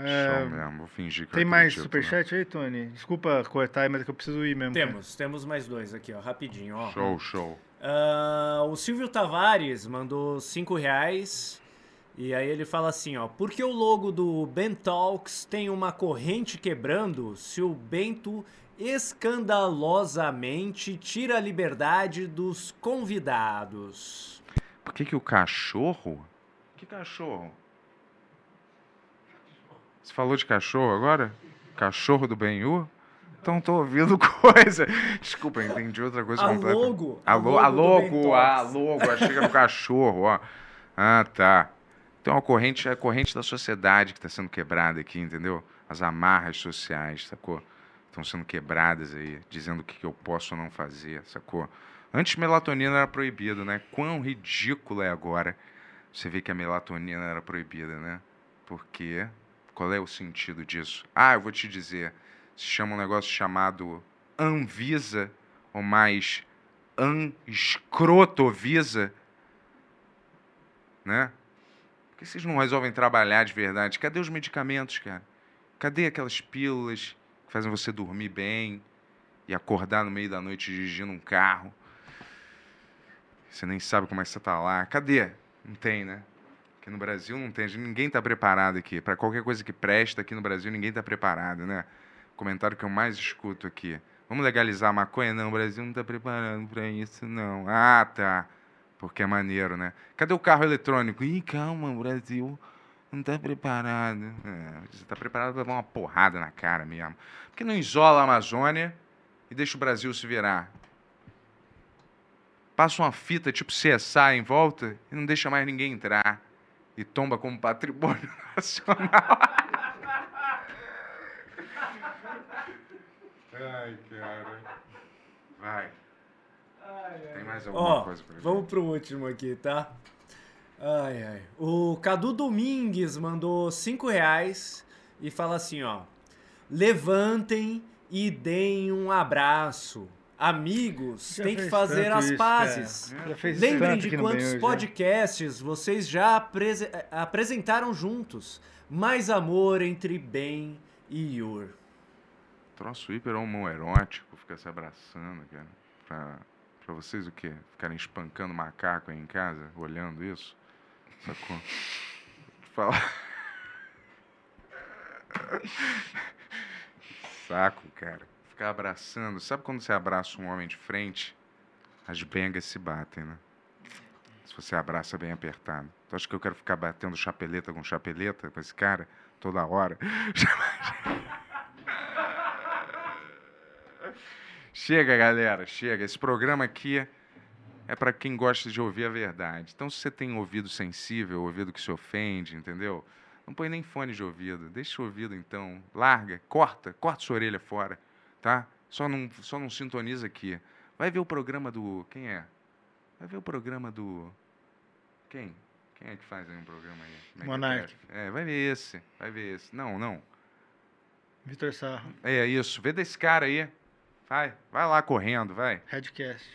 É, Show mesmo, vou fingir que tem mais né? superchat aí, Tony? Desculpa cortar aí, mas é que eu preciso ir mesmo. cara. Temos, temos mais dois aqui, ó, rapidinho, ó. Show, show. Ah, o Silvio Tavares mandou 5 reais. E aí ele fala assim, ó. Por que o logo do Ben Talks tem uma corrente quebrando se o Bento escandalosamente tira a liberdade dos convidados? Por que, que o cachorro. Que cachorro? Você falou de cachorro agora? Cachorro do Benhu? Então tô ouvindo [laughs] coisa. Desculpa, entendi outra coisa A completa. logo, a A, lo, a logo, a logo, achei que era o cachorro, ó. Ah, tá. Então a corrente é a corrente da sociedade que está sendo quebrada aqui, entendeu? As amarras sociais, sacou? Estão sendo quebradas aí, dizendo o que que eu posso ou não fazer, sacou? Antes melatonina era proibida, né? Quão ridículo é agora você vê que a melatonina era proibida, né? Porque qual é o sentido disso? Ah, eu vou te dizer. Se chama um negócio chamado Anvisa, ou mais Anscrotovisa, né? Por que vocês não resolvem trabalhar de verdade? Cadê os medicamentos, cara? Cadê aquelas pílulas que fazem você dormir bem e acordar no meio da noite dirigindo um carro? Você nem sabe como é que você tá lá. Cadê? Não tem, né? Que no Brasil não tem, ninguém está preparado aqui. Para qualquer coisa que presta aqui no Brasil, ninguém está preparado, né? O comentário que eu mais escuto aqui. Vamos legalizar a maconha? Não, o Brasil não está preparado para isso, não. Ah, tá. Porque é maneiro, né? Cadê o carro eletrônico? Ih, calma, o Brasil não está preparado. É, você está preparado para levar uma porrada na cara mesmo. Porque não isola a Amazônia e deixa o Brasil se virar. Passa uma fita tipo CSA em volta e não deixa mais ninguém entrar. E tomba como patrimônio [laughs] nacional. Ai, cara. Vai. Tem mais alguma Ó, coisa pra gente? vamos pro último aqui, tá? Ai, ai. O Cadu Domingues mandou 5 reais e fala assim, ó. Levantem e deem um abraço. Amigos, Já tem que fazer as isso, pazes. fez Lembrem de quantos podcasts vocês já aprese- apresentaram juntos. Mais amor entre Ben e Yur. Troço hiper homoerótico, ficar se abraçando, cara. Pra, pra vocês o quê? Ficarem espancando macaco aí em casa, olhando isso? Sacou? [laughs] Falar. [laughs] Saco, cara. Ficar abraçando. Sabe quando você abraça um homem de frente? As bengas se batem, né? Se você abraça bem apertado. Tu acha que eu quero ficar batendo chapeleta com chapeleta com esse cara toda hora? [laughs] Chega, galera, chega. Esse programa aqui é para quem gosta de ouvir a verdade. Então, se você tem ouvido sensível, ouvido que se ofende, entendeu? Não põe nem fone de ouvido. Deixa o ouvido, então. Larga, corta, corta sua orelha fora, tá? Só não, só não sintoniza aqui. Vai ver o programa do. Quem é? Vai ver o programa do. Quem? Quem é que faz aí um programa aí? Megatef. Monark. É, vai ver esse. Vai ver esse. Não, não. Vitor Sarro, É isso. Vê desse cara aí. Vai, vai lá correndo, vai. Redcast.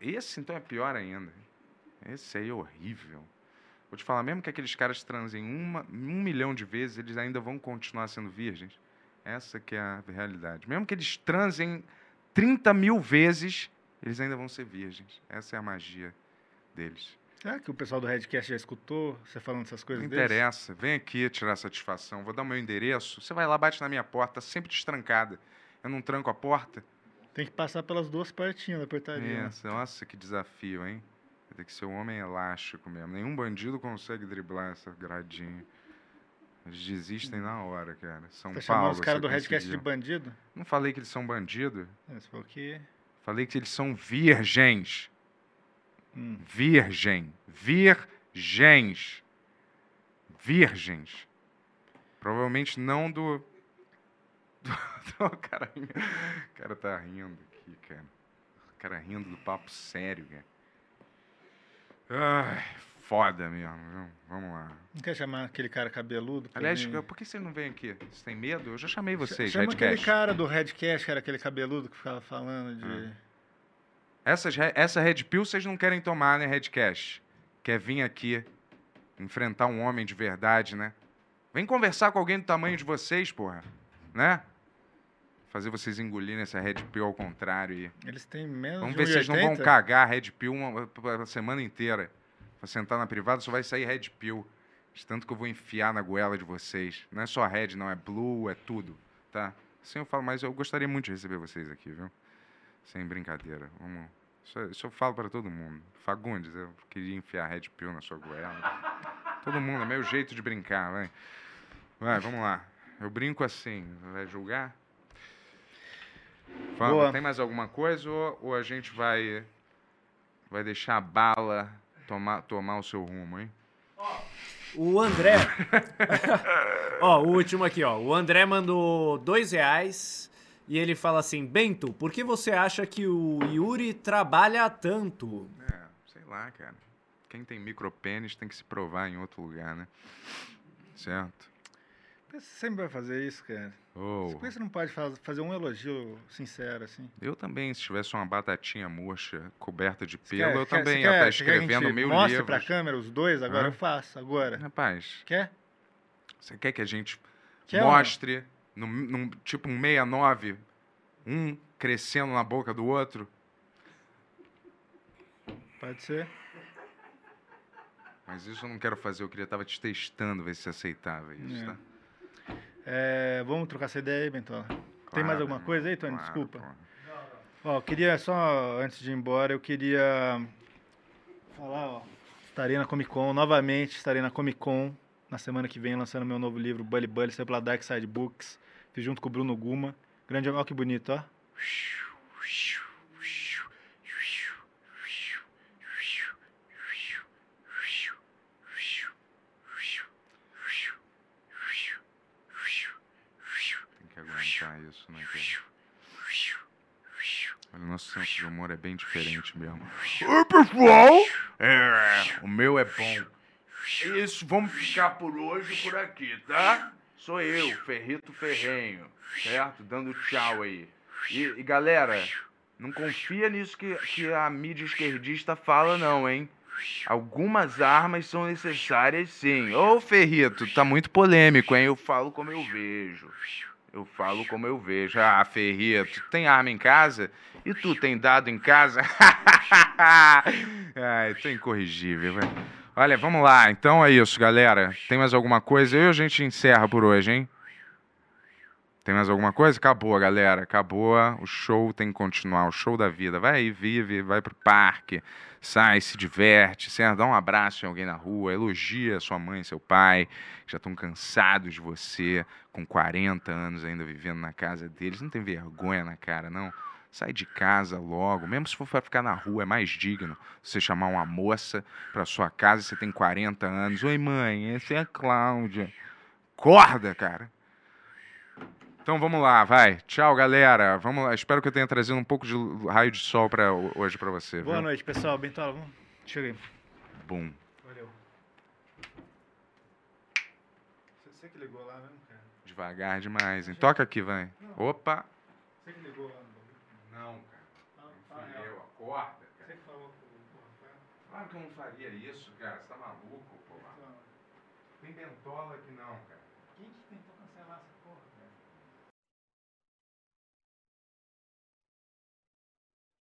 Esse então é pior ainda. Esse aí é horrível. Vou te falar, mesmo que aqueles caras transem uma, um milhão de vezes, eles ainda vão continuar sendo virgens. Essa que é a realidade. Mesmo que eles transem 30 mil vezes, eles ainda vão ser virgens. Essa é a magia deles. Será que o pessoal do Redcast já escutou você falando essas Não coisas deles? interessa. Vem aqui tirar satisfação. Vou dar o meu endereço. Você vai lá, bate na minha porta, sempre destrancada. Eu não tranco a porta. Tem que passar pelas duas partinhas da portaria. né? Essa, nossa, que desafio, hein? Ter que ser um homem elástico mesmo. Nenhum bandido consegue driblar essa gradinha. Eles desistem na hora, cara. São chamando Paulo. os caras você do Redcast de bandido? Não falei que eles são bandido. É, Você falou que. Falei que eles são virgens. Hum. Virgem. Virgens. Virgens. Provavelmente não do. do, [laughs] do cara, o cara tá rindo aqui, cara. O cara rindo do papo sério, cara. Ai, foda mesmo. viu? Vamos lá. Não quer chamar aquele cara cabeludo? Aliás, mim? por que você não vem aqui? Você tem medo? Eu já chamei vocês, Chama aquele Redcast. cara do Redcast, que era aquele cabeludo que ficava falando de. Hum. Essas, essa Red Pill vocês não querem tomar, né, Redcast? Quer vir aqui enfrentar um homem de verdade, né? Vem conversar com alguém do tamanho de vocês, porra. Né? Fazer vocês engolirem essa Red Pill ao contrário aí. Eles têm menos Vamos ver se vocês não vão 1,80. cagar Red Pill uma, a semana inteira. Pra sentar na privada só vai sair Red Pill. De tanto que eu vou enfiar na goela de vocês. Não é só Red, não. É Blue, é tudo. Tá? Assim eu falo, mas eu gostaria muito de receber vocês aqui, viu? Sem brincadeira. Vamos. Isso, isso eu falo para todo mundo. Fagundes, eu queria enfiar Red Pill na sua goela. todo mundo, é meu jeito de brincar, vai. Vai, vamos lá. Eu brinco assim. Vai julgar? Vamos, Boa. tem mais alguma coisa ou, ou a gente vai vai deixar a bala tomar, tomar o seu rumo, hein? O André. [laughs] ó, o último aqui, ó. O André mandou dois reais e ele fala assim: Bento, por que você acha que o Yuri trabalha tanto? É, sei lá, cara. Quem tem micropênis tem que se provar em outro lugar, né? Certo? Você sempre vai fazer isso, cara. Oh, Por que você não pode faz- fazer um elogio sincero, assim? eu também, se tivesse uma batatinha murcha coberta de pelo, quer- eu quer- também ia estar que escrevendo mil Mostre livros. pra câmera os dois, agora eu faço, agora. Rapaz, Quer? você quer que a gente Quer mostre, num, num- tipo um 69, um crescendo na boca do outro? Pode ser. Mas isso eu não quero fazer, eu queria estar te testando, ver se você aceitava isso, É. tá? É, vamos trocar essa ideia aí, Bentola? Tem mais Claro, alguma coisa aí, Tony? claro, Desculpa. pô. Ó, eu queria só, antes de ir embora, eu queria falar, ó. Estarei na Comic Con, novamente estarei na Comic Con na semana que vem, lançando meu novo livro, Bully Bully, saiu pela Dark Side Books. Fiz junto com o Bruno Guma. Grande, ó que bonito, ó. Tem que aguentar isso, né, cara? Olha, o nosso senso de humor é bem diferente mesmo. Oi, pessoal! É, o meu é bom. Isso, vamos ficar por hoje por aqui, tá? Sou eu, Ferrito Ferrenho, certo? Dando tchau aí. E, e, galera, não confia nisso que, que a mídia esquerdista fala, não, hein? Algumas armas são necessárias, sim. Ô, Ferrito, tá muito polêmico, hein? Eu falo como eu vejo. Eu falo como eu vejo. Ah, Ferrito, tu tem arma em casa? E tu tem dado em casa? [laughs] Ai, tô incorrigível, velho. Olha, vamos lá. Então é isso, galera. Tem mais alguma coisa? Eu a gente encerra por hoje, hein? Tem mais alguma coisa? Acabou, galera. Acabou. O show tem que continuar. O show da vida. Vai aí, vive, vai pro parque, sai, se diverte, certo? Dá um abraço em alguém na rua, elogia sua mãe, seu pai, que já estão cansados de você, com 40 anos ainda vivendo na casa deles. Não tem vergonha na cara, não. Sai de casa logo, mesmo se for para ficar na rua, é mais digno você chamar uma moça para sua casa você tem 40 anos. Oi, mãe, essa é a Cláudia. Acorda, cara. Então vamos lá, vai. Tchau, galera. Vamos lá. Espero que eu tenha trazido um pouco de raio de sol pra, hoje para você. Boa viu? noite, pessoal. Bentola, vamos. Chega aí. Bum. Valeu. Você que ligou lá mesmo, cara? Devagar demais, hein? Toca aqui, vai. Opa. Você que ligou lá no Não, cara. Não, Fui eu, acorda, Você que falou com o Rafael? Claro que eu não faria isso, cara. Você tá maluco, pô. Tem bentola aqui não, cara.